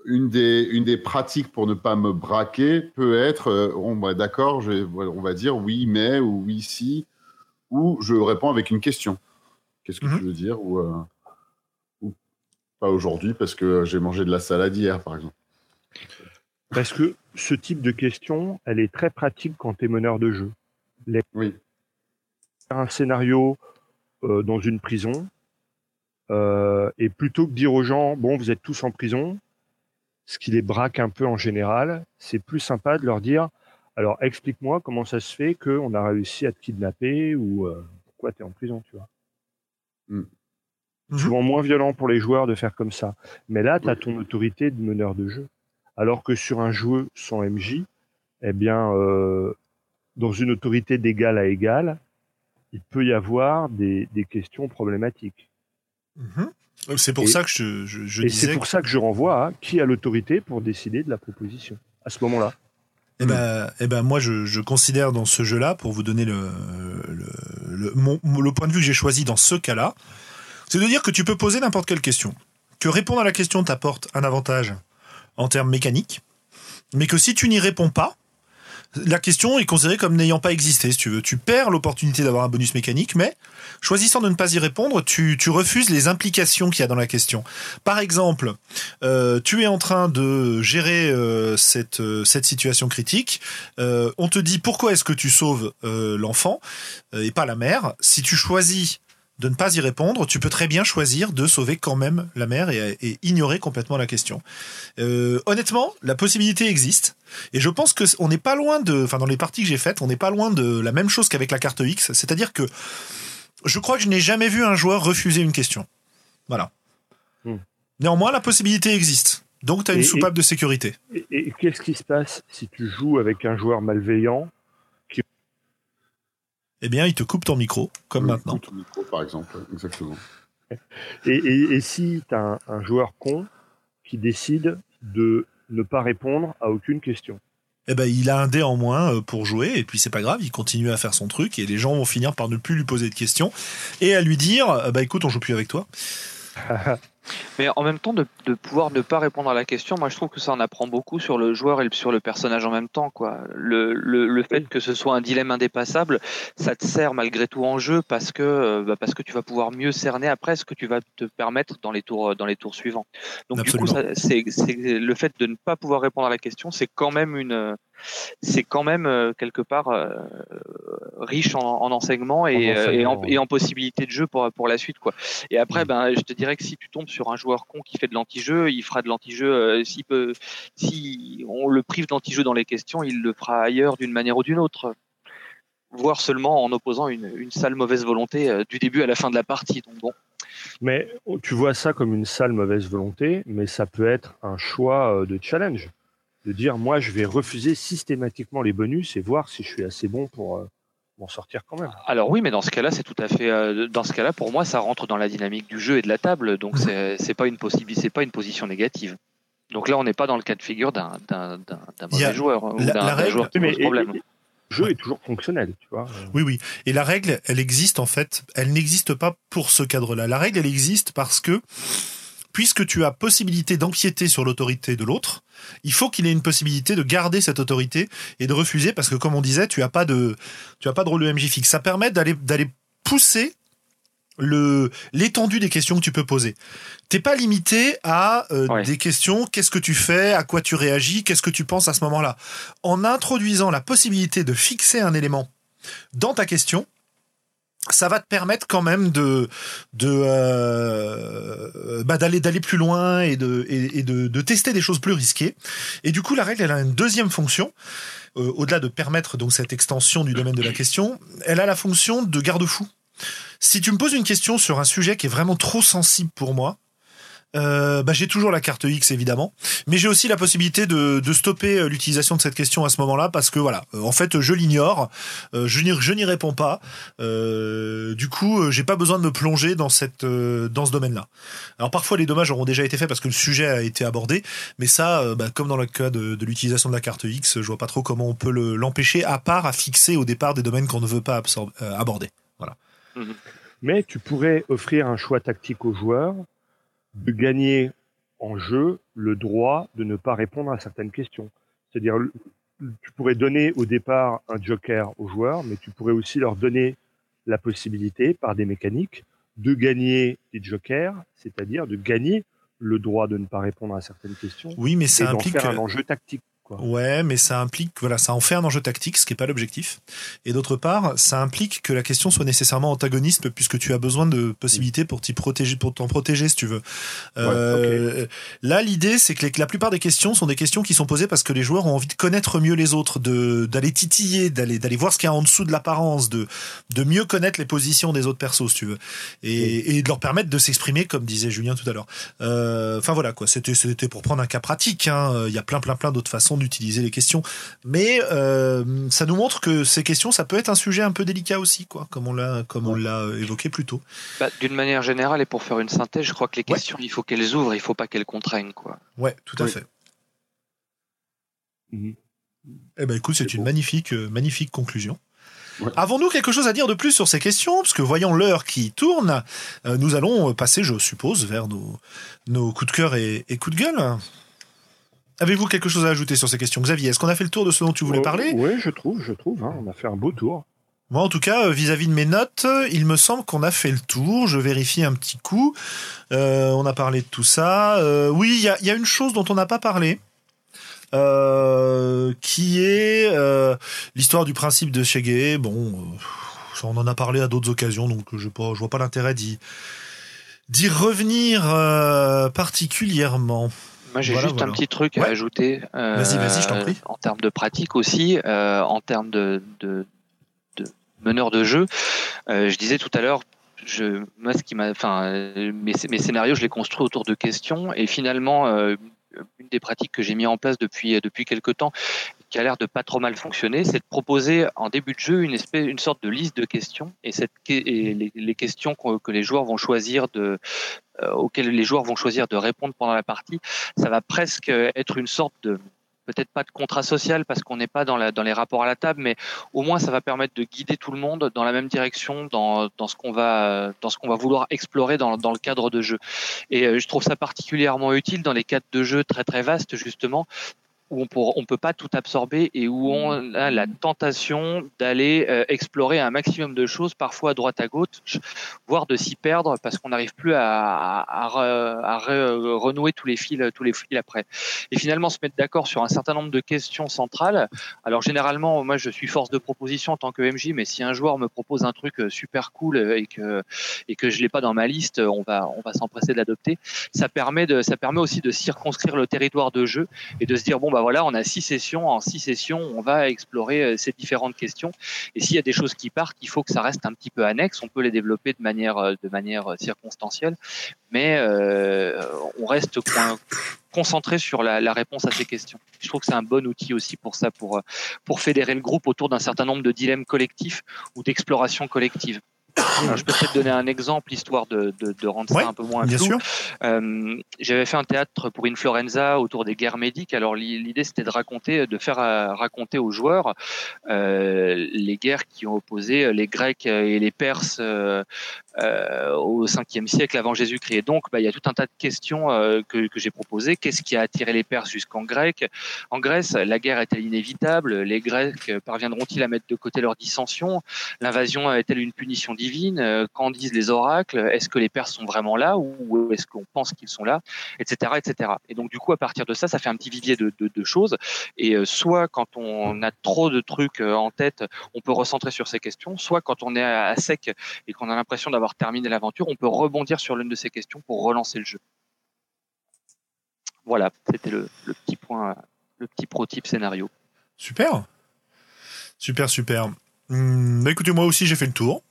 une des une des pratiques pour ne pas me braquer peut être euh, on bah, d'accord on va dire oui mais ou oui si ou je réponds avec une question qu'est-ce que mm-hmm. tu veux dire ou, euh, ou pas aujourd'hui parce que j'ai mangé de la salade hier par exemple
parce que ce type de question, elle est très pratique quand tu es meneur de jeu. Les...
Oui.
Un scénario euh, dans une prison, euh, et plutôt que dire aux gens, bon, vous êtes tous en prison, ce qui les braque un peu en général, c'est plus sympa de leur dire, alors explique-moi comment ça se fait qu'on a réussi à te kidnapper ou euh, pourquoi tu es en prison, tu vois. Mm. Souvent moins violent pour les joueurs de faire comme ça. Mais là, tu as ton autorité de meneur de jeu. Alors que sur un jeu sans MJ, eh bien, euh, dans une autorité d'égal à égal, il peut y avoir des, questions problématiques.
Mhm. C'est pour ça que je, je,
Et c'est pour ça que je renvoie à qui a l'autorité pour décider de la proposition à ce moment-là.
Eh ben, eh ben, moi, je, considère dans ce jeu-là, pour vous donner le, le, le point de vue que j'ai choisi dans ce cas-là, c'est de dire que tu peux poser n'importe quelle question. Que répondre à la question t'apporte un avantage en termes mécaniques, mais que si tu n'y réponds pas, la question est considérée comme n'ayant pas existé, si tu veux. Tu perds l'opportunité d'avoir un bonus mécanique, mais choisissant de ne pas y répondre, tu, refuses les implications qu'il y a dans la question. Par exemple, euh, tu es en train de gérer euh, cette, euh, cette situation critique. on te dit pourquoi est-ce que tu sauves l'enfant et pas la mère? Si tu choisis de ne pas y répondre, tu peux très bien choisir de sauver quand même la mère et, ignorer complètement la question. Euh, honnêtement, la possibilité existe. Et je pense que on n'est pas loin de, enfin dans les parties que j'ai faites, on n'est pas loin de la même chose qu'avec la carte X. C'est-à-dire que je crois que je n'ai jamais vu un joueur refuser une question. Voilà. Hmm. Néanmoins, la possibilité existe. Donc, tu as une soupape de sécurité.
et qu'est-ce qui se passe si tu joues avec un joueur malveillant
eh bien, il te coupe ton micro, comme maintenant.
Ton micro, par exemple, exactement. [laughs]
Et, si tu as un, joueur con qui décide de ne pas répondre à aucune question
eh ben, il a un dé en moins euh, pour jouer, et puis c'est pas grave, il continue à faire son truc, et les gens vont finir par ne plus lui poser de questions, et à lui dire, euh, bah écoute, on joue plus avec toi. [laughs]
Mais en même temps, de, de, pouvoir ne pas répondre à la question, moi je trouve que ça en apprend beaucoup sur le joueur et sur le personnage en même temps. Quoi. Le, le, le fait que ce soit un dilemme indépassable, ça te sert malgré tout en jeu parce que, euh, bah, parce que tu vas pouvoir mieux cerner après ce que tu vas te permettre dans les tours, dans les tours suivants. Donc Absolument. du coup, c'est le fait de ne pas pouvoir répondre à la question, c'est quand même une c'est quand même euh, quelque part euh, riche en, en enseignement et, en, euh, et, en, et, en, possibilités de jeu pour, pour la suite. Quoi. Et après, mm. ben, je te dirais que si tu tombes sur un joueur con qui fait de l'anti-jeu, il fera de l'anti-jeu. peut, si on le prive d'anti-jeu dans les questions, il le fera ailleurs d'une manière ou d'une autre voire seulement en opposant une, une sale mauvaise volonté du début à la fin de la partie. Donc bon.
Mais oh, tu vois ça comme une sale mauvaise volonté, mais ça peut être un choix de challenge de dire moi je vais refuser systématiquement les bonus et voir si je suis assez bon pour euh, m'en sortir quand même.
Alors oui, mais dans ce cas-là, c'est tout à fait euh, dans ce cas-là pour moi ça rentre dans la dynamique du jeu et de la table, donc c'est c'est pas une possibilité, c'est pas une position négative. Donc là, on n'est pas dans le cas de figure d'un d'un d'un mauvais joueur ou d'un joueur qui pose problème. le
jeu est toujours fonctionnel, tu vois.
Oui, oui. Et la règle, elle existe en fait. Elle n'existe pas pour ce cadre-là. La règle, elle existe parce que puisque tu as possibilité d'empiéter sur l'autorité de l'autre, il faut qu'il ait une possibilité de garder cette autorité et de refuser parce que comme on disait, tu as pas de tu as pas de rôle de MJ fixe. Ça permet d'aller d'aller pousser le l'étendue des questions que tu peux poser. T'es pas limité à euh, des questions. Qu'est-ce que tu fais À quoi tu réagis Qu'est-ce que tu penses à ce moment-là En introduisant la possibilité de fixer un élément dans ta question, ça va te permettre quand même de de euh, bah d'aller d'aller plus loin et de et, de, de, tester des choses plus risquées. Et du coup, la règle, elle a une deuxième fonction. Euh, au-delà de permettre donc cette extension du domaine de la question, elle a la fonction de garde-fou. Si tu me poses une question sur un sujet qui est vraiment trop sensible pour moi, euh, bah, j'ai toujours la carte X évidemment, mais j'ai aussi la possibilité de, de stopper euh, l'utilisation de cette question à ce moment-là parce que voilà, euh, en fait je l'ignore, je n'y réponds pas, du coup j'ai pas besoin de me plonger dans cette dans ce domaine-là. Alors parfois les dommages auront déjà été faits parce que le sujet a été abordé, mais ça, bah, comme dans le cas de, de l'utilisation de la carte X, je vois pas trop comment on peut l'empêcher à part à fixer au départ des domaines qu'on ne veut pas aborder. Voilà.
Mais tu pourrais offrir un choix tactique aux joueurs de gagner en jeu le droit de ne pas répondre à certaines questions. C'est-à-dire, tu pourrais donner au départ un joker aux joueurs, mais tu pourrais aussi leur donner la possibilité, par des mécaniques, de gagner des jokers, c'est-à-dire de gagner le droit de ne pas répondre à certaines questions.
Oui, mais ça implique
faire un enjeu tactique.
Ouais, mais ça implique, voilà, ça en fait un enjeu tactique, ce qui est pas l'objectif. Et d'autre part, ça implique que la question soit nécessairement antagoniste, puisque tu as besoin de possibilités pour t'y protéger, pour t'en protéger, si tu veux. Euh, Là, l'idée, c'est que la plupart des questions sont des questions qui sont posées parce que les joueurs ont envie de connaître mieux les autres, de d'aller titiller, d'aller d'aller voir ce qu'il y a en dessous de l'apparence, de de mieux connaître les positions des autres persos, si tu veux, et, et de leur permettre de s'exprimer, comme disait Julien tout à l'heure. Euh, enfin voilà quoi, c'était c'était pour prendre un cas pratique. Hein. Il y a plein plein plein d'autres façons d'utiliser les questions. Mais euh, ça nous montre que ces questions, ça peut être un sujet un peu délicat aussi, quoi, comme on l'a comme on l'a euh, évoqué plus tôt.
Bah, D'une manière générale et pour faire une synthèse, je crois que les questions, il faut qu'elles ouvrent, il faut pas qu'elles contraignent, quoi.
Ouais, tout à fait. Mhm. Eh ben écoute, c'est une magnifique euh, magnifique conclusion. Avons-nous quelque chose à dire de plus sur ces questions? Parce que voyant l'heure qui tourne, nous allons passer, je suppose, vers nos, nos coups de cœur et, et coups de gueule. Avez-vous quelque chose à ajouter sur ces questions Xavier, est-ce qu'on a fait le tour de ce dont tu voulais parler?
Oui, je trouve, je trouve. Hein, on a fait un beau tour.
Moi, en tout cas, euh, vis-à-vis de mes notes, il me semble qu'on a fait le tour. Je vérifie un petit coup. Euh, on a parlé de tout ça. Euh, oui, il y a, une chose dont on n'a pas parlé. qui est l'histoire du principe de Chegué. Bon, on en a parlé à d'autres occasions, donc je, ne vois pas l'intérêt d'y revenir particulièrement.
Moi, j'ai juste un petit truc à ajouter.
Euh, vas-y, vas-y, je t'en prie.
En termes de pratique aussi, euh, en termes de, de, de, meneur de jeu, euh, je disais tout à l'heure, je, moi, ce qui m'a, enfin, mes, mes, scénarios, je les construis autour de questions, et finalement, une des pratiques que j'ai mis en place depuis depuis quelques temps qui a l'air de pas trop mal fonctionner, c'est de proposer en début de jeu une espèce, une sorte de liste de questions et, cette, et les, questions que, les joueurs vont choisir de, euh, auxquelles les joueurs vont choisir de répondre pendant la partie, ça va presque être une sorte de peut-être pas de contrat social parce qu'on n'est pas dans, la, les rapports à la table, mais au moins ça va permettre de guider tout le monde dans la même direction, dans, ce qu'on va, dans ce qu'on va vouloir explorer dans, le cadre de jeu. Et euh, je trouve ça particulièrement utile dans les cadres de jeux très très vastes justement où on ne peut pas tout absorber et où on mmh. a la tentation d'aller euh, explorer un maximum de choses, parfois à droite à gauche, voire de s'y perdre parce qu'on n'arrive plus à, à, renouer tous les fils, tous les fils après. Et finalement, se mettre d'accord sur un certain nombre de questions centrales. Alors généralement, moi, je suis force de proposition en tant que MJ, mais si un joueur me propose un truc euh, super cool et que et que je l'ai pas dans ma liste, on va on va s'empresser de l'adopter. Ça permet de ça permet aussi de circonscrire le territoire de jeu et de se dire bon bah voilà, on a six sessions. En six sessions, on va explorer euh, ces différentes questions. Et s'il y a des choses qui partent, il faut que ça reste un petit peu annexe. On peut les développer de manière, euh, euh, circonstancielle, mais on reste concentré sur la, réponse à ces questions. Je trouve que c'est un bon outil aussi pour ça, pour, pour fédérer le groupe autour d'un certain nombre de dilemmes collectifs ou d'exploration je peux peut-être donner un exemple, histoire de, de, de rendre ça un peu moins
bien
flou. Euh, J'avais fait un théâtre pour Influenza autour des guerres médiques. Alors l'idée c'était de raconter, de faire euh, raconter aux joueurs euh, les guerres qui ont opposé les Grecs et les Perses euh, euh, au 5e siècle avant Jésus-Christ. Et donc, bah, il y a tout un tas de questions euh, que, que j'ai proposées. Qu'est-ce qui a attiré les Perses jusqu'en Grec En Grèce, la guerre est-elle inévitable? Les Grecs parviendront-ils à mettre de côté leurs dissensions L'invasion est-elle une punition divine? Euh, Qu'en disent les oracles? Est-ce que les Perses sont vraiment là ou est-ce qu'on pense qu'ils sont là? Etc. etc. Et donc, du coup, à partir de ça, ça fait un petit vivier de, de, de choses. Et soit quand on a trop de trucs en tête, on peut recentrer sur ces questions, soit quand on est à sec et qu'on a l'impression d'avoir terminé l'aventure, on peut rebondir sur l'une de ces questions pour relancer le jeu. Voilà, c'était le, petit point, le petit pro type scénario.
Super, super, super. Hum, bah, écoutez, moi aussi j'ai fait le tour,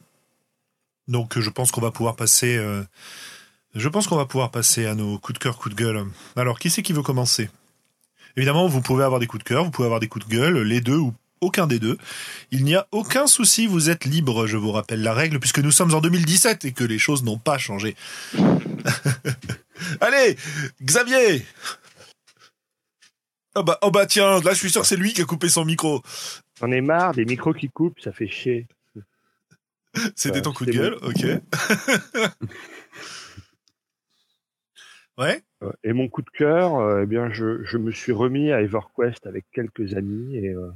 donc je pense qu'on va pouvoir passer. Euh, je pense qu'on va pouvoir passer à nos coups de cœur, coups de gueule. Alors, qui c'est qui veut commencer? Évidemment, vous pouvez avoir des coups de cœur, vous pouvez avoir des coups de gueule, les deux ou aucun des deux. Il n'y a aucun souci, vous êtes libre, je vous rappelle la règle, puisque nous sommes en 2017 et que les choses n'ont pas changé. [laughs] Allez, Xavier oh bah, oh bah tiens, là je suis sûr que c'est lui qui a coupé son micro.
J'en ai marre des micros qui coupent, ça fait chier.
C'était ton coup de gueule, ok. [laughs] ouais.
Et mon coup de cœur, euh, eh bien, je, je, me suis remis à EverQuest avec quelques amis et euh,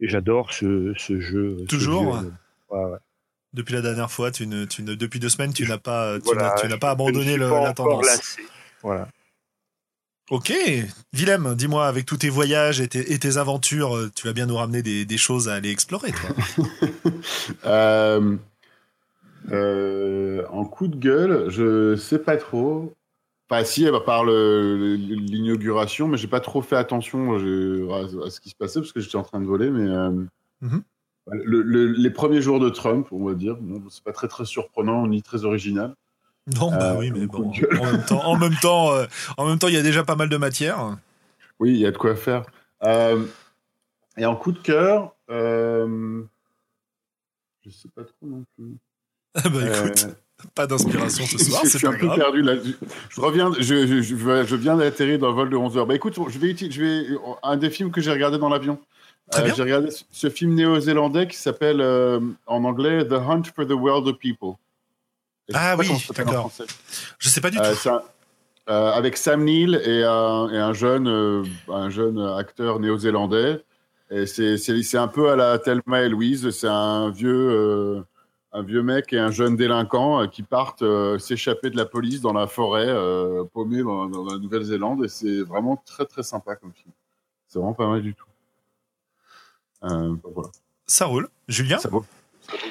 et j'adore ce, ce, jeu.
Toujours.
ouais, ouais.
Depuis la dernière fois, tu ne, tu ne, depuis deux semaines, tu n'as pas, tu n'as pas abandonné le, la tendance.
Voilà.
Ok, Willem, dis-moi, avec tous tes voyages et tes, et tes, aventures, tu vas bien nous ramener des, des choses à aller explorer, toi. [laughs]
euh, euh, en coup de gueule, je sais pas trop. Enfin, si, à part l'inauguration, mais j'ai pas trop fait attention à, ce qui se passait parce que j'étais en train de voler. Mais euh, mhm. le, les premiers jours de Trump, on va dire, bon, c'est pas très très surprenant ni très original.
Non, bah oui, mais bon, en même temps, en même temps, euh, en même temps, il y a déjà pas mal de matière.
Oui, il y a de quoi faire. Euh, et en coup de cœur, je sais pas trop non plus. [laughs]
bah écoute. Pas d'inspiration ce soir, [laughs]
c'est
pas
grave. Je suis un peu perdu là. Je, reviens, je, je, je viens d'atterrir dans un vol de 11 heures. Bah écoute, je vais, je vais, un des films que j'ai regardé dans l'avion.
Euh,
j'ai regardé ce film néo-zélandais qui s'appelle euh, en anglais The Hunt for the World of People.
Ah oui, d'accord. Je sais pas du euh, tout.
Euh, avec Sam Neill et un, et un jeune, un jeune acteur néo-zélandais. Et c'est un peu à la Thelma et Louise. C'est un vieux un vieux mec et un jeune délinquant euh, qui partent euh, s'échapper de la police dans la forêt, euh, paumé dans, la Nouvelle-Zélande. Et c'est vraiment très très sympa comme film. C'est vraiment pas mal du tout. voilà.
Ça roule. Julien
ça vaut,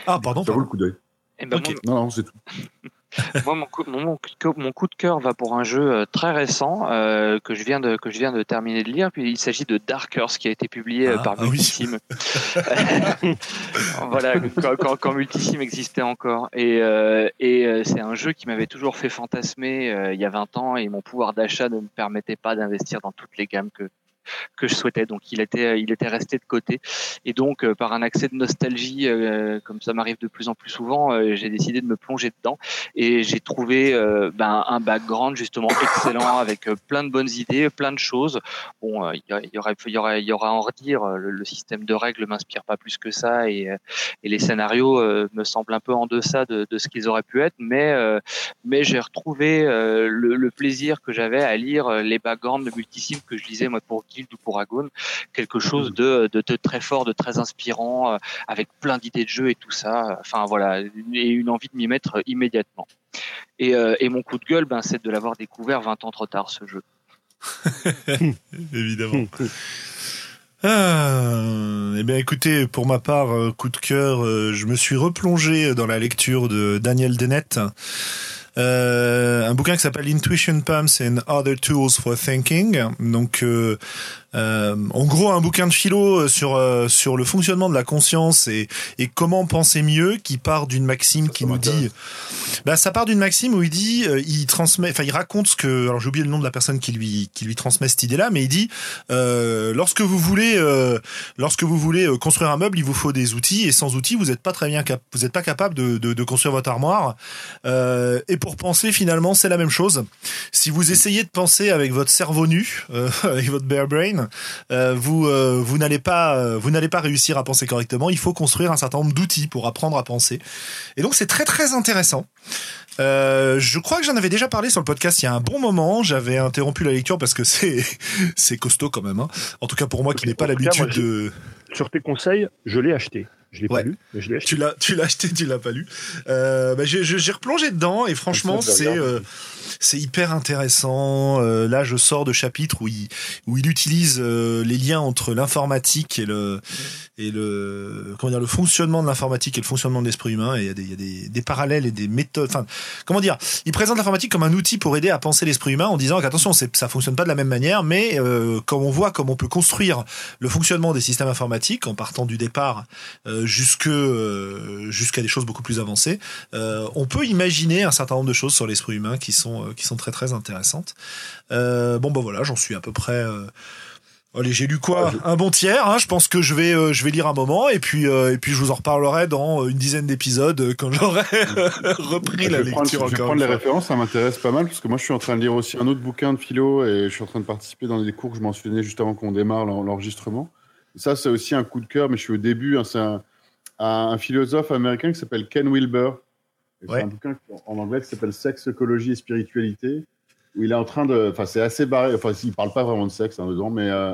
Ah, pardon.
Ça vaut le coup d'œil.
Eh ben,
Non, non, c'est tout. [laughs] [laughs]
Moi, mon coup, mon, mon coup, de cœur va pour un jeu euh, très récent euh, que je viens de que je viens de terminer de lire. Puis il s'agit de Dark Earth qui a été publié euh, ah, par ah Multisim. [laughs] [laughs] voilà, quand, quand, Multisim existait encore. Et, euh, et c'est un jeu qui m'avait toujours fait fantasmer il y a 20 ans et mon pouvoir d'achat ne me permettait pas d'investir dans toutes les gammes que que je souhaitais. Donc il était il était resté de côté. Et donc par un accès de nostalgie, comme ça m'arrive de plus en plus souvent, j'ai décidé de me plonger dedans et j'ai trouvé ben, un background justement excellent avec plein de bonnes idées, plein de choses. Bon, il y, aurait il y aura à en redire. Le, système de règles m'inspire pas plus que ça et, les scénarios me semblent un peu en deçà de, ce qu'ils auraient pu être, mais mais j'ai retrouvé le, le, plaisir que j'avais à lire les backgrounds de multisimes que je lisais moi pour Pour Agon, quelque chose de, de, de très fort, de très inspirant, avec plein d'idées de jeu et tout ça. Enfin voilà, et une envie de m'y mettre immédiatement. Et, et mon coup de gueule, ben, c'est de l'avoir découvert 20 ans trop tard ce jeu. [laughs]
Évidemment. Ah, eh bien, écoutez, pour ma part, coup de cœur, je me suis replongé dans la lecture de Daniel Dennett. Euh, un bouquin qui s'appelle Intuition Pumps and Other Tools for Thinking. Donc, euh, euh, en gros, un bouquin de philo sur euh, sur le fonctionnement de la conscience et et comment penser mieux, qui part d'une maxime qui nous dit, bah ça part d'une maxime où il dit, euh, il transmet, enfin il raconte ce que, alors j'ai oublié le nom de la personne qui lui qui lui transmet cette idée-là, mais il dit, lorsque vous voulez lorsque vous voulez construire un meuble, il vous faut des outils et sans outils, vous n'êtes pas très bien cap vous n'êtes pas capable de, de, de construire votre armoire. et pour penser, finalement, c'est la même chose. Si vous essayez de penser avec votre cerveau nu, [laughs] avec votre bare brain euh, vous euh, vous n'allez pas euh, vous n'allez pas réussir à penser correctement. Il faut construire un certain nombre d'outils pour apprendre à penser. Et donc c'est très très intéressant. je crois que j'en avais déjà parlé sur le podcast il y a un bon moment. J'avais interrompu la lecture parce que c'est [laughs] c'est costaud quand même. Hein. En tout cas pour moi qui n'ai pas l'habitude de.
Sur tes conseils, je l'ai acheté. Je l'ai pas lu, mais je l'ai acheté.
Tu l'as, tu l'as acheté, tu l'as pas lu. Euh, bah, j'ai, replongé dedans et franchement, c'est, euh, c'est hyper intéressant. Euh, là, je sors de chapitres où il, où il utilise les liens entre l'informatique et le, et le, comment dire, le fonctionnement de l'informatique et le fonctionnement de l'esprit humain. Et il y a des, il y a des, des parallèles et des méthodes. Enfin, comment dire Il présente l'informatique comme un outil pour aider à penser l'esprit humain en disant qu'attention, c'est, ça fonctionne pas de la même manière, mais comme on voit, comme on peut construire le fonctionnement des systèmes informatiques en partant du départ jusque euh, jusqu'à des choses beaucoup plus avancées. Euh, on peut imaginer un certain nombre de choses sur l'esprit humain qui sont euh, qui sont très très intéressantes. bon bah voilà, j'en suis à peu près. Allez, j'ai lu quoi? Un bon tiers. Hein, je pense que je vais, je vais lire un moment et puis, et puis je vous en reparlerai dans une dizaine d'épisodes quand j'aurai [laughs] repris la lecture.
je vais prendre les références, ça m'intéresse pas mal parce que moi je suis en train de lire aussi un autre bouquin de philo et je suis en train de participer dans des cours que je mentionnais juste avant qu'on démarre l'enregistrement. Ça, c'est aussi un coup de cœur, mais je suis au début. Hein, c'est un, un philosophe américain qui s'appelle Ken Wilber. C'est un bouquin en anglais qui s'appelle Sexe, écologie et spiritualité, où il est en train de. Enfin, c'est assez barré. Enfin, il parle pas vraiment de sexe hein, dedans, mais euh,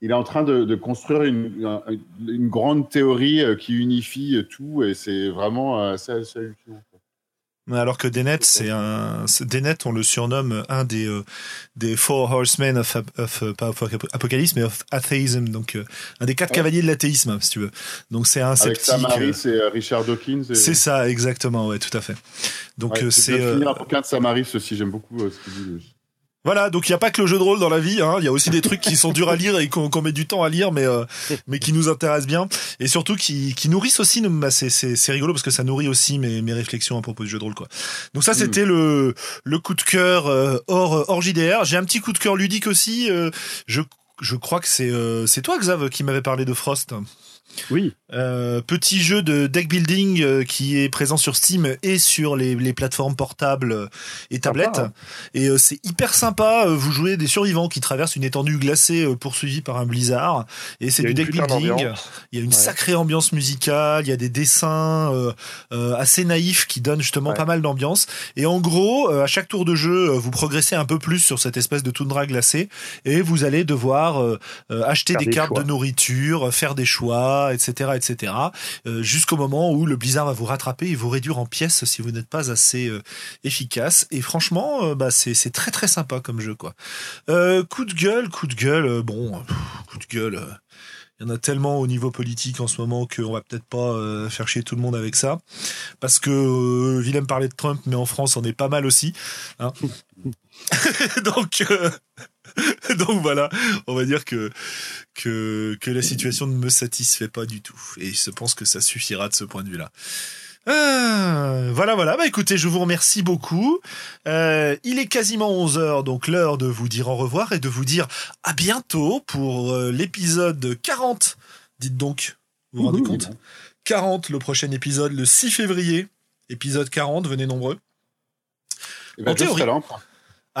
il est en train de, de construire une, une, grande théorie euh, qui unifie tout, et c'est vraiment euh, assez, assez hallucinant.
Alors que Dennett, c'est un, Dennett, on le surnomme un des, euh, des Four Horsemen of, of, euh, pas of Apocalypse, mais of Atheism, donc euh, un des quatre cavaliers de l'athéisme, si tu veux. Donc c'est un
Avec
sceptique.
Samaris et Richard Dawkins.
C'est ça, exactement, ouais, tout à fait. Donc c'est.
Je finir un bouquin de Samaris aussi, j'aime beaucoup ce qu'il dit.
Voilà, donc il n'y a pas que le jeu de rôle dans la vie. Hein. Il y a aussi des trucs qui sont durs à lire et qu'on met du temps à lire, mais euh, [laughs] mais qui nous intéressent bien et surtout qui, qui nourrissent aussi. Bah, c'est rigolo parce que ça nourrit aussi mes mes réflexions à propos du jeu de rôle quoi. Donc ça c'était mm. le le coup de cœur euh, hors hors JDR. J'ai un petit coup de cœur ludique aussi. Euh, je je crois que c'est c'est toi Xav qui m'avait parlé de Frost.
Oui.
Euh, petit jeu de deck building euh, qui est présent sur Steam et sur les, les plateformes portables et tablettes. Et euh, c'est hyper sympa. Vous jouez des survivants qui traversent une étendue glacée poursuivie par un blizzard. Et c'est du deck building. Il y a une sacrée ambiance musicale. Il y a des dessins assez naïfs qui donnent justement pas mal d'ambiance. Et en gros, à chaque tour de jeu, vous progressez un peu plus sur cette espèce de toundra glacée et vous allez devoir acheter des, des cartes de nourriture, faire des choix, etc etc. Euh, jusqu'au moment où le blizzard va vous rattraper et vous réduire en pièces si vous n'êtes pas assez euh, efficace. Et franchement, euh, bah c'est très très sympa comme jeu quoi. coup de gueule, coup de gueule. bon, coup de gueule. Il y en a tellement au niveau politique en ce moment qu'on va peut-être pas faire chier tout le monde avec ça. Parce que euh, Willem parlait de Trump, mais en France, on est pas mal aussi. Hein. [laughs] Donc, [laughs] Donc voilà, on va dire que, que, que la situation ne me satisfait pas du tout. Et je pense que ça suffira de ce point de vue-là. Ah, voilà, voilà. Bah écoutez, je vous remercie beaucoup. Euh, il est quasiment 11 heures, donc l'heure de vous dire au revoir et de vous dire à bientôt pour euh, l'épisode 40. Dites donc, vous vous rendez compte? 40, le prochain épisode, le 6 février. Épisode 40, venez nombreux.
Ben,
En théorie.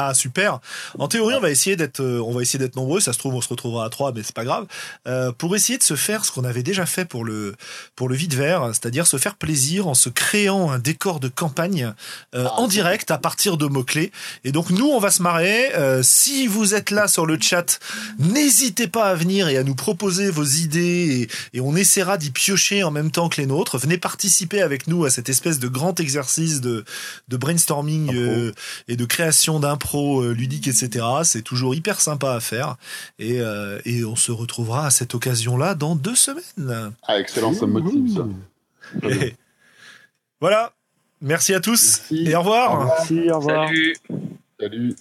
Ah super. En théorie, on va essayer d'être, euh, on va essayer d'être nombreux. Ça se trouve, on se retrouvera à trois, mais c'est pas grave. Euh, pour essayer de se faire ce qu'on avait déjà fait pour le pour le vide vert, c'est-à-dire se faire plaisir en se créant un décor de campagne euh,
Ah,
en direct à partir de mots clés. Et donc nous, on va se marrer. Euh, si vous êtes là sur le chat, n'hésitez pas à venir et à nous proposer vos idées et, et on essaiera d'y piocher en même temps que les nôtres. Venez participer avec nous à cette espèce de grand exercice de de brainstorming euh, et de création d'impro ludique, etc. C'est toujours hyper sympa à faire. Et, euh, et on se retrouvera à cette occasion-là dans deux semaines.
Ah, excellent, ça me motive, ça.
Et voilà. Merci à tous
Merci.
et au revoir.
Au revoir.
Merci, au revoir.
Salut.
Salut.